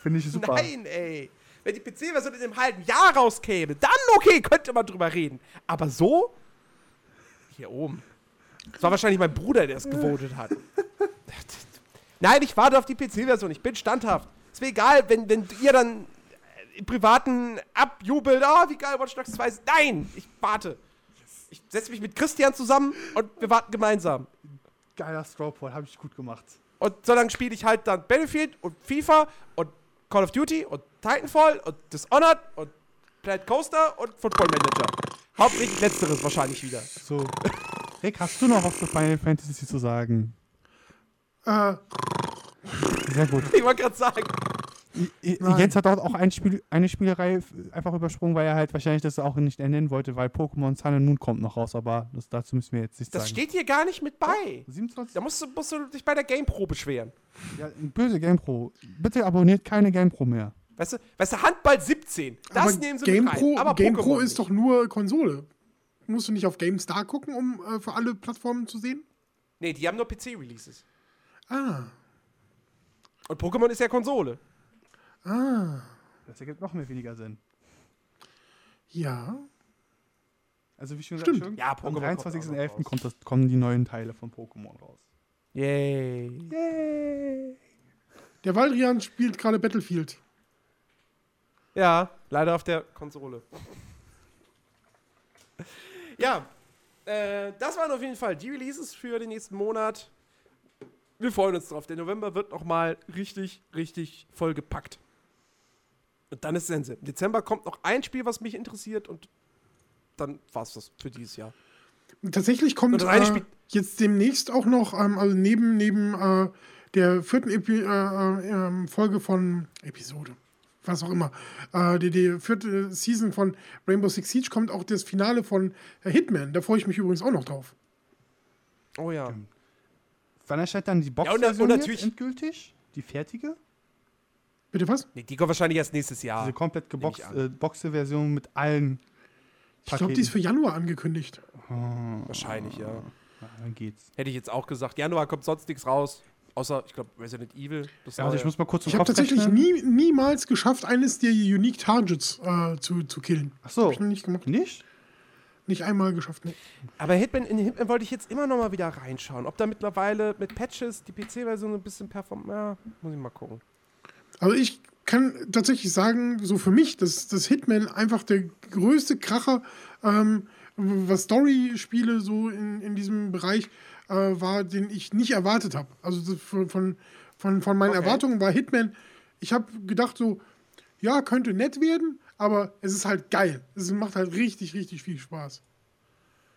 Finde ich super. Nein, ey. Wenn die PC-Version in einem halben Jahr rauskäme, dann okay, könnte man drüber reden. Aber so? Hier oben. Das war wahrscheinlich mein Bruder, der es gewotet hat. Nein, ich warte auf die PC-Version. Ich bin standhaft. Ist mir egal, wenn, wenn ihr dann im Privaten abjubelt. Ah, wie geil, Watch Dogs 2 ist. Nein, ich warte. Ich setze mich mit Christian zusammen und wir warten gemeinsam. Geiler Strawpoll, habe ich gut gemacht. Und so lange spiele ich halt dann Battlefield und FIFA und Call of Duty und Titanfall und Dishonored und Planet Coaster und Football Manager. Hauptsächlich letzteres wahrscheinlich wieder. So. Rick, hast du noch was zu Final Fantasy zu sagen? Äh, Sehr gut. Ich wollte gerade sagen. Nein. Jens hat dort auch ein Spiel, eine Spielerei einfach übersprungen, weil er halt wahrscheinlich das auch nicht nennen wollte, weil Pokémon Sun and Moon kommt noch raus, aber das, dazu müssen wir jetzt nicht Das sagen. steht hier gar nicht mit bei. 27? Da musst du, musst du dich bei der GamePro beschweren. Ja, böse GamePro. Bitte abonniert keine GamePro mehr. Weißt du, weißt du Handball 17. Das aber nehmen sie GamePro, mit rein. Aber GamePro Pokémon ist doch nur Konsole. Musst du nicht auf GameStar gucken, um äh, für alle Plattformen zu sehen? Nee, die haben nur PC-Releases. Ah, Und Pokémon ist ja Konsole. Ah, Das ergibt noch mehr weniger Sinn. ja. Also wie schon Stimmt. gesagt, Ja, am Pokémon kommt auch noch 23.11. raus. kommt das, kommen die neuen Teile von Pokémon raus. Yay. Der Valdrian spielt gerade Battlefield. Ja, leider auf der Konsole. ja, äh, das waren auf jeden Fall die Releases für den nächsten Monat. Wir freuen uns drauf. Der November wird nochmal richtig, richtig vollgepackt. Und dann ist Sense. Im Dezember kommt noch ein Spiel, was mich interessiert und dann war's das für dieses Jahr. Tatsächlich kommt äh, Spiel- jetzt demnächst auch noch, ähm, also neben, neben äh, der vierten Epi äh, äh, ähm, Folge von Episode, was auch immer, äh, die, die vierte Season von Rainbow Six Siege kommt auch das Finale von äh, Hitman. Da freue ich mich übrigens auch noch drauf. Oh ja. Wann erscheint dann die Box Ja, und- und natürlich- endgültig? Die fertige? Bitte was? Nee, die kommt wahrscheinlich erst nächstes Jahr. Diese komplett ich geboxt, an. äh, Version mit allen Ich glaube, die ist für Januar angekündigt. Wahrscheinlich, ja. Dann geht's. Hätte ich jetzt auch gesagt. Januar kommt sonst nichts raus. Außer, ich glaube, Resident Evil. Das Ja, also ich muss mal kurz im Ich habe Kopf tatsächlich nie, niemals geschafft, eines der Unique Targets äh, zu, zu killen. Ach so. Hab ich noch nicht gemacht. Nicht? Nicht einmal geschafft. Nee. Aber Hitman, in Hitman wollte ich jetzt immer noch mal wieder reinschauen. Ob da mittlerweile mit Patches die PC-Version ein bisschen performt. Ja, muss ich mal gucken. Also ich kann tatsächlich sagen, so für mich, dass das Hitman einfach der größte Kracher, ähm, was Story-Spiele so in, in diesem Bereich äh, war, den ich nicht erwartet habe. Also von, von, von, von meinen okay. Erwartungen war Hitman, ich habe gedacht so, ja, könnte nett werden, aber es ist halt geil. Es macht halt richtig, richtig viel Spaß.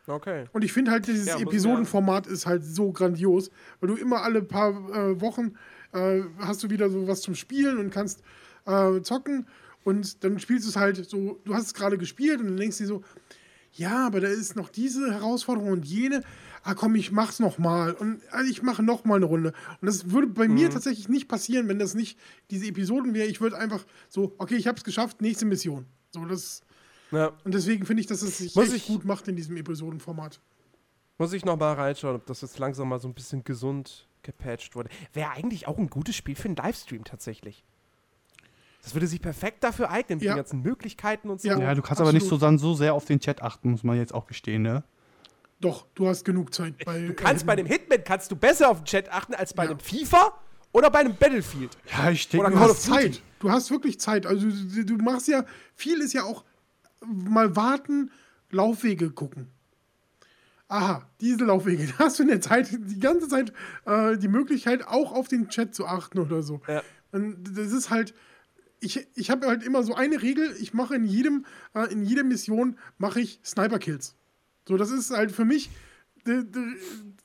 Okay. Und ich finde halt, dieses ja, Episodenformat ist halt so grandios, weil du immer alle paar äh, Wochen äh, hast du wieder so was zum Spielen und kannst äh, zocken und dann spielst du es halt so, du hast es gerade gespielt und dann denkst du dir so, ja, aber da ist noch diese Herausforderung und jene. Ah, komm, ich mach's noch mal und also ich mache noch mal eine Runde. Und das würde bei mhm. mir tatsächlich nicht passieren, wenn das nicht diese Episoden wäre. Ich würde einfach so, okay, ich habe es geschafft, nächste Mission. So das. Ja. Und deswegen finde ich, dass es sich echt ich, gut macht in diesem Episodenformat. Muss ich noch mal reinschauen, ob das jetzt langsam mal so ein bisschen gesund gepatcht wurde. Wäre eigentlich auch ein gutes Spiel für einen Livestream tatsächlich. Das würde sich perfekt dafür eignen, mit ja. den ganzen Möglichkeiten und so. Ja, ja du kannst Absolut. aber nicht so, dann so sehr auf den Chat achten, muss man jetzt auch gestehen, ne? Doch, du hast genug Zeit. Bei, du kannst äh, bei dem Hitman kannst du besser auf den Chat achten als bei ja. einem FIFA oder bei einem Battlefield. Ja, ich denke, du hast Zeit. Du hast wirklich Zeit. Also du, du machst ja, viel ist ja auch mal warten, Laufwege gucken aha, diese Laufwege, da hast du in der Zeit die ganze Zeit äh, die Möglichkeit, auch auf den Chat zu achten oder so. Ja. Und das ist halt, ich, ich habe halt immer so eine Regel, ich mache in jedem, äh, in jeder Mission mache ich Sniper-Kills. So, das ist halt für mich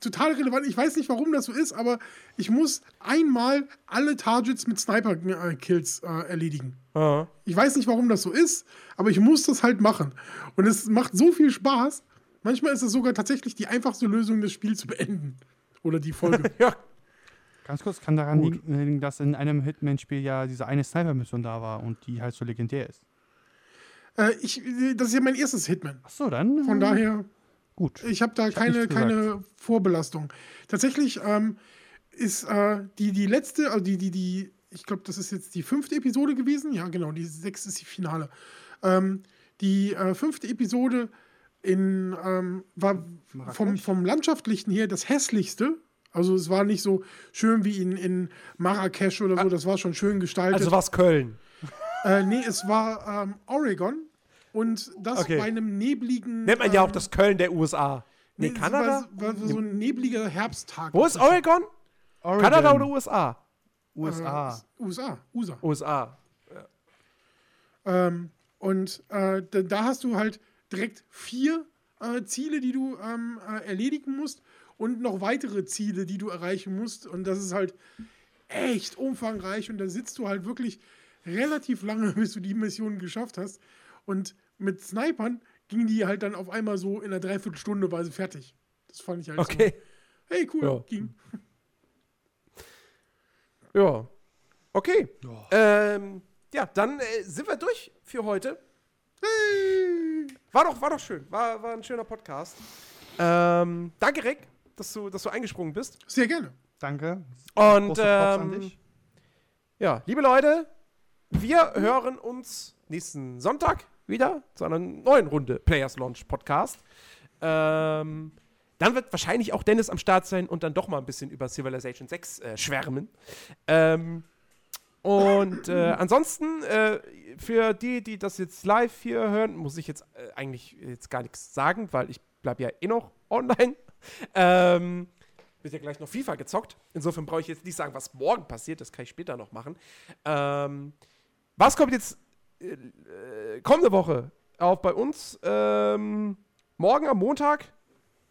total relevant. Ich weiß nicht, warum das so ist, aber ich muss einmal alle Targets mit Sniper-Kills äh, erledigen. Aha. Ich weiß nicht, warum das so ist, aber ich muss das halt machen. Und es macht so viel Spaß. Manchmal ist es sogar tatsächlich die einfachste Lösung, das Spiel zu beenden. Oder die Folge. ja. Ganz kurz, kann daran Gut. liegen, dass in einem Hitman-Spiel ja diese eine Sniper-Mission da war und die halt so legendär ist. Äh, ich, das ist ja mein erstes Hitman. Ach so, dann. Von daher. Gut. Ich habe da ich keine, hab keine Vorbelastung. Tatsächlich ähm, ist äh, die, die letzte, also die, die, die, ich glaube, das ist jetzt die fünfte Episode gewesen. Ja, genau, die sechste ist die Finale. Ähm, die äh, fünfte Episode in, ähm, war vom, vom Landschaftlichen her das hässlichste. Also es war nicht so schön wie in, in Marrakesch oder so, ah. das war schon schön gestaltet. Also war es Köln? Äh, nee, es war ähm, Oregon und das okay. bei einem nebligen... Nennt man ja auch ähm, das Köln der USA. Nee, nee Kanada? War, war so ein nebliger Herbsttag. Wo ist Oregon? Oregon? Kanada oder USA? USA. Äh, USA. USA. USA. Ja. Ähm, und äh, da, da hast du halt direkt vier äh, Ziele, die du ähm, äh, erledigen musst und noch weitere Ziele, die du erreichen musst. Und das ist halt echt umfangreich und da sitzt du halt wirklich relativ lange, bis du die Mission geschafft hast. Und mit Snipern gingen die halt dann auf einmal so in einer Dreiviertelstunde weise fertig. Das fand ich halt okay. so. Hey, cool, ja. ging. Ja. Okay. Ja, ähm, ja dann äh, sind wir durch für heute. Hey. War doch, war doch schön. War, war ein schöner Podcast. Ähm, danke, Rick, dass du, dass du eingesprungen bist. Sehr gerne. Danke. Und ähm, ja, liebe Leute, wir hören uns nächsten Sonntag wieder zu einer neuen Runde Players Launch Podcast. Ähm, dann wird wahrscheinlich auch Dennis am Start sein und dann doch mal ein bisschen über Civilization 6 äh, schwärmen. Ähm, und äh, ansonsten, äh, für die, die das jetzt live hier hören, muss ich jetzt äh, eigentlich jetzt gar nichts sagen, weil ich bleibe ja eh noch online. Ähm, wird ja gleich noch FIFA gezockt. Insofern brauche ich jetzt nicht sagen, was morgen passiert. Das kann ich später noch machen. Ähm, was kommt jetzt äh, kommende Woche auch bei uns? Ähm, morgen am Montag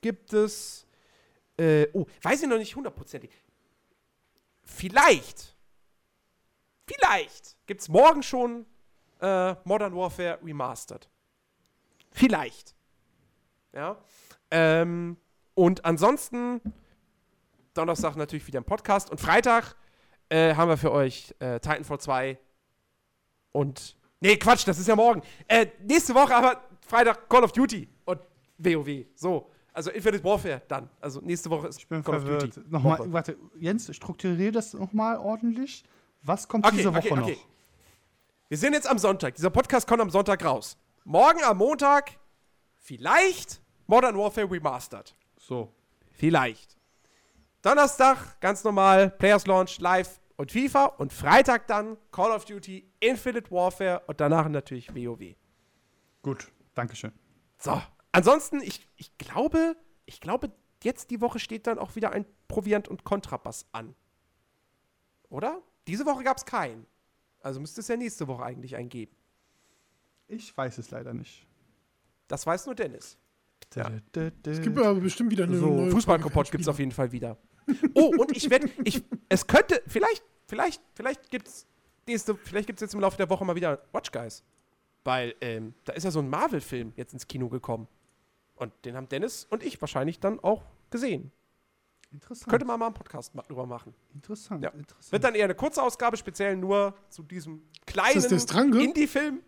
gibt es. Äh, oh, weiß ich noch nicht hundertprozentig. Vielleicht vielleicht gibt es morgen schon äh, Modern Warfare Remastered. Vielleicht. Ja. Ähm, und ansonsten Donnerstag natürlich wieder ein Podcast und Freitag äh, haben wir für euch äh, Titanfall 2 und Nee, Quatsch, das ist ja morgen. Äh, nächste Woche aber Freitag Call of Duty und WoW. So. Also Infinite Warfare dann. Also nächste Woche ist ich bin Call verwirrt. of Duty. Nochmal, warte, Jens, strukturiere das nochmal ordentlich. Was kommt okay, diese Woche okay, okay. noch? Wir sind jetzt am Sonntag. Dieser Podcast kommt am Sonntag raus. Morgen am Montag vielleicht Modern Warfare Remastered. So. Vielleicht. Donnerstag, ganz normal, Players Launch live und FIFA und Freitag dann Call of Duty Infinite Warfare und danach natürlich WoW. Gut, Dankeschön. So, ansonsten, ich, ich glaube, ich glaube, jetzt die Woche steht dann auch wieder ein Proviant- und Kontrabass an. Oder? Diese Woche gab es keinen. Also müsste es ja nächste Woche eigentlich einen geben. Ich weiß es leider nicht. Das weiß nur Dennis. Ja. Es gibt aber bestimmt wieder eine So, neue Fußballkompott gibt es auf jeden Fall wieder. Oh, und ich werde, ich, es könnte, vielleicht, vielleicht, vielleicht gibt es nächste, vielleicht gibt es jetzt im Laufe der Woche mal wieder Watch Guys. Weil, ähm, da ist ja so ein Marvel-Film jetzt ins Kino gekommen. Und den haben Dennis und ich wahrscheinlich dann auch gesehen. Interessant. Könnte man mal einen Podcast ma drüber machen. interessant, Ja. interessant. Wird dann eher eine kurze Ausgabe, speziell nur zu diesem kleinen Ist das der Strange? Indie-Film.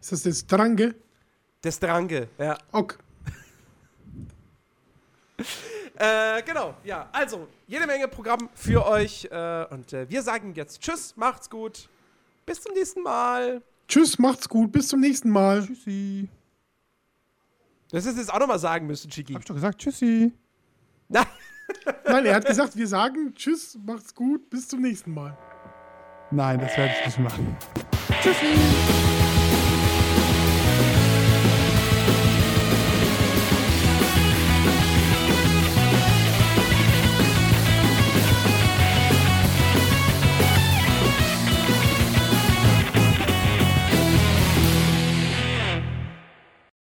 Ist das das Drange? Des Drange, ja. Ok. Äh, genau, ja. Also, jede Menge Programm für euch. Äh, und äh, wir sagen jetzt Tschüss, macht's gut. Bis zum nächsten Mal. Tschüss, macht's gut, bis zum nächsten Mal. Tschüssi. Das ist jetzt auch nochmal sagen müssen, Chiki. Hab ich doch gesagt, tschüssi. Na, Nein, er hat gesagt, wir sagen Tschüss, macht's gut, bis zum nächsten Mal. Nein, das werde ich nicht machen. Tschüssi.